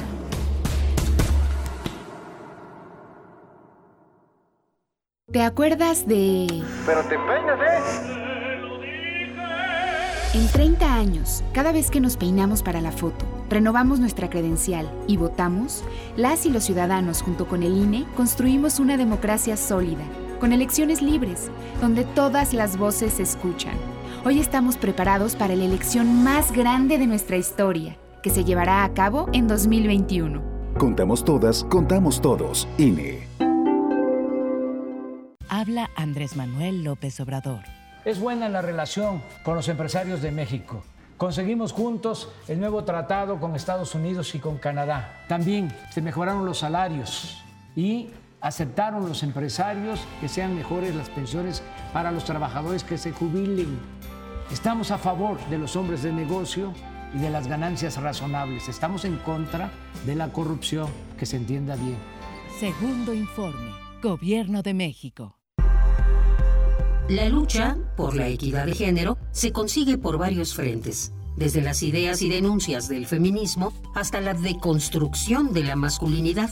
¿Te acuerdas de... Pero te peinas, ¿eh? En 30 años, cada vez que nos peinamos para la foto, renovamos nuestra credencial y votamos, las y los ciudadanos junto con el INE construimos una democracia sólida con elecciones libres, donde todas las voces se escuchan. Hoy estamos preparados para la elección más grande de nuestra historia, que se llevará a cabo en 2021. Contamos todas, contamos todos. INE. Habla Andrés Manuel López Obrador. Es buena la relación con los empresarios de México. Conseguimos juntos el nuevo tratado con Estados Unidos y con Canadá. También se mejoraron los salarios y aceptaron los empresarios que sean mejores las pensiones para los trabajadores que se jubilen. Estamos a favor de los hombres de negocio y de las ganancias razonables. Estamos en contra de la corrupción, que se entienda bien. Segundo informe, Gobierno de México. La lucha por la equidad de género se consigue por varios frentes, desde las ideas y denuncias del feminismo hasta la deconstrucción de la masculinidad.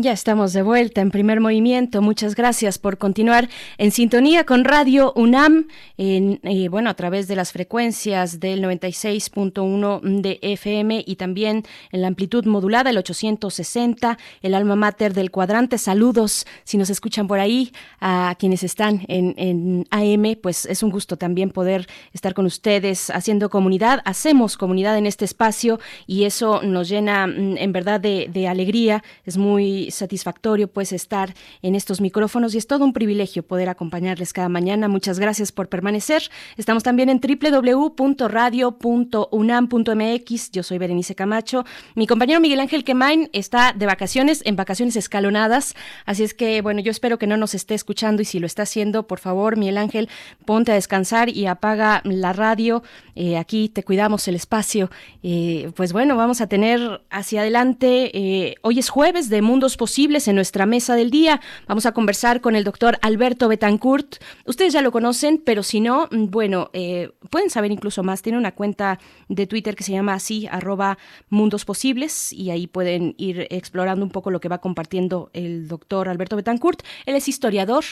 Ya estamos de vuelta en primer movimiento. Muchas gracias por continuar en sintonía con Radio UNAM, en, eh, bueno, a través de las frecuencias del 96.1 de FM y también en la amplitud modulada, el 860, el alma mater del cuadrante. Saludos si nos escuchan por ahí, a quienes están en, en AM, pues es un gusto también poder estar con ustedes haciendo comunidad. Hacemos comunidad en este espacio y eso nos llena mm, en verdad de, de alegría. Es muy satisfactorio pues estar en estos micrófonos y es todo un privilegio poder acompañarles cada mañana. Muchas gracias por permanecer. Estamos también en www.radio.unam.mx. Yo soy Berenice Camacho. Mi compañero Miguel Ángel Quemain está de vacaciones, en vacaciones escalonadas. Así es que, bueno, yo espero que no nos esté escuchando y si lo está haciendo, por favor, Miguel Ángel, ponte a descansar y apaga la radio. Eh, aquí te cuidamos el espacio. Eh, pues bueno, vamos a tener hacia adelante. Eh, hoy es jueves de Mundo posibles en nuestra mesa del día. Vamos a conversar con el doctor Alberto Betancourt. Ustedes ya lo conocen, pero si no, mm, bueno, eh, pueden saber incluso más. Tiene una cuenta de Twitter que se llama así, arroba mundos posibles, y ahí pueden ir explorando un poco lo que va compartiendo el doctor Alberto Betancourt. Él es historiador,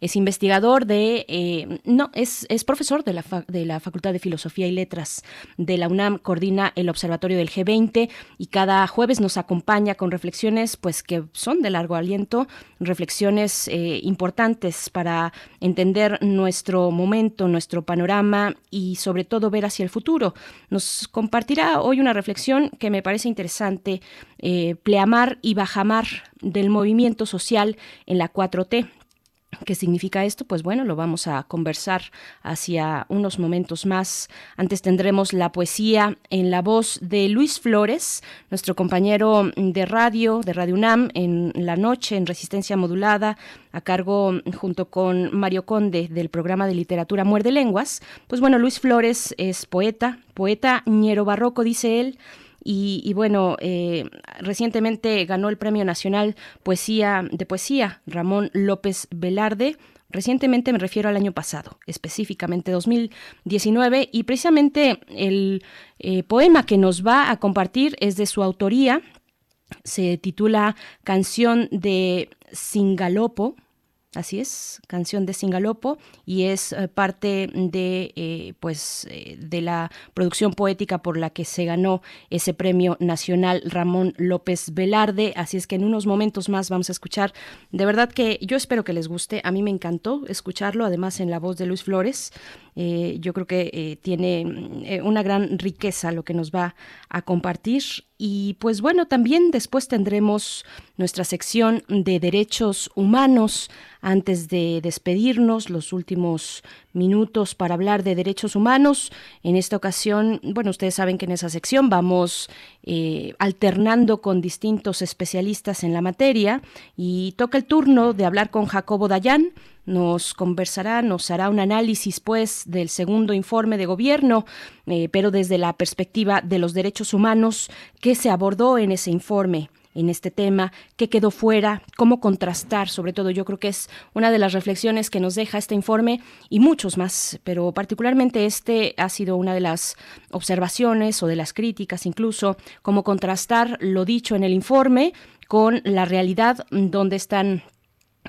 es investigador de, eh, no, es, es profesor de la, de la Facultad de Filosofía y Letras de la UNAM, coordina el Observatorio del G20 y cada jueves nos acompaña con reflexiones pues que son de largo aliento, reflexiones eh, importantes para entender nuestro momento, nuestro panorama y sobre todo ver hacia el futuro. Compartirá hoy una reflexión que me parece interesante, eh, pleamar y bajamar del movimiento social en la 4T. ¿Qué significa esto? Pues bueno, lo vamos a conversar hacia unos momentos más. Antes tendremos la poesía en la voz de Luis Flores, nuestro compañero de radio, de Radio UNAM, en la noche, en Resistencia Modulada, a cargo junto con Mario Conde del programa de literatura Muerde Lenguas. Pues bueno, Luis Flores es poeta, poeta ñero barroco, dice él, y, bueno, eh, recientemente ganó el Premio Nacional de Poesía Ramón López Velarde. Recientemente me refiero al año pasado, específicamente 2019, y precisamente el eh, poema que nos va a compartir es de su autoría. Se titula Canción de Singalopo, Así es, canción de Singalopo y es eh, parte de eh, pues eh, de la producción poética por la que se ganó ese premio nacional Ramón López Velarde. Así es que en unos momentos más vamos a escuchar. De verdad que yo espero que les guste. A mí me encantó escucharlo, además en la voz de Luis Flores. Eh, yo creo que eh, tiene eh, una gran riqueza lo que nos va a compartir. Y pues bueno, también después tendremos nuestra sección de derechos humanos. Antes de despedirnos, los últimos minutos para hablar de derechos humanos. En esta ocasión, bueno, ustedes saben que en esa sección vamos alternando con distintos especialistas en la materia y toca el turno de hablar con Jacobo Dayan nos conversará, nos hará un análisis, pues, del segundo informe de gobierno, eh, pero desde la perspectiva de los derechos humanos, ¿qué se abordó en ese informe? En este tema, qué quedó fuera, cómo contrastar, sobre todo yo creo que es una de las reflexiones que nos deja este informe y muchos más, pero particularmente este ha sido una de las observaciones o de las críticas incluso, cómo contrastar lo dicho en el informe con la realidad donde están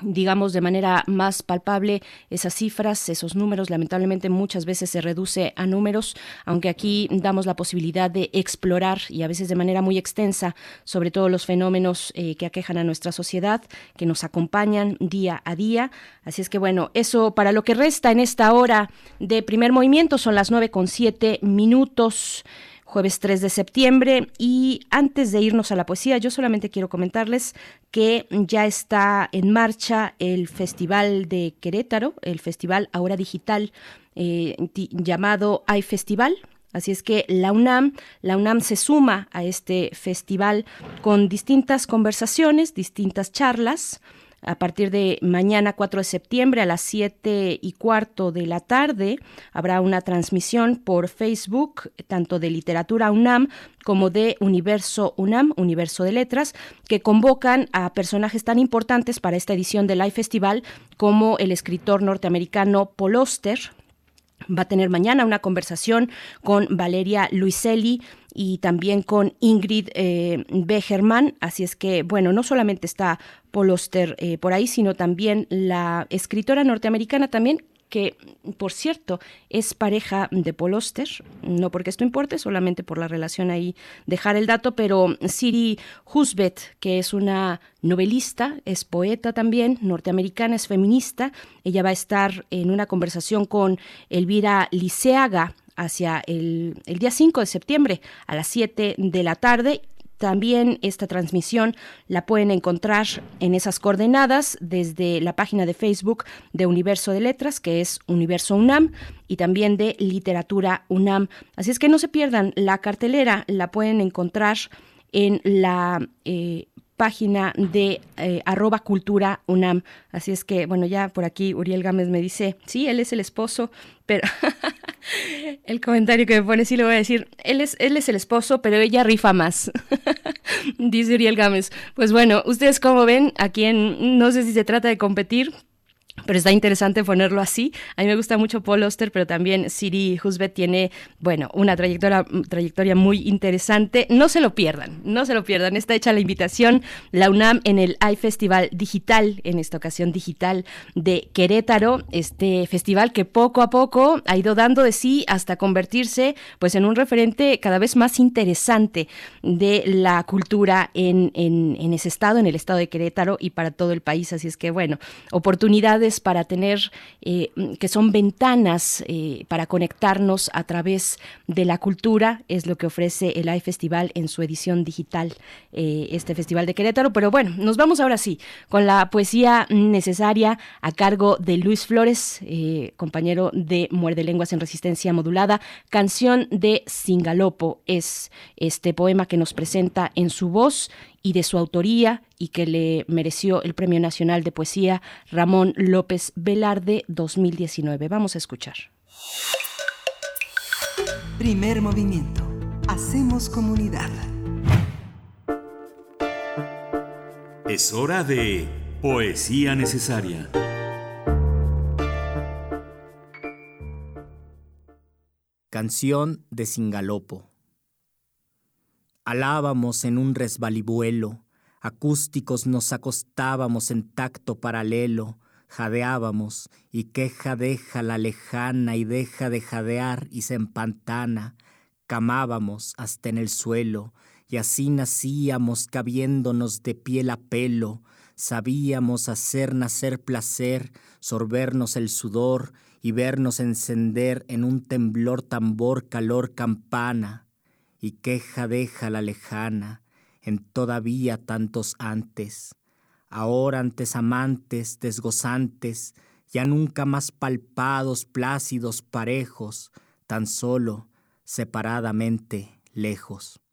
digamos de manera más palpable esas cifras, esos números. Lamentablemente muchas veces se reduce a números, aunque aquí damos la posibilidad de explorar y a veces de manera muy extensa sobre todos los fenómenos eh, que aquejan a nuestra sociedad, que nos acompañan día a día. Así es que bueno, eso para lo que resta en esta hora de primer movimiento son las nueve con siete minutos jueves 3 de septiembre. Y antes de irnos a la poesía, yo solamente quiero comentarles que ya está en marcha el Festival de Querétaro, el Festival Ahora Digital eh, llamado iFestival. Así es que la UNAM, la UNAM se suma a este festival con distintas conversaciones, distintas charlas a partir de mañana 4 de septiembre a las 7 y cuarto de la tarde habrá una transmisión por Facebook, tanto de Literatura UNAM como de Universo UNAM, Universo de Letras, que convocan a personajes tan importantes para esta edición del Live Festival como el escritor norteamericano Paul Oster, va a tener mañana una conversación con Valeria Luiselli y también con Ingrid eh, Begerman. Así es que, bueno, no solamente está Paul Oster eh, por ahí, sino también la escritora norteamericana también que, por cierto, es pareja de Paul no porque esto importe, solamente por la relación ahí dejar el dato, pero Siri Husbeth, que es una novelista, es poeta también, norteamericana, es feminista, ella va a estar en una conversación con Elvira Liceaga, hacia el, el, día 5 de septiembre a las 7 de la tarde también esta transmisión la pueden encontrar en esas coordenadas desde la página de Facebook de Universo de Letras, que es Universo UNAM, y también de Literatura UNAM. Así es que no se pierdan, la cartelera la pueden encontrar en la eh, página de eh, arroba cultura UNAM. Así es que, bueno, ya por aquí Uriel Gámez me dice, sí, él es el esposo, pero el comentario que me pone, sí lo voy a decir, él es, él es el esposo, pero ella rifa más, dice Uriel Gámez. Pues bueno, ustedes como ven, aquí en, no sé si se trata de competir, pero está interesante ponerlo así. A mí me gusta mucho Paul Oster, pero también Siri Husbeth tiene, bueno, una trayectoria, trayectoria muy interesante. No se lo pierdan, no se lo pierdan. Está hecha la invitación, la UNAM en el iFestival Digital, en esta ocasión digital de Querétaro, este festival que poco a poco ha ido dando de sí hasta convertirse pues en un referente cada vez más interesante de la cultura en, en, en ese estado, en el estado de Querétaro y para todo el país. Así es que, bueno, oportunidades para tener, eh, que son ventanas eh, para conectarnos a través de la cultura, es lo que ofrece el AI Festival en su edición digital, eh, este Festival de Querétaro. Pero bueno, nos vamos ahora sí con la poesía necesaria a cargo de Luis Flores, compañero de Muerde Lenguas en Resistencia Modulada, canción de Singalopo, es este poema que nos presenta en su voz y de su autoría y que le mereció el Premio Nacional de Poesía Ramón López Velarde 2019. Vamos a escuchar. Primer movimiento. Hacemos comunidad. Es hora de Poesía Necesaria. Canción de Singalopo Alábamos en un resbalivuelo, acústicos nos acostábamos en tacto paralelo, jadeábamos, y queja deja la lejana y deja de jadear y se empantana, camábamos hasta en el suelo, y así nacíamos cabiéndonos de piel a pelo, sabíamos hacer nacer placer, sorbernos el sudor y vernos encender en un temblor tambor calor campana y queja deja la lejana en todavía tantos antes, ahora antes amantes, desgozantes, ya nunca más palpados, plácidos, parejos, tan solo, separadamente, lejos.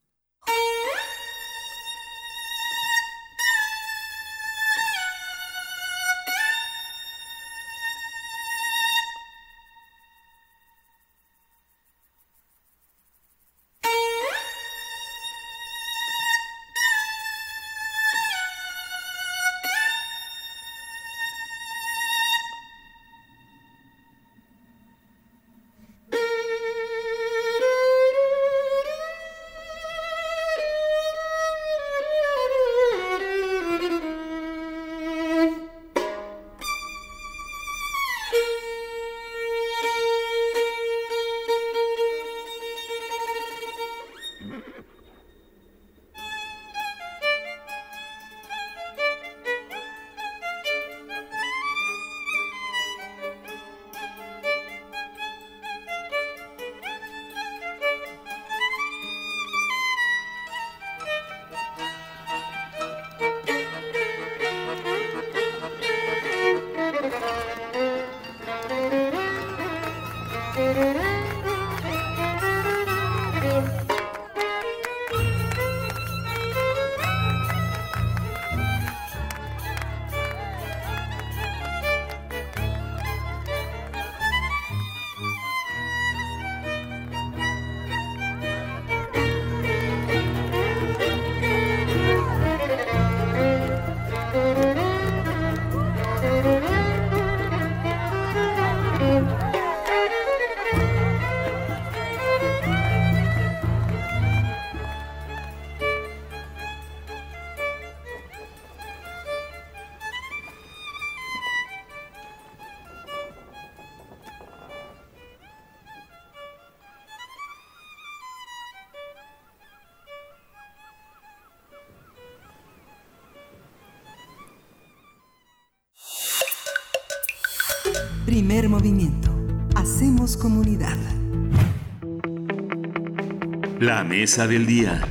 Mesa del día.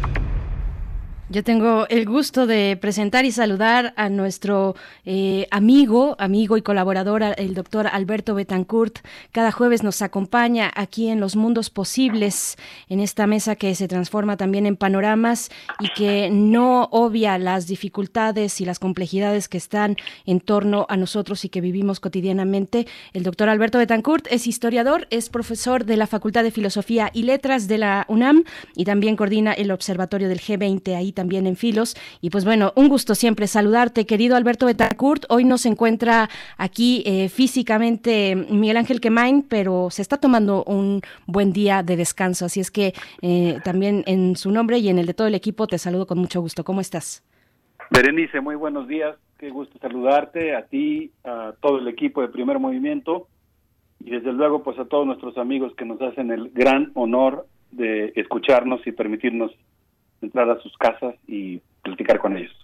Yo tengo el gusto de presentar y saludar a nuestro eh, amigo, amigo y colaborador, el doctor Alberto Betancourt. Cada jueves nos acompaña aquí en Los Mundos Posibles, en esta mesa que se transforma también en panoramas y que no obvia las dificultades y las complejidades que están en torno a nosotros y que vivimos cotidianamente. El doctor Alberto Betancourt es historiador, es profesor de la Facultad de Filosofía y Letras de la UNAM y también coordina el Observatorio del G20 ahí también en Filos. Y pues bueno, un gusto siempre saludarte, querido Alberto Betancourt. Hoy nos encuentra aquí eh, físicamente Miguel Ángel Quemain, pero se está tomando un buen día de descanso. Así es que eh, también en su nombre y en el de todo el equipo te saludo con mucho gusto. ¿Cómo estás? Berenice, muy buenos días. Qué gusto saludarte, a ti, a todo el equipo de Primer Movimiento y desde luego pues a todos nuestros amigos que nos hacen el gran honor de escucharnos y permitirnos entrar a sus casas y platicar con ellos.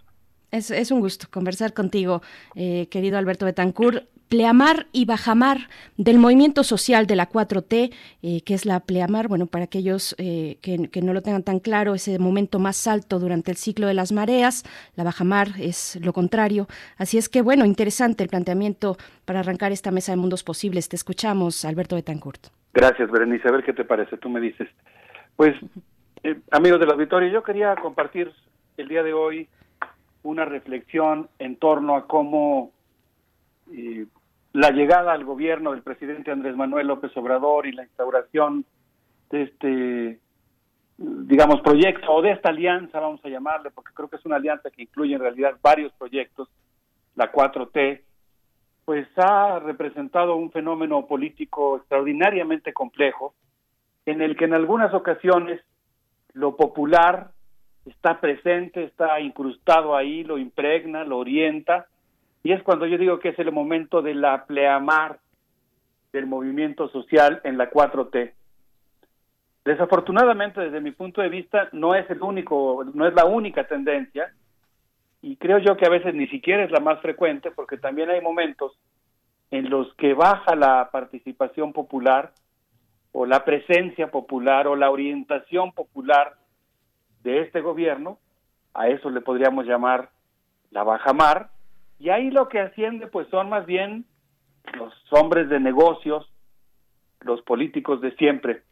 Es, es un gusto conversar contigo, eh, querido Alberto Betancourt. Pleamar y Bajamar del movimiento social de la 4T, eh, que es la Pleamar, bueno, para aquellos eh, que, que, no lo tengan tan claro, ese momento más alto durante el ciclo de las mareas, la Bajamar es lo contrario. Así es que, bueno, interesante el planteamiento para arrancar esta mesa de mundos posibles. Te escuchamos, Alberto Betancourt. Gracias, Berenice. A ver qué te parece, tú me dices. Pues eh, amigos del auditorio, yo quería compartir el día de hoy una reflexión en torno a cómo eh, la llegada al gobierno del presidente Andrés Manuel López Obrador y la instauración de este, digamos, proyecto o de esta alianza, vamos a llamarle, porque creo que es una alianza que incluye en realidad varios proyectos, la 4T, pues ha representado un fenómeno político extraordinariamente complejo, en el que en algunas ocasiones lo popular está presente, está incrustado ahí, lo impregna, lo orienta, y es cuando yo digo que es el momento de la pleamar del movimiento social en la 4T. Desafortunadamente, desde mi punto de vista, no es el único, no es la única tendencia, y creo yo que a veces ni siquiera es la más frecuente, porque también hay momentos en los que baja la participación popular, o la presencia popular o la orientación popular de este gobierno, a eso le podríamos llamar la bajamar, y ahí lo que asciende pues son más bien los hombres de negocios, los políticos de siempre.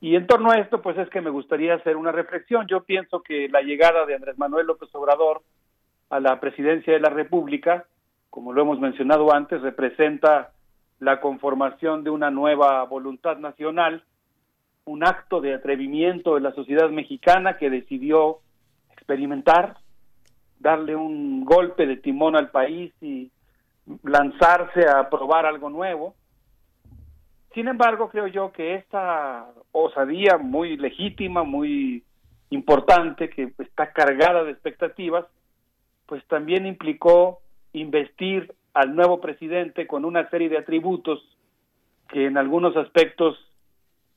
Y en torno a esto pues es que me gustaría hacer una reflexión. Yo pienso que la llegada de Andrés Manuel López Obrador a la presidencia de la República, como lo hemos mencionado antes, representa la conformación de una nueva voluntad nacional, un acto de atrevimiento de la sociedad mexicana que decidió experimentar, darle un golpe de timón al país y lanzarse a probar algo nuevo. Sin embargo, creo yo que esta osadía muy legítima, muy importante, que está cargada de expectativas, pues también implicó investir al nuevo presidente con una serie de atributos que en algunos aspectos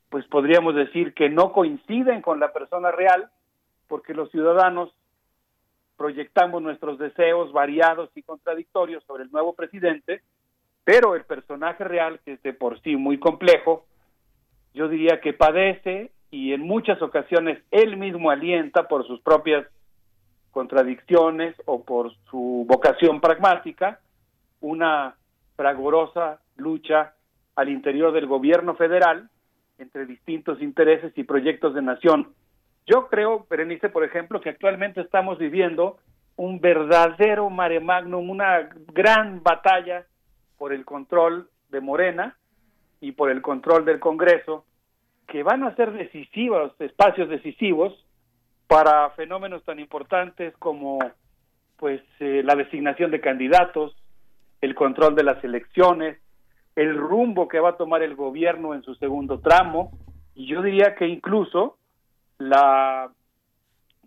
pues podríamos decir que no coinciden con la persona real, porque los ciudadanos proyectamos nuestros deseos variados y contradictorios sobre el nuevo presidente, pero el personaje real, que es de por sí muy complejo, yo diría que padece y en muchas ocasiones él mismo alienta por sus propias contradicciones o por su vocación pragmática una fragorosa lucha al interior del gobierno federal entre distintos intereses y proyectos de nación. Yo creo, Berenice, por ejemplo, que actualmente estamos viviendo un verdadero mare magnum, una gran batalla por el control de Morena y por el control del Congreso, que van a ser decisivos, espacios decisivos para fenómenos tan importantes como pues eh, la designación de candidatos, el control de las elecciones, el rumbo que va a tomar el gobierno en su segundo tramo y yo diría que incluso la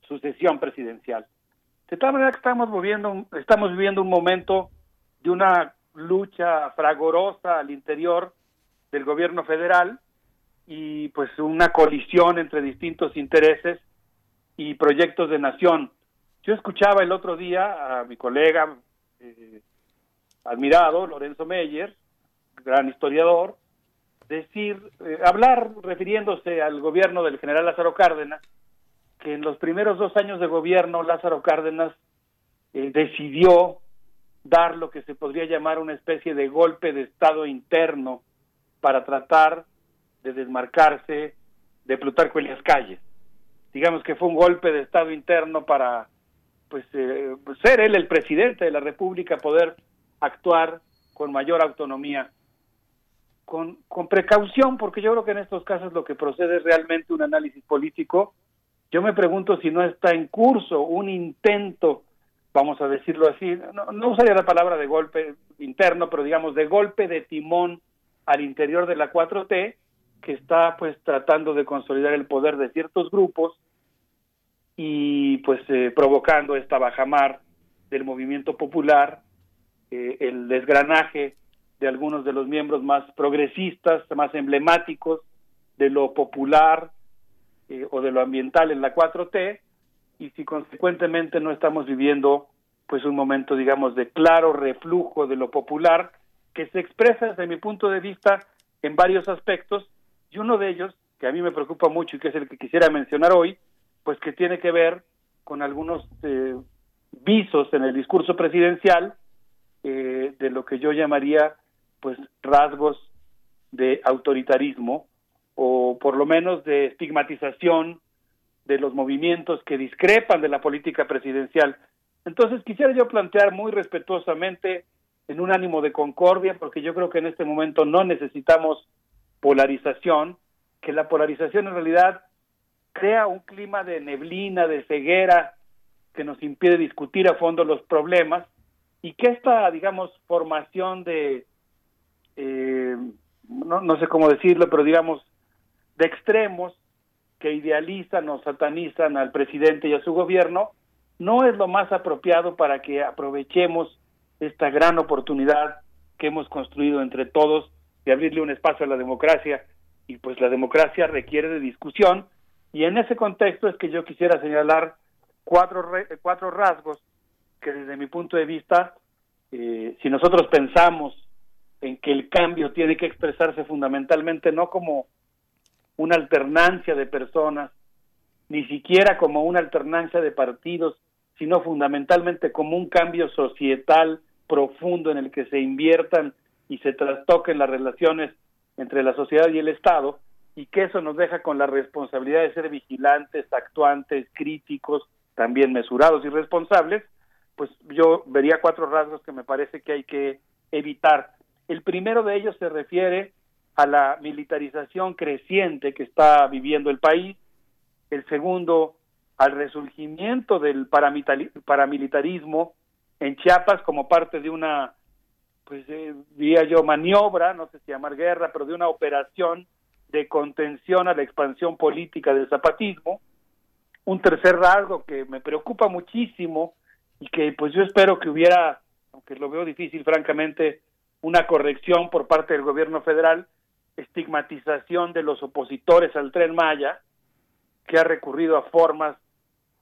sucesión presidencial. De tal manera que estamos viviendo, estamos viviendo un momento de una lucha fragorosa al interior del gobierno federal y pues una colisión entre distintos intereses y proyectos de nación. Yo escuchaba el otro día a mi colega eh, admirado, Lorenzo Meyer, gran historiador, decir, eh, hablar refiriéndose al gobierno del general Lázaro Cárdenas, que en los primeros dos años de gobierno Lázaro Cárdenas eh, decidió dar lo que se podría llamar una especie de golpe de Estado interno para tratar de desmarcarse de Plutarco Elias Calles. Digamos que fue un golpe de Estado interno para pues eh, ser él el presidente de la República, poder actuar con mayor autonomía con, con precaución, porque yo creo que en estos casos lo que procede es realmente un análisis político. Yo me pregunto si no está en curso un intento, vamos a decirlo así, no, no usaría la palabra de golpe interno, pero digamos de golpe de timón al interior de la 4T, que está pues tratando de consolidar el poder de ciertos grupos y pues eh, provocando esta bajamar del movimiento popular, eh, el desgranaje de algunos de los miembros más progresistas, más emblemáticos de lo popular eh, o de lo ambiental en la 4T, y si consecuentemente no estamos viviendo pues un momento digamos de claro reflujo de lo popular que se expresa desde mi punto de vista en varios aspectos y uno de ellos que a mí me preocupa mucho y que es el que quisiera mencionar hoy pues que tiene que ver con algunos eh, visos en el discurso presidencial eh, de lo que yo llamaría pues rasgos de autoritarismo o por lo menos de estigmatización de los movimientos que discrepan de la política presidencial. Entonces quisiera yo plantear muy respetuosamente en un ánimo de concordia, porque yo creo que en este momento no necesitamos polarización, que la polarización en realidad crea un clima de neblina, de ceguera, que nos impide discutir a fondo los problemas y que esta, digamos, formación de eh, no, no sé cómo decirlo, pero digamos, de extremos que idealizan o satanizan al presidente y a su gobierno, no es lo más apropiado para que aprovechemos esta gran oportunidad que hemos construido entre todos de abrirle un espacio a la democracia. Y pues la democracia requiere de discusión. Y en ese contexto es que yo quisiera señalar cuatro, cuatro rasgos que desde mi punto de vista, eh, si nosotros pensamos en que el cambio tiene que expresarse fundamentalmente no como una alternancia de personas, ni siquiera como una alternancia de partidos, sino fundamentalmente como un cambio societal profundo en el que se inviertan y se trastoquen las relaciones entre la sociedad y el Estado, y que eso nos deja con la responsabilidad de ser vigilantes, actuantes, críticos, también mesurados y responsables, pues yo vería cuatro rasgos que me parece que hay que evitar el primero de ellos se refiere a la militarización creciente que está viviendo el país. El segundo, al resurgimiento del paramilitarismo en Chiapas como parte de una, pues eh, diría yo, maniobra, no sé si llamar guerra, pero de una operación de contención a la expansión política del zapatismo. Un tercer rasgo que me preocupa muchísimo y que pues yo espero que hubiera, aunque lo veo difícil francamente, una corrección por parte del gobierno federal estigmatización de los opositores al tren Maya, que ha recurrido a formas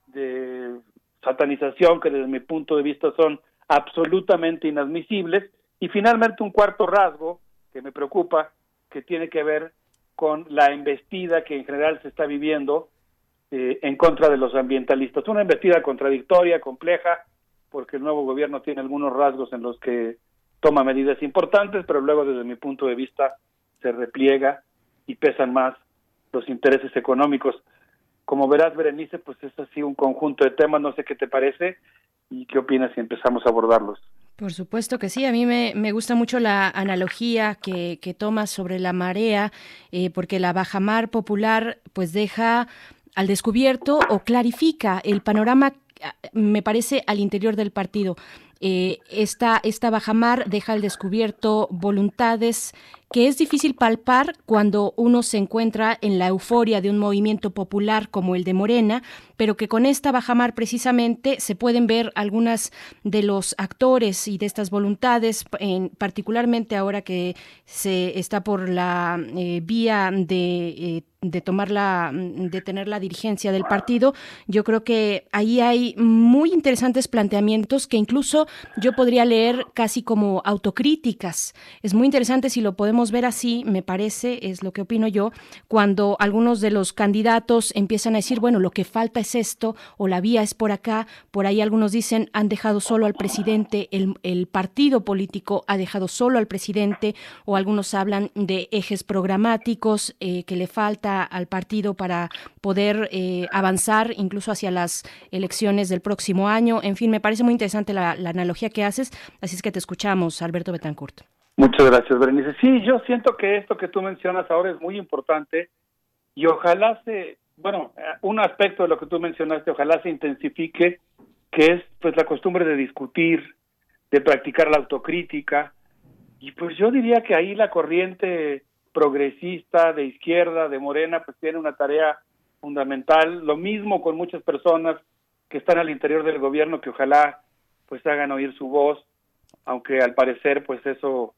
de satanización que desde mi punto de vista son absolutamente inadmisibles. Y finalmente un cuarto rasgo que me preocupa, que tiene que ver con la embestida que en general se está viviendo eh, en contra de los ambientalistas. Una embestida contradictoria, compleja, porque el nuevo gobierno tiene algunos rasgos en los que toma medidas importantes, pero luego desde mi punto de vista se repliega y pesan más los intereses económicos. Como verás, Berenice, pues es así un conjunto de temas, no sé qué te parece y qué opinas si empezamos a abordarlos. Por supuesto que sí, a mí me, me gusta mucho la analogía que, que tomas sobre la marea, eh, porque la bajamar popular pues deja al descubierto o clarifica el panorama me parece, al interior del partido. Eh, esta, esta bajamar deja al descubierto voluntades que es difícil palpar cuando uno se encuentra en la euforia de un movimiento popular como el de Morena, pero que con esta bajamar precisamente se pueden ver algunas de los actores y de estas voluntades, en, particularmente ahora que se está por la eh, vía de eh, de tomar la, de tener la dirigencia del partido, yo creo que ahí hay muy interesantes planteamientos que incluso yo podría leer casi como autocríticas. Es muy interesante si lo podemos ver así, me parece, es lo que opino yo, cuando algunos de los candidatos empiezan a decir, bueno, lo que falta es esto o la vía es por acá, por ahí algunos dicen, han dejado solo al presidente, el, partido político ha dejado solo al presidente o algunos hablan de ejes programáticos eh, que le falta al partido para poder eh, avanzar incluso hacia las elecciones del próximo año. En fin, me parece muy interesante la, analogía que haces, así es que te escuchamos, Alberto Betancourt. Muchas gracias, Berenice. Sí, yo siento que esto que tú mencionas ahora es muy importante y ojalá se, bueno, un aspecto de lo que tú mencionaste, ojalá se intensifique, que es pues la costumbre de discutir, de practicar la autocrítica, y pues yo diría que ahí la corriente progresista, de izquierda, de morena, pues tiene una tarea fundamental. Lo mismo con muchas personas que están al interior del gobierno que ojalá pues hagan oír su voz, aunque al parecer pues eso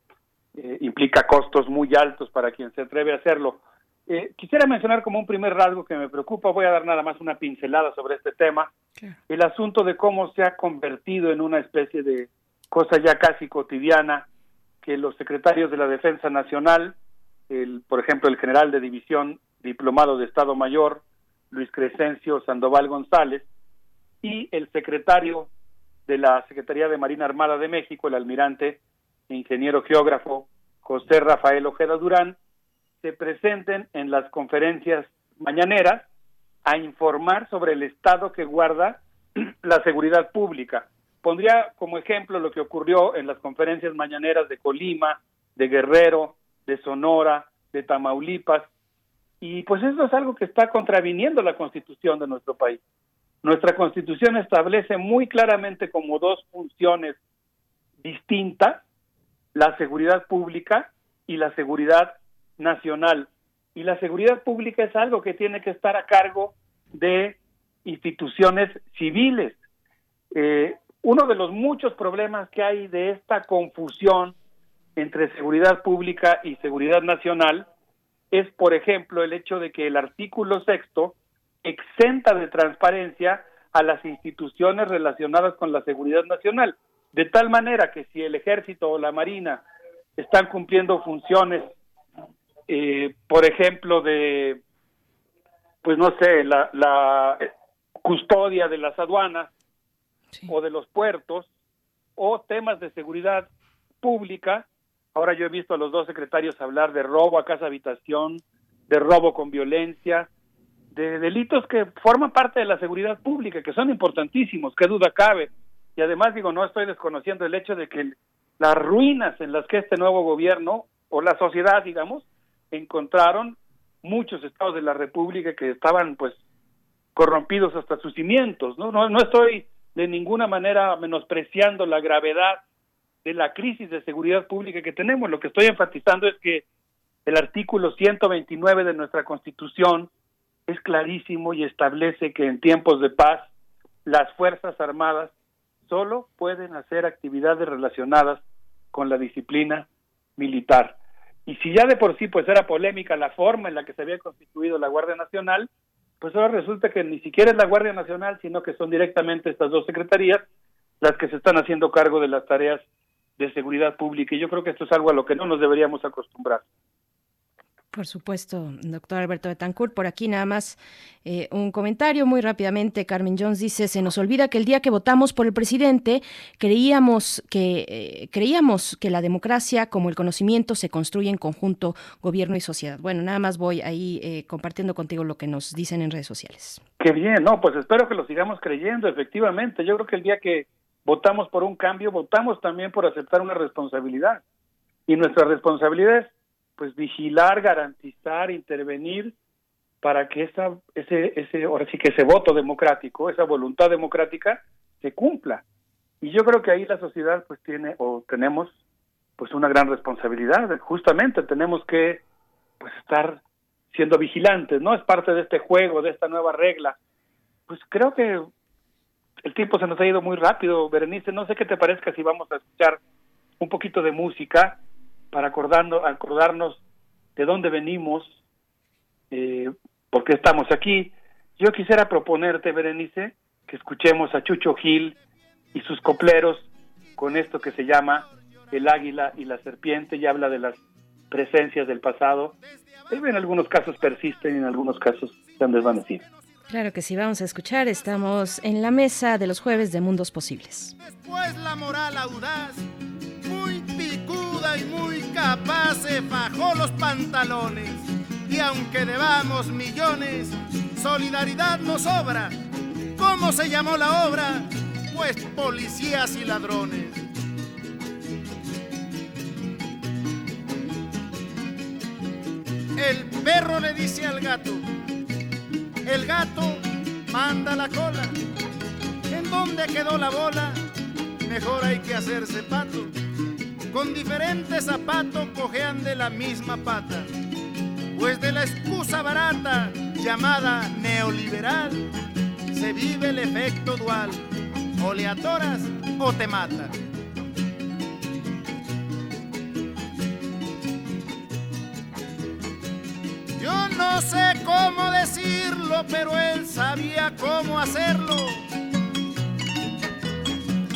eh, implica costos muy altos para quien se atreve a hacerlo. Eh, quisiera mencionar como un primer rasgo que me preocupa, voy a dar nada más una pincelada sobre este tema, el asunto de cómo se ha convertido en una especie de cosa ya casi cotidiana que los secretarios de la Defensa Nacional el, por ejemplo, el general de división diplomado de Estado Mayor, Luis Crescencio Sandoval González, y el secretario de la Secretaría de Marina Armada de México, el almirante ingeniero geógrafo José Rafael Ojeda Durán, se presenten en las conferencias mañaneras a informar sobre el estado que guarda la seguridad pública. Pondría como ejemplo lo que ocurrió en las conferencias mañaneras de Colima, de Guerrero, de Sonora, de Tamaulipas, y pues eso es algo que está contraviniendo la constitución de nuestro país. Nuestra constitución establece muy claramente como dos funciones distintas, la seguridad pública y la seguridad nacional. Y la seguridad pública es algo que tiene que estar a cargo de instituciones civiles. Eh, uno de los muchos problemas que hay de esta confusión entre seguridad pública y seguridad nacional es, por ejemplo, el hecho de que el artículo sexto exenta de transparencia a las instituciones relacionadas con la seguridad nacional, de tal manera que si el ejército o la marina están cumpliendo funciones, eh, por ejemplo, de, pues no sé, la, la custodia de las aduanas o de los puertos, o temas de seguridad pública, Ahora yo he visto a los dos secretarios hablar de robo a casa habitación, de robo con violencia, de delitos que forman parte de la seguridad pública, que son importantísimos, qué duda cabe. Y además digo, no estoy desconociendo el hecho de que las ruinas en las que este nuevo gobierno o la sociedad, digamos, encontraron muchos estados de la República que estaban pues corrompidos hasta sus cimientos, ¿no? No, no estoy de ninguna manera menospreciando la gravedad de la crisis de seguridad pública que tenemos. Lo que estoy enfatizando es que el artículo 129 de nuestra Constitución es clarísimo y establece que en tiempos de paz las Fuerzas Armadas solo pueden hacer actividades relacionadas con la disciplina militar. Y si ya de por sí pues era polémica la forma en la que se había constituido la Guardia Nacional, pues ahora resulta que ni siquiera es la Guardia Nacional, sino que son directamente estas dos secretarías las que se están haciendo cargo de las tareas de seguridad pública. Y yo creo que esto es algo a lo que no nos deberíamos acostumbrar. Por supuesto, doctor Alberto Betancourt. Por aquí nada más eh, un comentario muy rápidamente. Carmen Jones dice, se nos olvida que el día que votamos por el presidente creíamos que, eh, creíamos que la democracia como el conocimiento se construye en conjunto gobierno y sociedad. Bueno, nada más voy ahí eh, compartiendo contigo lo que nos dicen en redes sociales. Qué bien, no, pues espero que lo sigamos creyendo, efectivamente. Yo creo que el día que votamos por un cambio, votamos también por aceptar una responsabilidad. Y nuestra responsabilidad es pues vigilar, garantizar, intervenir para que esa, ese, ese, ahora sí que ese voto democrático, esa voluntad democrática se cumpla. Y yo creo que ahí la sociedad pues tiene o tenemos pues una gran responsabilidad. Justamente tenemos que pues estar siendo vigilantes, ¿no? Es parte de este juego, de esta nueva regla. Pues creo que el tiempo se nos ha ido muy rápido, Berenice. No sé qué te parezca si vamos a escuchar un poquito de música para acordarnos, acordarnos de dónde venimos, eh, por qué estamos aquí. Yo quisiera proponerte, Berenice, que escuchemos a Chucho Gil y sus copleros con esto que se llama El águila y la serpiente y habla de las presencias del pasado. En algunos casos persisten y en algunos casos se han desvanecido. Claro que sí, vamos a escuchar. Estamos en la mesa de los jueves de Mundos Posibles. Después la moral audaz y muy capaz se fajó los pantalones. Y aunque debamos millones, solidaridad nos sobra. ¿Cómo se llamó la obra? Pues policías y ladrones. El perro le dice al gato, el gato manda la cola. ¿En dónde quedó la bola? Mejor hay que hacerse pato con diferentes zapatos cojean de la misma pata, pues de la excusa barata llamada neoliberal se vive el efecto dual, o le atoras o te mata. Yo no sé cómo decirlo, pero él sabía cómo hacerlo.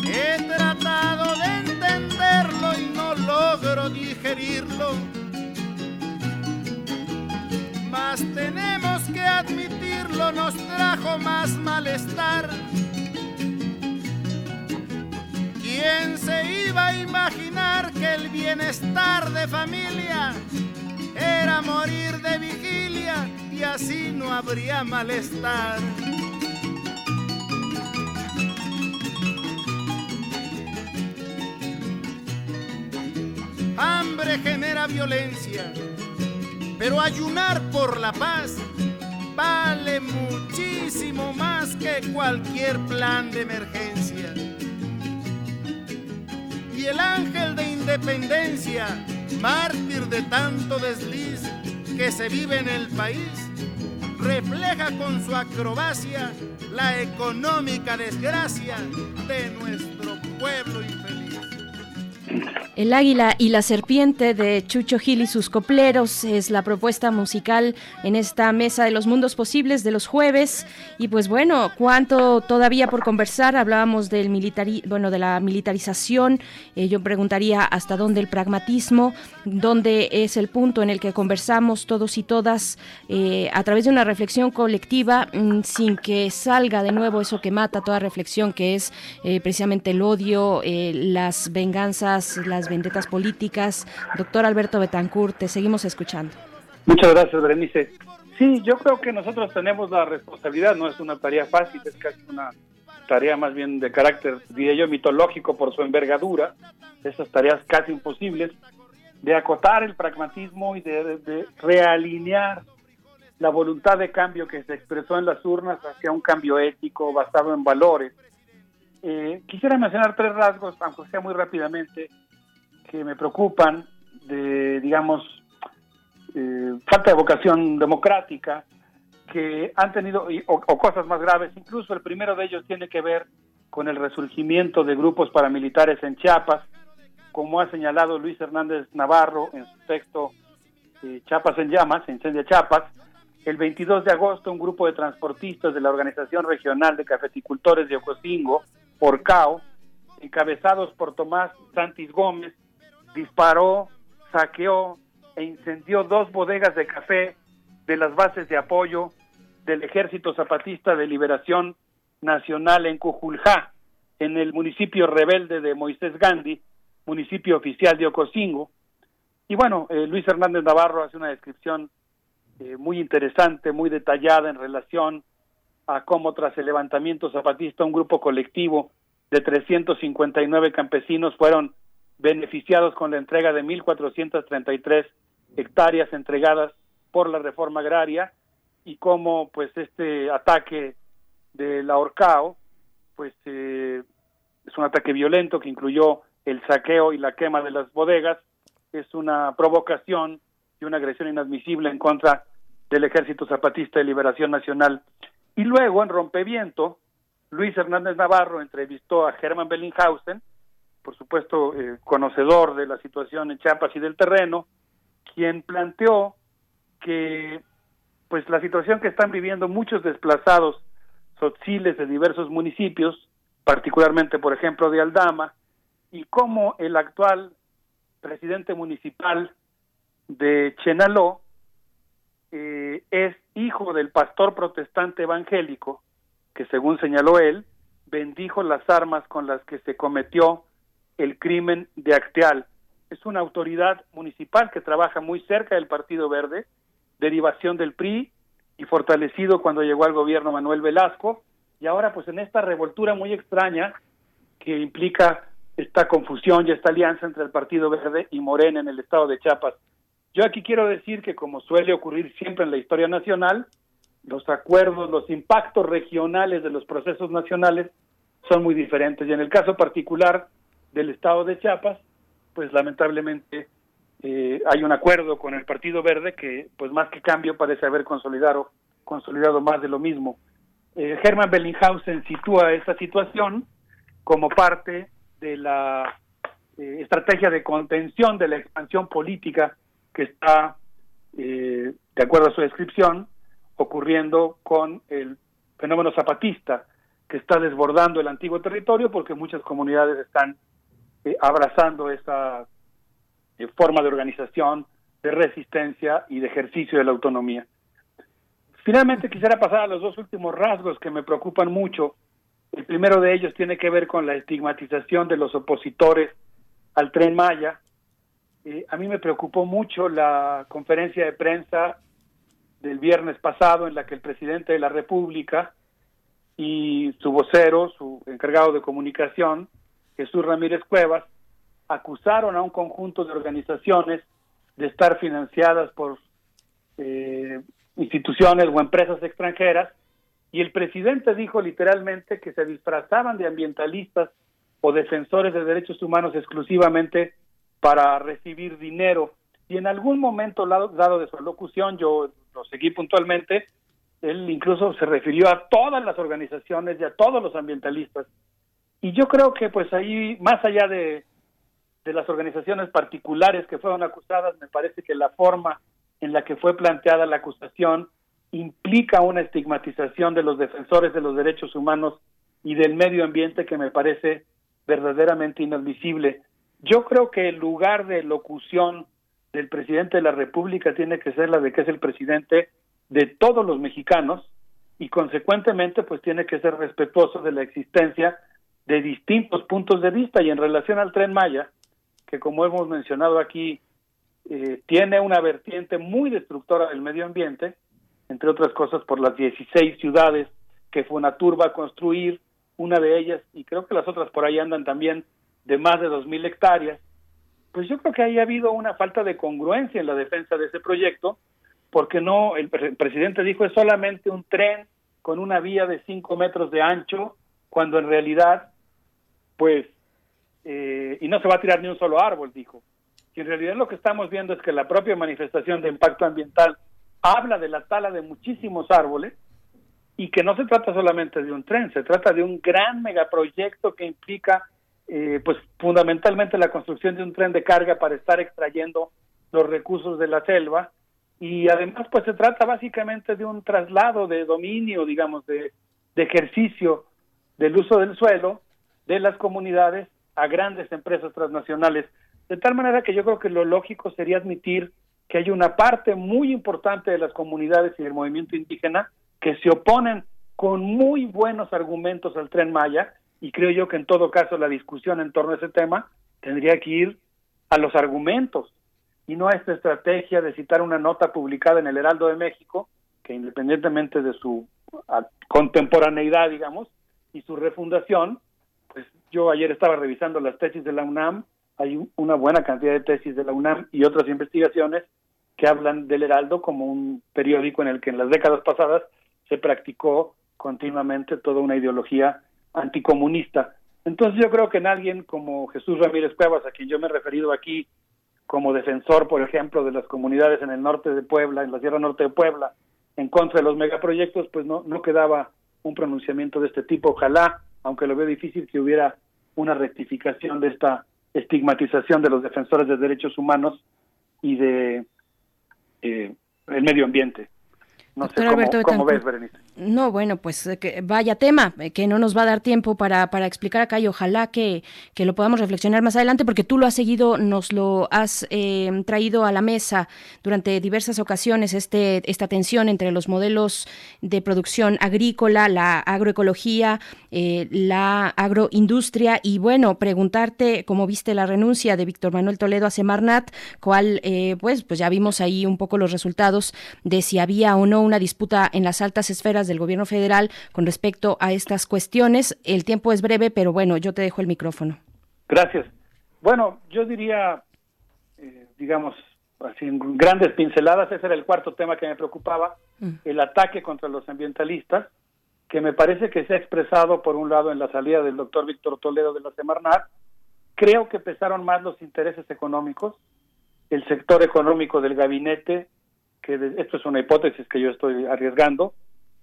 He tratado de entenderlo logro digerirlo. Mas tenemos que admitirlo, nos trajo más malestar. ¿Quién se iba a imaginar que el bienestar de familia era morir de vigilia y así no habría malestar? Hambre genera violencia, pero ayunar por la paz vale muchísimo más que cualquier plan de emergencia. Y el ángel de independencia, mártir de tanto desliz que se vive en el país, refleja con su acrobacia la económica desgracia de nuestro pueblo infeliz. El águila y la serpiente de Chucho Gil y sus copleros es la propuesta musical en esta mesa de los mundos posibles de los jueves. Y pues bueno, cuánto todavía por conversar. Hablábamos del militari bueno, de la militarización. Eh, yo preguntaría hasta dónde el pragmatismo, dónde es el punto en el que conversamos todos y todas eh, a través de una reflexión colectiva mm, sin que salga de nuevo eso que mata toda reflexión, que es eh, precisamente el odio, las venganzas, las vendetas políticas. Doctor Alberto Betancourt, te seguimos escuchando. Muchas gracias, Berenice. Sí, yo creo que nosotros tenemos la responsabilidad, no es una tarea fácil, es casi una tarea más bien de carácter, diría yo, mitológico por su envergadura, esas tareas casi imposibles, de acotar el pragmatismo y de, de realinear la voluntad de cambio que se expresó en las urnas hacia un cambio ético basado en valores. Eh, quisiera mencionar tres rasgos, aunque sea muy rápidamente, que me preocupan de, digamos, eh, falta de vocación democrática, que han tenido, o, o, cosas más graves, incluso el primero de ellos tiene que ver con el resurgimiento de grupos paramilitares en Chiapas, como ha señalado Luis Hernández Navarro en su texto eh, Chapas en llamas, Incendia Chapas, el 22 de agosto un grupo de transportistas de la Organización Regional de Cafeticultores de Ocosingo, Orcao, encabezados por Tomás Santis Gómez, disparó, saqueó e incendió dos bodegas de café de las bases de apoyo del Ejército Zapatista de Liberación Nacional en Cujuljá, en el municipio rebelde de Moisés Gandhi, municipio oficial de Ocosingo. Y bueno, eh, Luis Hernández Navarro hace una descripción eh, muy interesante, muy detallada en relación a cómo tras el levantamiento zapatista un grupo colectivo de 359 campesinos fueron beneficiados con la entrega de 1.433 hectáreas entregadas por la reforma agraria y cómo pues este ataque de la Orcao pues eh, es un ataque violento que incluyó el saqueo y la quema de las bodegas, es una provocación y una agresión inadmisible en contra del Ejército Zapatista de Liberación Nacional. Y luego, en Rompeviento, Luis Hernández Navarro entrevistó a Germán Bellinghausen, por supuesto eh, conocedor de la situación en Chiapas y del terreno, quien planteó que pues la situación que están viviendo muchos desplazados sotziles de diversos municipios, particularmente por ejemplo de Aldama, y cómo el actual presidente municipal de Chenaló eh, es hijo del pastor protestante evangélico, que según señaló él, bendijo las armas con las que se cometió el crimen de Acteal. Es una autoridad municipal que trabaja muy cerca del Partido Verde, derivación del PRI y fortalecido cuando llegó al gobierno Manuel Velasco, y ahora pues en esta revoltura muy extraña que implica esta confusión y esta alianza entre el Partido Verde y Morena en el estado de Chiapas. Yo aquí quiero decir que como suele ocurrir siempre en la historia nacional, los acuerdos, los impactos regionales de los procesos nacionales son muy diferentes. Y en el caso particular del estado de Chiapas, pues lamentablemente eh, hay un acuerdo con el Partido Verde que, pues más que cambio, parece haber consolidado, consolidado más de lo mismo. Eh, Bellinghausen sitúa esta situación como parte de la eh, estrategia de contención de la expansión política que está, eh, de acuerdo a su descripción, ocurriendo con el fenómeno zapatista que está desbordando el antiguo territorio porque muchas comunidades están eh, abrazando esa forma de organización, de resistencia y de ejercicio de la autonomía. Finalmente quisiera pasar a los dos últimos rasgos que me preocupan mucho el primero de ellos tiene que ver con la estigmatización de los opositores al tren Maya. Eh, a mí me preocupó mucho la conferencia de prensa del viernes pasado en la que el presidente de la República y su vocero, su encargado de comunicación, Jesús Ramírez Cuevas, acusaron a un conjunto de organizaciones de estar financiadas por eh, instituciones o empresas extranjeras y el presidente dijo literalmente que se disfrazaban de ambientalistas o defensores de derechos humanos exclusivamente para recibir dinero. Y en algún momento dado de su locución, yo lo seguí puntualmente, él incluso se refirió a todas las organizaciones y a todos los ambientalistas. Y yo creo que pues ahí, más allá de, de las organizaciones particulares que fueron acusadas, me parece que la forma en la que fue planteada la acusación implica una estigmatización de los defensores de los derechos humanos y del medio ambiente que me parece verdaderamente inadmisible. Yo creo que el lugar de locución del presidente de la República tiene que ser la de que es el presidente de todos los mexicanos y consecuentemente pues tiene que ser respetuoso de la existencia de distintos puntos de vista. Y en relación al tren Maya, que como hemos mencionado aquí, eh, tiene una vertiente muy destructora del medio ambiente, entre otras cosas por las 16 ciudades que Fonatur va a construir, una de ellas, y creo que las otras por ahí andan también, de más de 2.000 hectáreas, pues yo creo que ahí ha habido una falta de congruencia en la defensa de ese proyecto, porque no, el, presidente dijo es solamente un tren con una vía de 5 metros de ancho, cuando en realidad, pues, eh, y no se va a tirar ni un solo árbol, dijo. Y en realidad lo que estamos viendo es que la propia manifestación de impacto ambiental habla de la tala de muchísimos árboles y que no se trata solamente de un tren, se trata de un gran megaproyecto que implica eh, pues fundamentalmente la construcción de un tren de carga para estar extrayendo los recursos de la selva y además pues se trata básicamente de un traslado de dominio, digamos, de, de ejercicio del uso del suelo de las comunidades a grandes empresas transnacionales. De tal manera que yo creo que lo lógico sería admitir que hay una parte muy importante de las comunidades y del movimiento indígena que se oponen con muy buenos argumentos al tren Maya y creo yo que en todo caso la discusión en torno a ese tema tendría que ir a los argumentos y no a esta estrategia de citar una nota publicada en el Heraldo de México que independientemente de su contemporaneidad, digamos, y su refundación, pues yo ayer estaba revisando las tesis de la UNAM, hay una buena cantidad de tesis de la UNAM y otras investigaciones que hablan del Heraldo como un periódico en el que en las décadas pasadas se practicó continuamente toda una ideología anticomunista. Entonces yo creo que en alguien como Jesús Ramírez Cuevas, a quien yo me he referido aquí como defensor, por ejemplo, de las comunidades en el norte de Puebla, en la Sierra Norte de Puebla, en contra de los megaproyectos, pues no, no quedaba un pronunciamiento de este tipo. Ojalá, aunque lo veo difícil, que hubiera una rectificación de esta estigmatización de los defensores de derechos humanos y de eh, el medio ambiente. No sé cómo, ves, Berenice. No, bueno, pues eh, que vaya tema, eh, que no nos va a dar tiempo para, para explicar acá y ojalá que, que, lo podamos reflexionar más adelante porque tú lo has seguido, nos lo has eh, traído a la mesa durante diversas ocasiones, este, esta tensión entre los modelos de producción agrícola, la agroecología, la agroindustria y bueno, preguntarte cómo viste la renuncia de Víctor Manuel Toledo a Semarnat, cuál, pues, pues ya vimos ahí un poco los resultados de si había o no una disputa en las altas esferas del gobierno federal con respecto a estas cuestiones. El tiempo es breve, pero bueno, yo te dejo el micrófono. Gracias. Bueno, yo diría, eh, digamos, así en grandes pinceladas, ese era el cuarto tema que me preocupaba, mm. el ataque contra los ambientalistas, que me parece que se ha expresado por un lado en la salida del doctor Víctor Toledo de la Semarnat. Creo que pesaron más los intereses económicos, el sector económico del gabinete, que esto es una hipótesis que yo estoy arriesgando,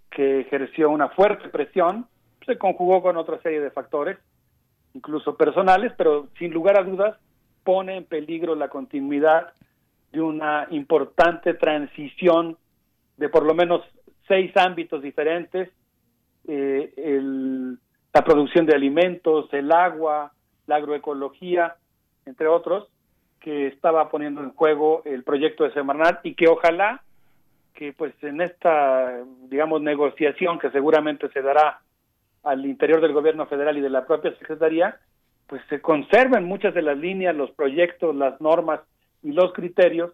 que ejerció una fuerte presión, se conjugó con otra serie de factores, incluso personales, pero sin lugar a dudas pone en peligro la continuidad de una importante transición de por lo menos seis ámbitos diferentes, eh, la producción de alimentos, el agua, la agroecología, entre otros, que estaba poniendo en juego el proyecto de Semarnat y que ojalá que pues en esta, digamos, negociación que seguramente se dará al interior del gobierno federal y de la propia Secretaría, pues se conserven muchas de las líneas, los proyectos, las normas y los criterios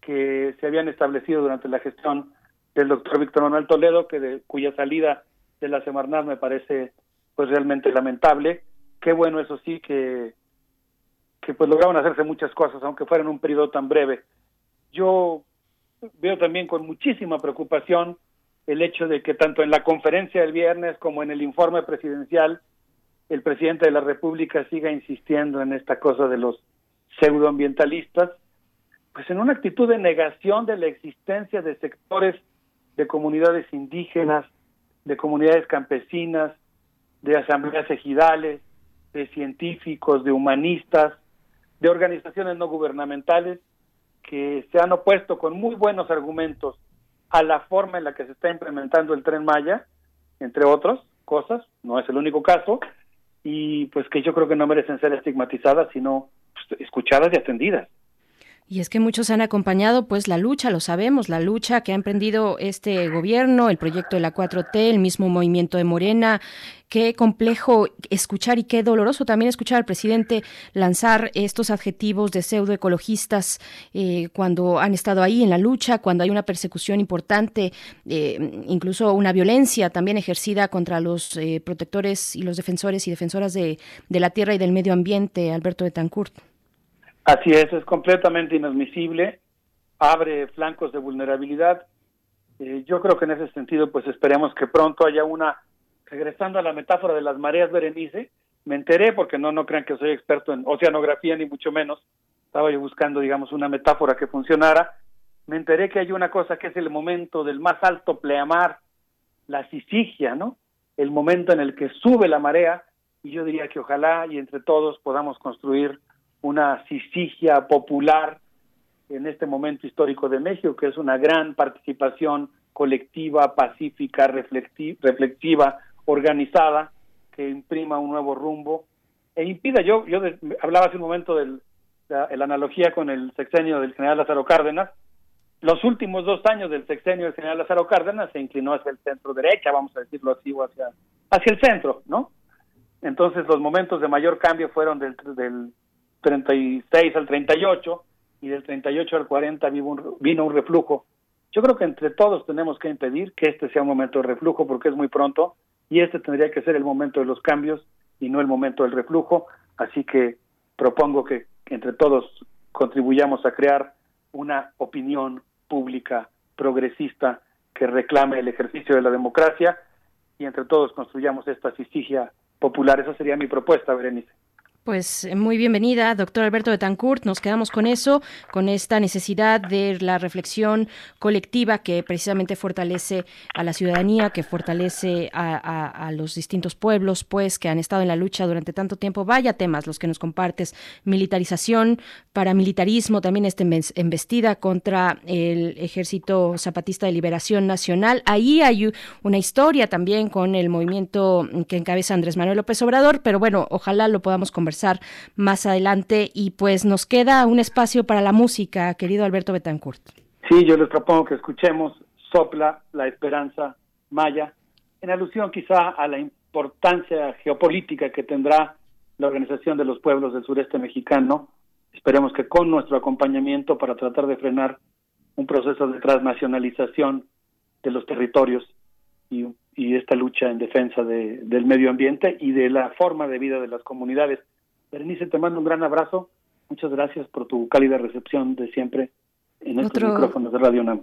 que se habían establecido durante la gestión del doctor Víctor Manuel Toledo, que de, cuya salida de la Semarnat me parece pues realmente lamentable. Qué bueno eso sí que que pues lograron hacerse muchas cosas, aunque fuera en un periodo tan breve. Yo veo también con muchísima preocupación el hecho de que tanto en la conferencia del viernes como en el informe presidencial el presidente de la República siga insistiendo en esta cosa de los pseudoambientalistas, pues en una actitud de negación de la existencia de sectores de comunidades indígenas, de comunidades campesinas, de asambleas ejidales, de científicos, de humanistas, de organizaciones no gubernamentales que se han opuesto con muy buenos argumentos a la forma en la que se está implementando el tren Maya, entre otras cosas, no es el único caso, y pues que yo creo que no merecen ser estigmatizadas, sino pues, escuchadas y atendidas. Y es que muchos han acompañado pues la lucha, lo sabemos, la lucha que ha emprendido este gobierno, el proyecto de la 4T, el mismo movimiento de Morena. Qué complejo escuchar y qué doloroso también escuchar al presidente lanzar estos adjetivos de pseudoecologistas eh, cuando han estado ahí en la lucha, cuando hay una persecución importante, eh, incluso una violencia también ejercida contra los eh, protectores y los defensores y defensoras de, de la tierra y del medio ambiente, Alberto de Tancourt. Así es, es completamente inadmisible, abre flancos de vulnerabilidad. Eh, yo creo que en ese sentido, pues esperemos que pronto haya una, regresando a la metáfora de las mareas Berenice, me enteré, porque no, no crean que soy experto en oceanografía, ni mucho menos, estaba yo buscando, digamos, una metáfora que funcionara, me enteré que hay una cosa que es el momento del más alto pleamar, la sisigia, ¿no? El momento en el que sube la marea y yo diría que ojalá y entre todos podamos construir una sisigia popular en este momento histórico de México, que es una gran participación colectiva, pacífica, reflexiva, organizada, que imprima un nuevo rumbo e impida, yo, yo hablaba hace un momento de la, la, analogía con el sexenio del general Lázaro Cárdenas, los últimos dos años del sexenio del general Lázaro Cárdenas se inclinó hacia el centro derecha, vamos a decirlo así, o hacia, hacia el centro, ¿no? Entonces los momentos de mayor cambio fueron del, del 36 al 38 y del 38 al 40 vino un, vino un reflujo. Yo creo que entre todos tenemos que impedir que este sea un momento de reflujo porque es muy pronto y este tendría que ser el momento de los cambios y no el momento del reflujo. Así que propongo que entre todos contribuyamos a crear una opinión pública progresista que reclame el ejercicio de la democracia y entre todos construyamos esta asistigia popular. Esa sería mi propuesta, Berenice. Pues muy bienvenida, doctor Alberto Betancourt. Nos quedamos con eso, con esta necesidad de la reflexión colectiva que precisamente fortalece a la ciudadanía, que fortalece a, los distintos pueblos, pues, que han estado en la lucha durante tanto tiempo. Vaya temas los que nos compartes. Militarización, paramilitarismo, también esta embestida contra el Ejército Zapatista de Liberación Nacional. Ahí hay una historia también con el movimiento que encabeza Andrés Manuel López Obrador, pero bueno, ojalá lo podamos conversar más adelante y pues nos queda un espacio para la música, querido Alberto Betancourt. Sí, yo les propongo que escuchemos Sopla la Esperanza Maya, en alusión quizá a la importancia geopolítica que tendrá la Organización de los Pueblos del Sureste Mexicano. Esperemos que con nuestro acompañamiento para tratar de frenar un proceso de transnacionalización de los territorios y, y esta lucha en defensa de, del medio ambiente y de la forma de vida de las comunidades. Berenice, te mando un gran abrazo. Muchas gracias por tu cálida recepción de siempre en estos micrófonos de Radio NAM.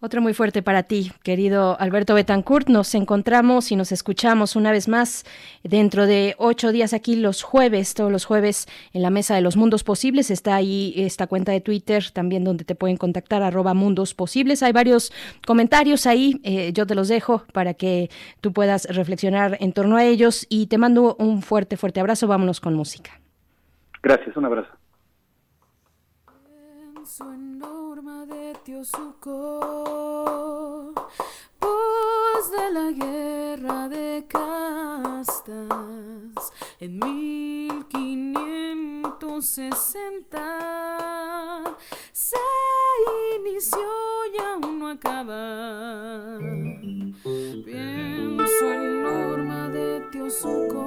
Otro muy fuerte para ti, querido Alberto Betancourt. Nos encontramos y nos escuchamos una vez más dentro de ocho días aquí los jueves, todos los jueves en la Mesa de los Mundos Posibles. Está ahí esta cuenta de Twitter también donde te pueden contactar, arroba Mundos Posibles. Hay varios comentarios ahí, eh, yo te los dejo para que tú puedas reflexionar en torno a ellos y te mando un fuerte, fuerte abrazo. Vámonos con música. Gracias, un abrazo de voz de la guerra de castas en 1560 se inició y aún no acaba. Pienso en Norma de Teosuco,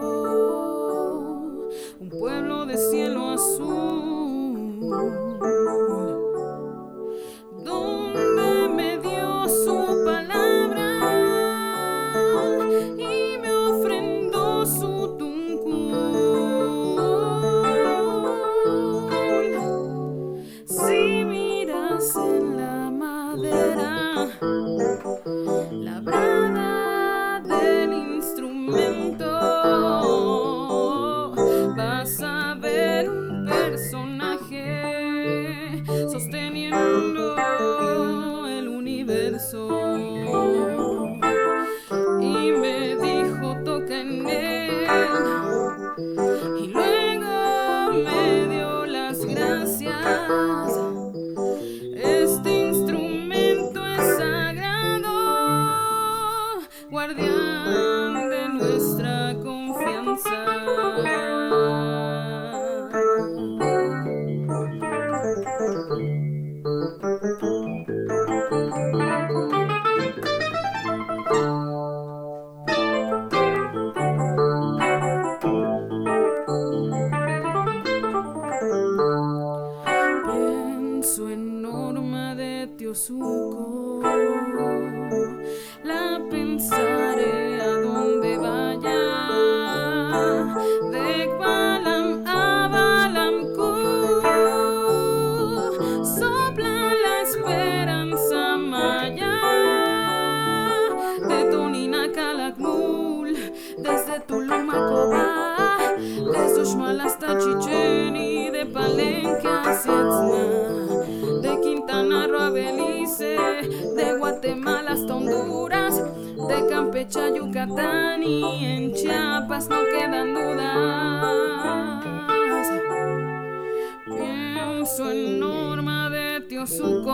un pueblo de cielo azul Guatemala hasta Honduras, de Campeche a Yucatán y en Chiapas no quedan dudas. Pienso en Norma de Tiosuco,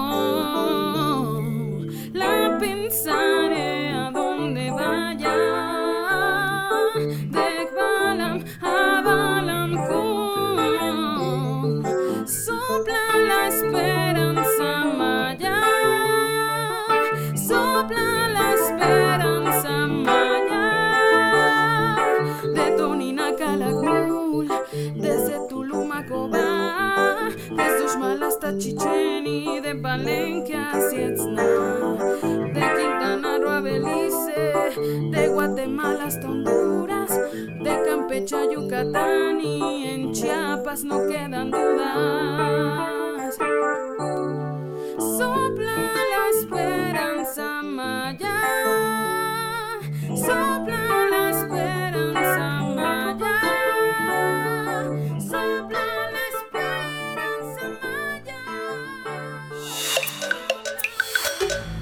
la pensaré a dos. Uxmal hasta Chichen y de Palenque a Cietzna, de Quintana Roo a Belice, de Guatemala hasta Honduras, de Campeche a Yucatán y en Chiapas no quedan dudas. Sopla la esperanza maya,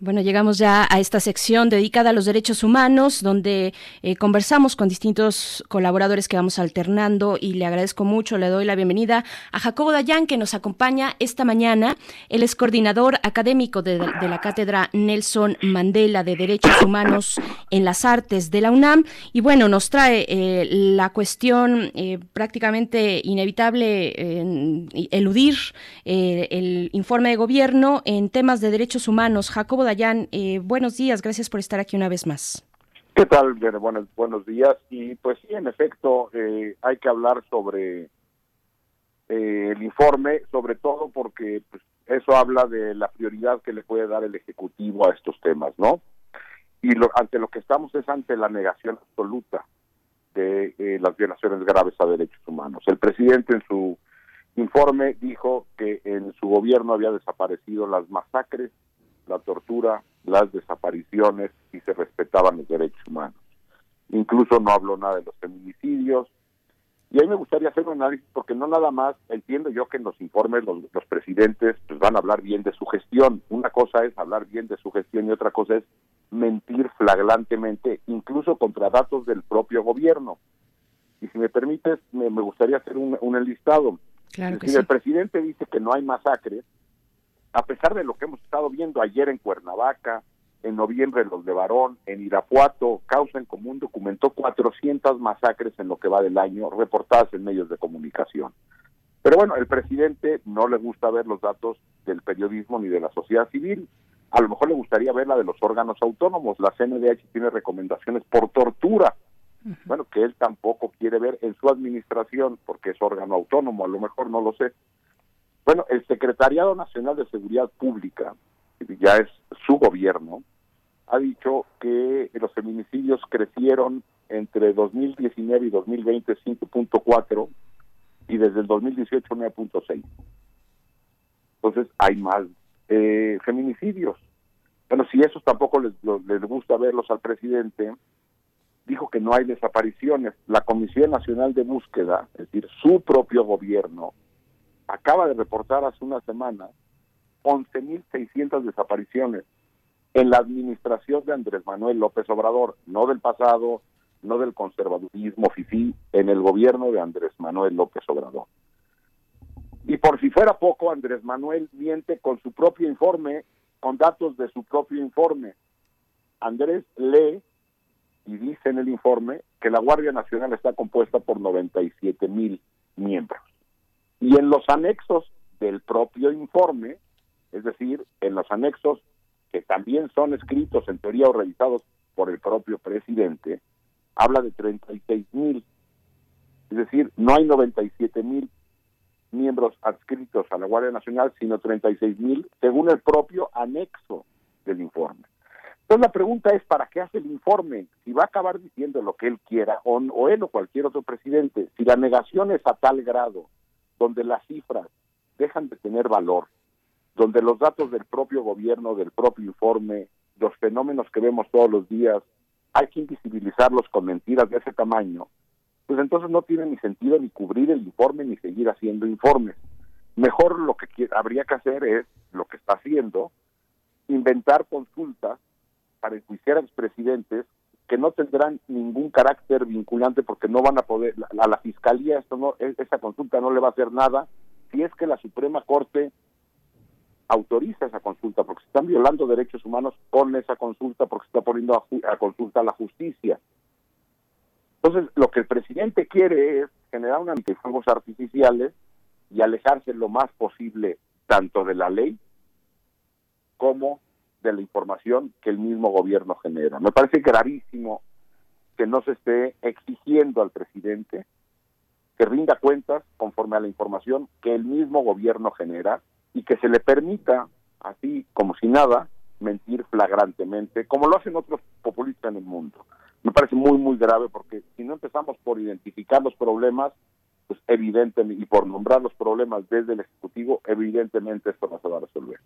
Bueno, llegamos ya a esta sección dedicada a los derechos humanos, donde eh, conversamos con distintos colaboradores que vamos alternando y le agradezco mucho, le doy la bienvenida a Jacobo Dayan, que nos acompaña esta mañana. Él es coordinador académico de, la Cátedra Nelson Mandela de Derechos Humanos en las Artes de la UNAM. Y bueno, nos trae eh, la cuestión eh, prácticamente inevitable, eludir el informe de gobierno en temas de derechos humanos. Jacobo Dayan, eh, buenos días, gracias por estar aquí una vez más. ¿Qué tal? Bien, buenos, buenos días. Y pues sí, en efecto, eh, hay que hablar sobre eh, el informe, sobre todo porque pues, eso habla de la prioridad que le puede dar el Ejecutivo a estos temas, ¿no? Y lo, ante lo que estamos es ante la negación absoluta de eh, las violaciones graves a derechos humanos. El presidente en su informe dijo que en su gobierno había desaparecido las masacres la tortura, las desapariciones y se respetaban los derechos humanos. Incluso no habló nada de los feminicidios. Y ahí me gustaría hacer un análisis porque no nada más entiendo yo que en los informes los, los presidentes pues, van a hablar bien de su gestión. Una cosa es hablar bien de su gestión y otra cosa es mentir flagrantemente, incluso contra datos del propio gobierno. Y si me permites, me, me gustaría hacer un, un enlistado. Claro que si sí. el presidente dice que no hay masacres, a pesar de lo que hemos estado viendo ayer en Cuernavaca, en noviembre en los de Barón, en Irapuato, Causa en Común documentó 400 masacres en lo que va del año, reportadas en medios de comunicación. Pero bueno, el presidente no le gusta ver los datos del periodismo ni de la sociedad civil. A lo mejor le gustaría ver la de los órganos autónomos. La CNDH tiene recomendaciones por tortura. Bueno, que él tampoco quiere ver en su administración, porque es órgano autónomo, a lo mejor no lo sé. Bueno, el Secretariado Nacional de Seguridad Pública, ya es su gobierno, ha dicho que los feminicidios crecieron entre 2019 y 2020 5.4 y desde el 2018 9.6. Entonces hay más eh, feminicidios. Bueno, si esos tampoco les, les gusta verlos al presidente, dijo que no hay desapariciones. La Comisión Nacional de Búsqueda, es decir, su propio gobierno, acaba de reportar hace una semana 11.600 desapariciones en la administración de Andrés Manuel López Obrador, no del pasado, no del conservadurismo fifí, en el gobierno de Andrés Manuel López Obrador. Y por si fuera poco, Andrés Manuel miente con su propio informe, con datos de su propio informe. Andrés lee y dice en el informe que la Guardia Nacional está compuesta por 97 mil miembros. Y en los anexos del propio informe, es decir, en los anexos que también son escritos en teoría o revisados por el propio presidente, habla de 36 mil. Es decir, no hay 97 mil miembros adscritos a la Guardia Nacional, sino 36 mil, según el propio anexo del informe. Entonces la pregunta es, ¿para qué hace el informe? Si va a acabar diciendo lo que él quiera, o, o él o cualquier otro presidente, si la negación es a tal grado, donde las cifras dejan de tener valor, donde los datos del propio gobierno, del propio informe, los fenómenos que vemos todos los días, hay que invisibilizarlos con mentiras de ese tamaño, pues entonces no tiene ni sentido ni cubrir el informe ni seguir haciendo informes. Mejor lo que habría que hacer es lo que está haciendo, inventar consultas para enjuiciar a los presidentes que no tendrán ningún carácter vinculante porque no van a poder a la fiscalía esto no e-, esa consulta no le va a hacer nada si es que la Suprema Corte autoriza esa consulta porque se están violando derechos humanos con esa consulta porque se está poniendo a, consulta a la justicia. Entonces lo que el presidente quiere es generar una de fuegos artificiales y alejarse lo más posible tanto de la ley como de la información que el mismo gobierno genera. Me parece gravísimo que no se esté exigiendo al presidente que rinda cuentas conforme a la información que el mismo gobierno genera y que se le permita, así como si nada, mentir flagrantemente, como lo hacen otros populistas en el mundo. Me parece muy, muy grave porque si no empezamos por identificar los problemas, pues evidentemente, y por nombrar los problemas desde el Ejecutivo, evidentemente esto no se va a resolver.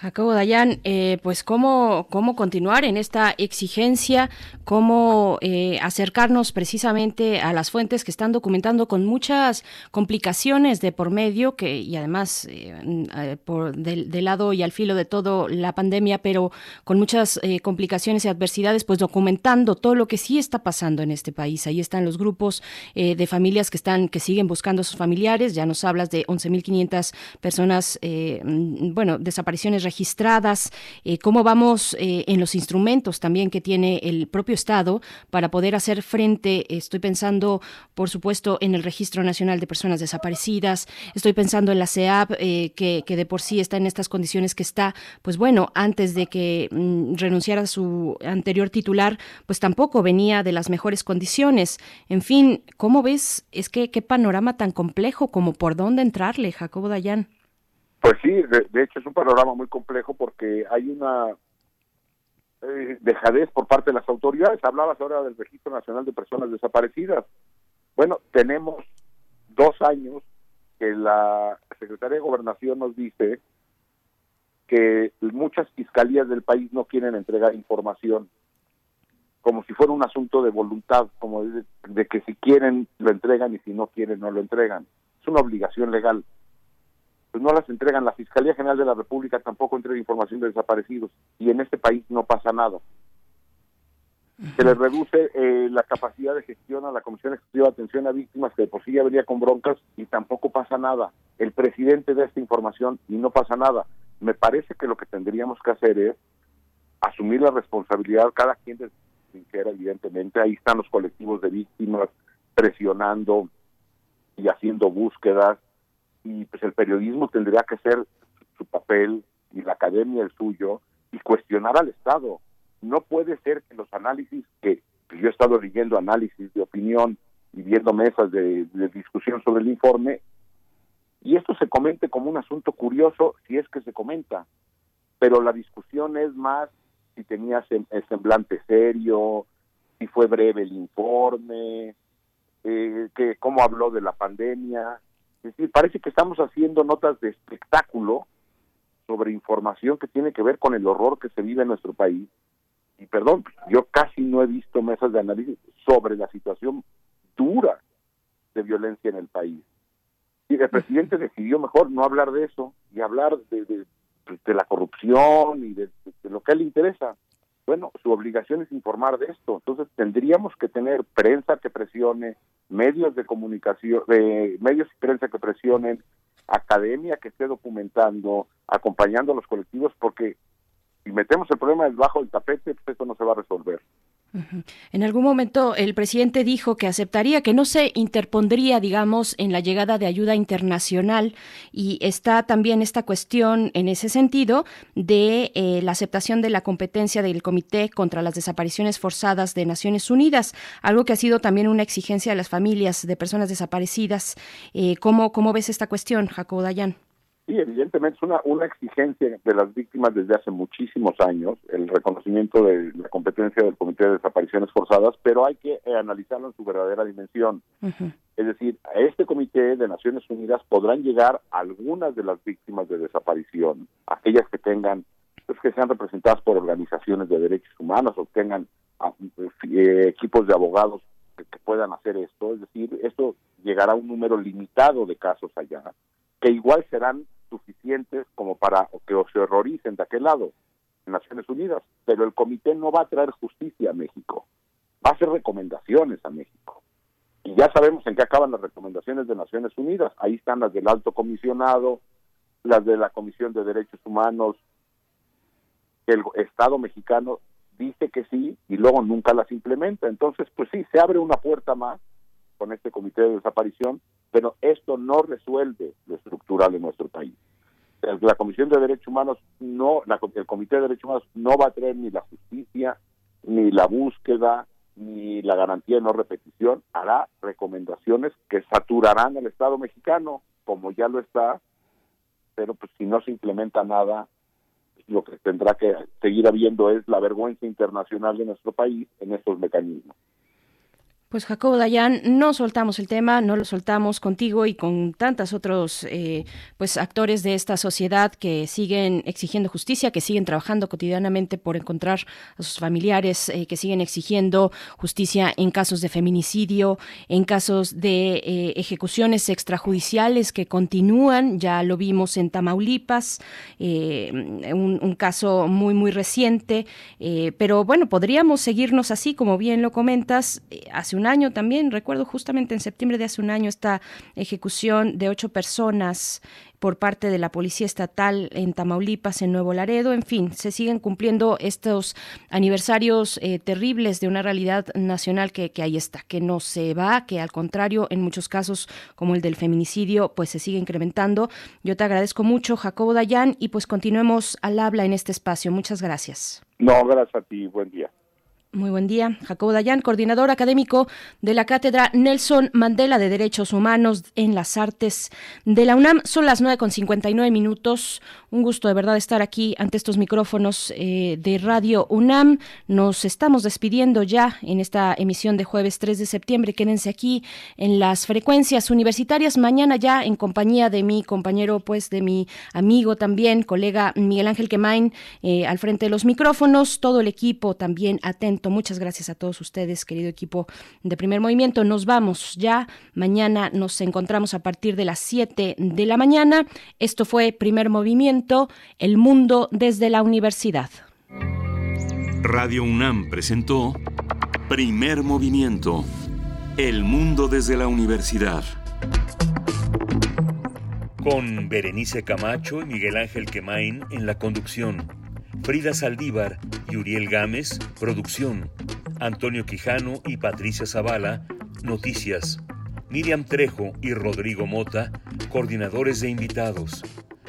Jacobo Dayan, eh, pues cómo, cómo continuar en esta exigencia, cómo eh, acercarnos precisamente a las fuentes que están documentando con muchas complicaciones de por medio, que y además eh, por del, lado y al filo de todo la pandemia, pero con muchas complicaciones y adversidades, pues documentando todo lo que sí está pasando en este país. Ahí están los grupos de familias que están que siguen buscando a sus familiares. Ya nos hablas de 11.500 personas, mm, bueno, desapariciones registradas, eh, cómo vamos eh, en los instrumentos también que tiene el propio Estado para poder hacer frente, estoy pensando, por supuesto, en el Registro Nacional de Personas Desaparecidas, estoy pensando en la CEAP, eh, que, de por sí está en estas condiciones que está, pues bueno, antes de que mm, renunciara su anterior titular, pues tampoco venía de las mejores condiciones. En fin, ¿cómo ves? Es que qué panorama tan complejo como por dónde entrarle, Jacobo Dayan. Pues sí, de, hecho es un panorama muy complejo porque hay una eh, dejadez por parte de las autoridades. Hablabas ahora del Registro Nacional de Personas Desaparecidas. Bueno, tenemos dos años que la Secretaría de Gobernación nos dice que muchas fiscalías del país no quieren entregar información como si fuera un asunto de voluntad, como de que si quieren lo entregan y si no quieren no lo entregan. Es una obligación legal pues no las entregan. La Fiscalía General de la República tampoco entrega información de desaparecidos y en este país no pasa nada. Se les reduce eh, la capacidad de gestión a la Comisión Ejecutiva de Atención a Víctimas, que de por sí ya venía con broncas y tampoco pasa nada. El presidente da esta información y no pasa nada. Me parece que lo que tendríamos que hacer es asumir la responsabilidad, cada quien de evidentemente. Ahí están los colectivos de víctimas presionando y haciendo búsquedas y pues el periodismo tendría que ser su papel y la academia el suyo y cuestionar al Estado. No puede ser que los análisis que yo he estado leyendo análisis de opinión y viendo mesas de, discusión sobre el informe y esto se comente como un asunto curioso si es que se comenta, pero la discusión es más si tenía semblante serio, si fue breve el informe, eh, que cómo habló de la pandemia, es decir, parece que estamos haciendo notas de espectáculo sobre información que tiene que ver con el horror que se vive en nuestro país. Y perdón, yo casi no he visto mesas de análisis sobre la situación dura de violencia en el país. Y el presidente decidió mejor no hablar de eso y hablar de, de, la corrupción y de, de, lo que a él le interesa. Bueno, su obligación es informar de esto. Entonces tendríamos que tener prensa que presione, medios de comunicación, de medios y prensa que presionen, academia que esté documentando, acompañando a los colectivos, porque si metemos el problema debajo del tapete, pues esto no se va a resolver. En algún momento el presidente dijo que aceptaría, que no se interpondría, digamos, en la llegada de ayuda internacional y está también esta cuestión en ese sentido de eh, la aceptación de la competencia del Comité contra las Desapariciones Forzadas de Naciones Unidas, algo que ha sido también una exigencia de las familias de personas desaparecidas. Eh, ¿cómo, ¿Cómo ves esta cuestión, Jacobo Dayan? Sí, evidentemente es una, una exigencia de las víctimas desde hace muchísimos años, el reconocimiento de la competencia del Comité de Desapariciones Forzadas, pero hay que eh, analizarlo en su verdadera dimensión. Es decir, a este comité de Naciones Unidas podrán llegar algunas de las víctimas de desaparición, aquellas que tengan, pues que sean representadas por organizaciones de derechos humanos o tengan ah, eh, equipos de abogados que, que puedan hacer esto. Es decir, esto llegará a un número limitado de casos allá, que igual serán suficientes como para que se horroricen de aquel lado, en Naciones Unidas, pero el comité no va a traer justicia a México, va a hacer recomendaciones a México. Y ya sabemos en qué acaban las recomendaciones de Naciones Unidas. Ahí están las del alto comisionado, las de la Comisión de Derechos Humanos. El Estado mexicano dice que sí y luego nunca las implementa. Entonces, pues sí, se abre una puerta más con este comité de desaparición, pero esto no resuelve lo estructural en nuestro país. La Comisión de Derechos Humanos no, la, el Comité de Derechos Humanos no va a traer ni la justicia, ni la búsqueda, ni la garantía de no repetición, hará recomendaciones que saturarán al Estado mexicano, como ya lo está, pero pues si no se implementa nada, lo que tendrá que seguir habiendo es la vergüenza internacional de nuestro país en estos mecanismos. Pues Jacobo Dayan, no soltamos el tema, no lo soltamos contigo y con tantos otros eh, pues actores de esta sociedad que siguen exigiendo justicia, que siguen trabajando cotidianamente por encontrar a sus familiares, eh, que siguen exigiendo justicia en casos de feminicidio, en casos de eh, ejecuciones extrajudiciales que continúan, ya lo vimos en Tamaulipas, un, caso muy muy reciente, pero bueno, podríamos seguirnos así, como bien lo comentas, hace un año también, recuerdo justamente en septiembre de hace un año esta ejecución de ocho personas por parte de la Policía Estatal en Tamaulipas, en Nuevo Laredo. En fin, se siguen cumpliendo estos aniversarios eh, terribles de una realidad nacional que, que ahí está, que no se va, que al contrario, en muchos casos, como el del feminicidio, pues se sigue incrementando. Yo te agradezco mucho, Jacobo Dayan, y pues continuemos al habla en este espacio. Muchas gracias. No, gracias a ti. Buen día. Muy buen día. Jacobo Dayan, coordinador académico de la Cátedra Nelson Mandela de Derechos Humanos en las Artes de la UNAM. Son las 9.59 minutos. Un gusto de verdad estar aquí ante estos micrófonos eh, de Radio UNAM. Nos estamos despidiendo ya en esta emisión de jueves 3 de septiembre. Quédense aquí en las frecuencias universitarias. Mañana ya en compañía de mi compañero, pues de mi amigo también, colega Miguel Ángel Quemain, eh, al frente de los micrófonos. Todo el equipo también atento Muchas gracias a todos ustedes, querido equipo de Primer Movimiento. Nos vamos ya. Mañana nos encontramos a partir de las 7 de la mañana. Esto fue Primer Movimiento, El Mundo desde la Universidad. Radio UNAM presentó Primer Movimiento, El Mundo desde la Universidad. Con Berenice Camacho y Miguel Ángel Quemain en la conducción. Frida Saldívar y Uriel Gámez, producción. Antonio Quijano y Patricia Zavala, noticias. Miriam Trejo y Rodrigo Mota, coordinadores de invitados.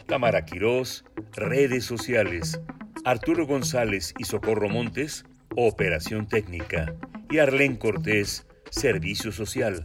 Tamara Quirós, redes sociales. Arturo González y Socorro Montes, operación técnica. Y Arlén Cortés, servicio social.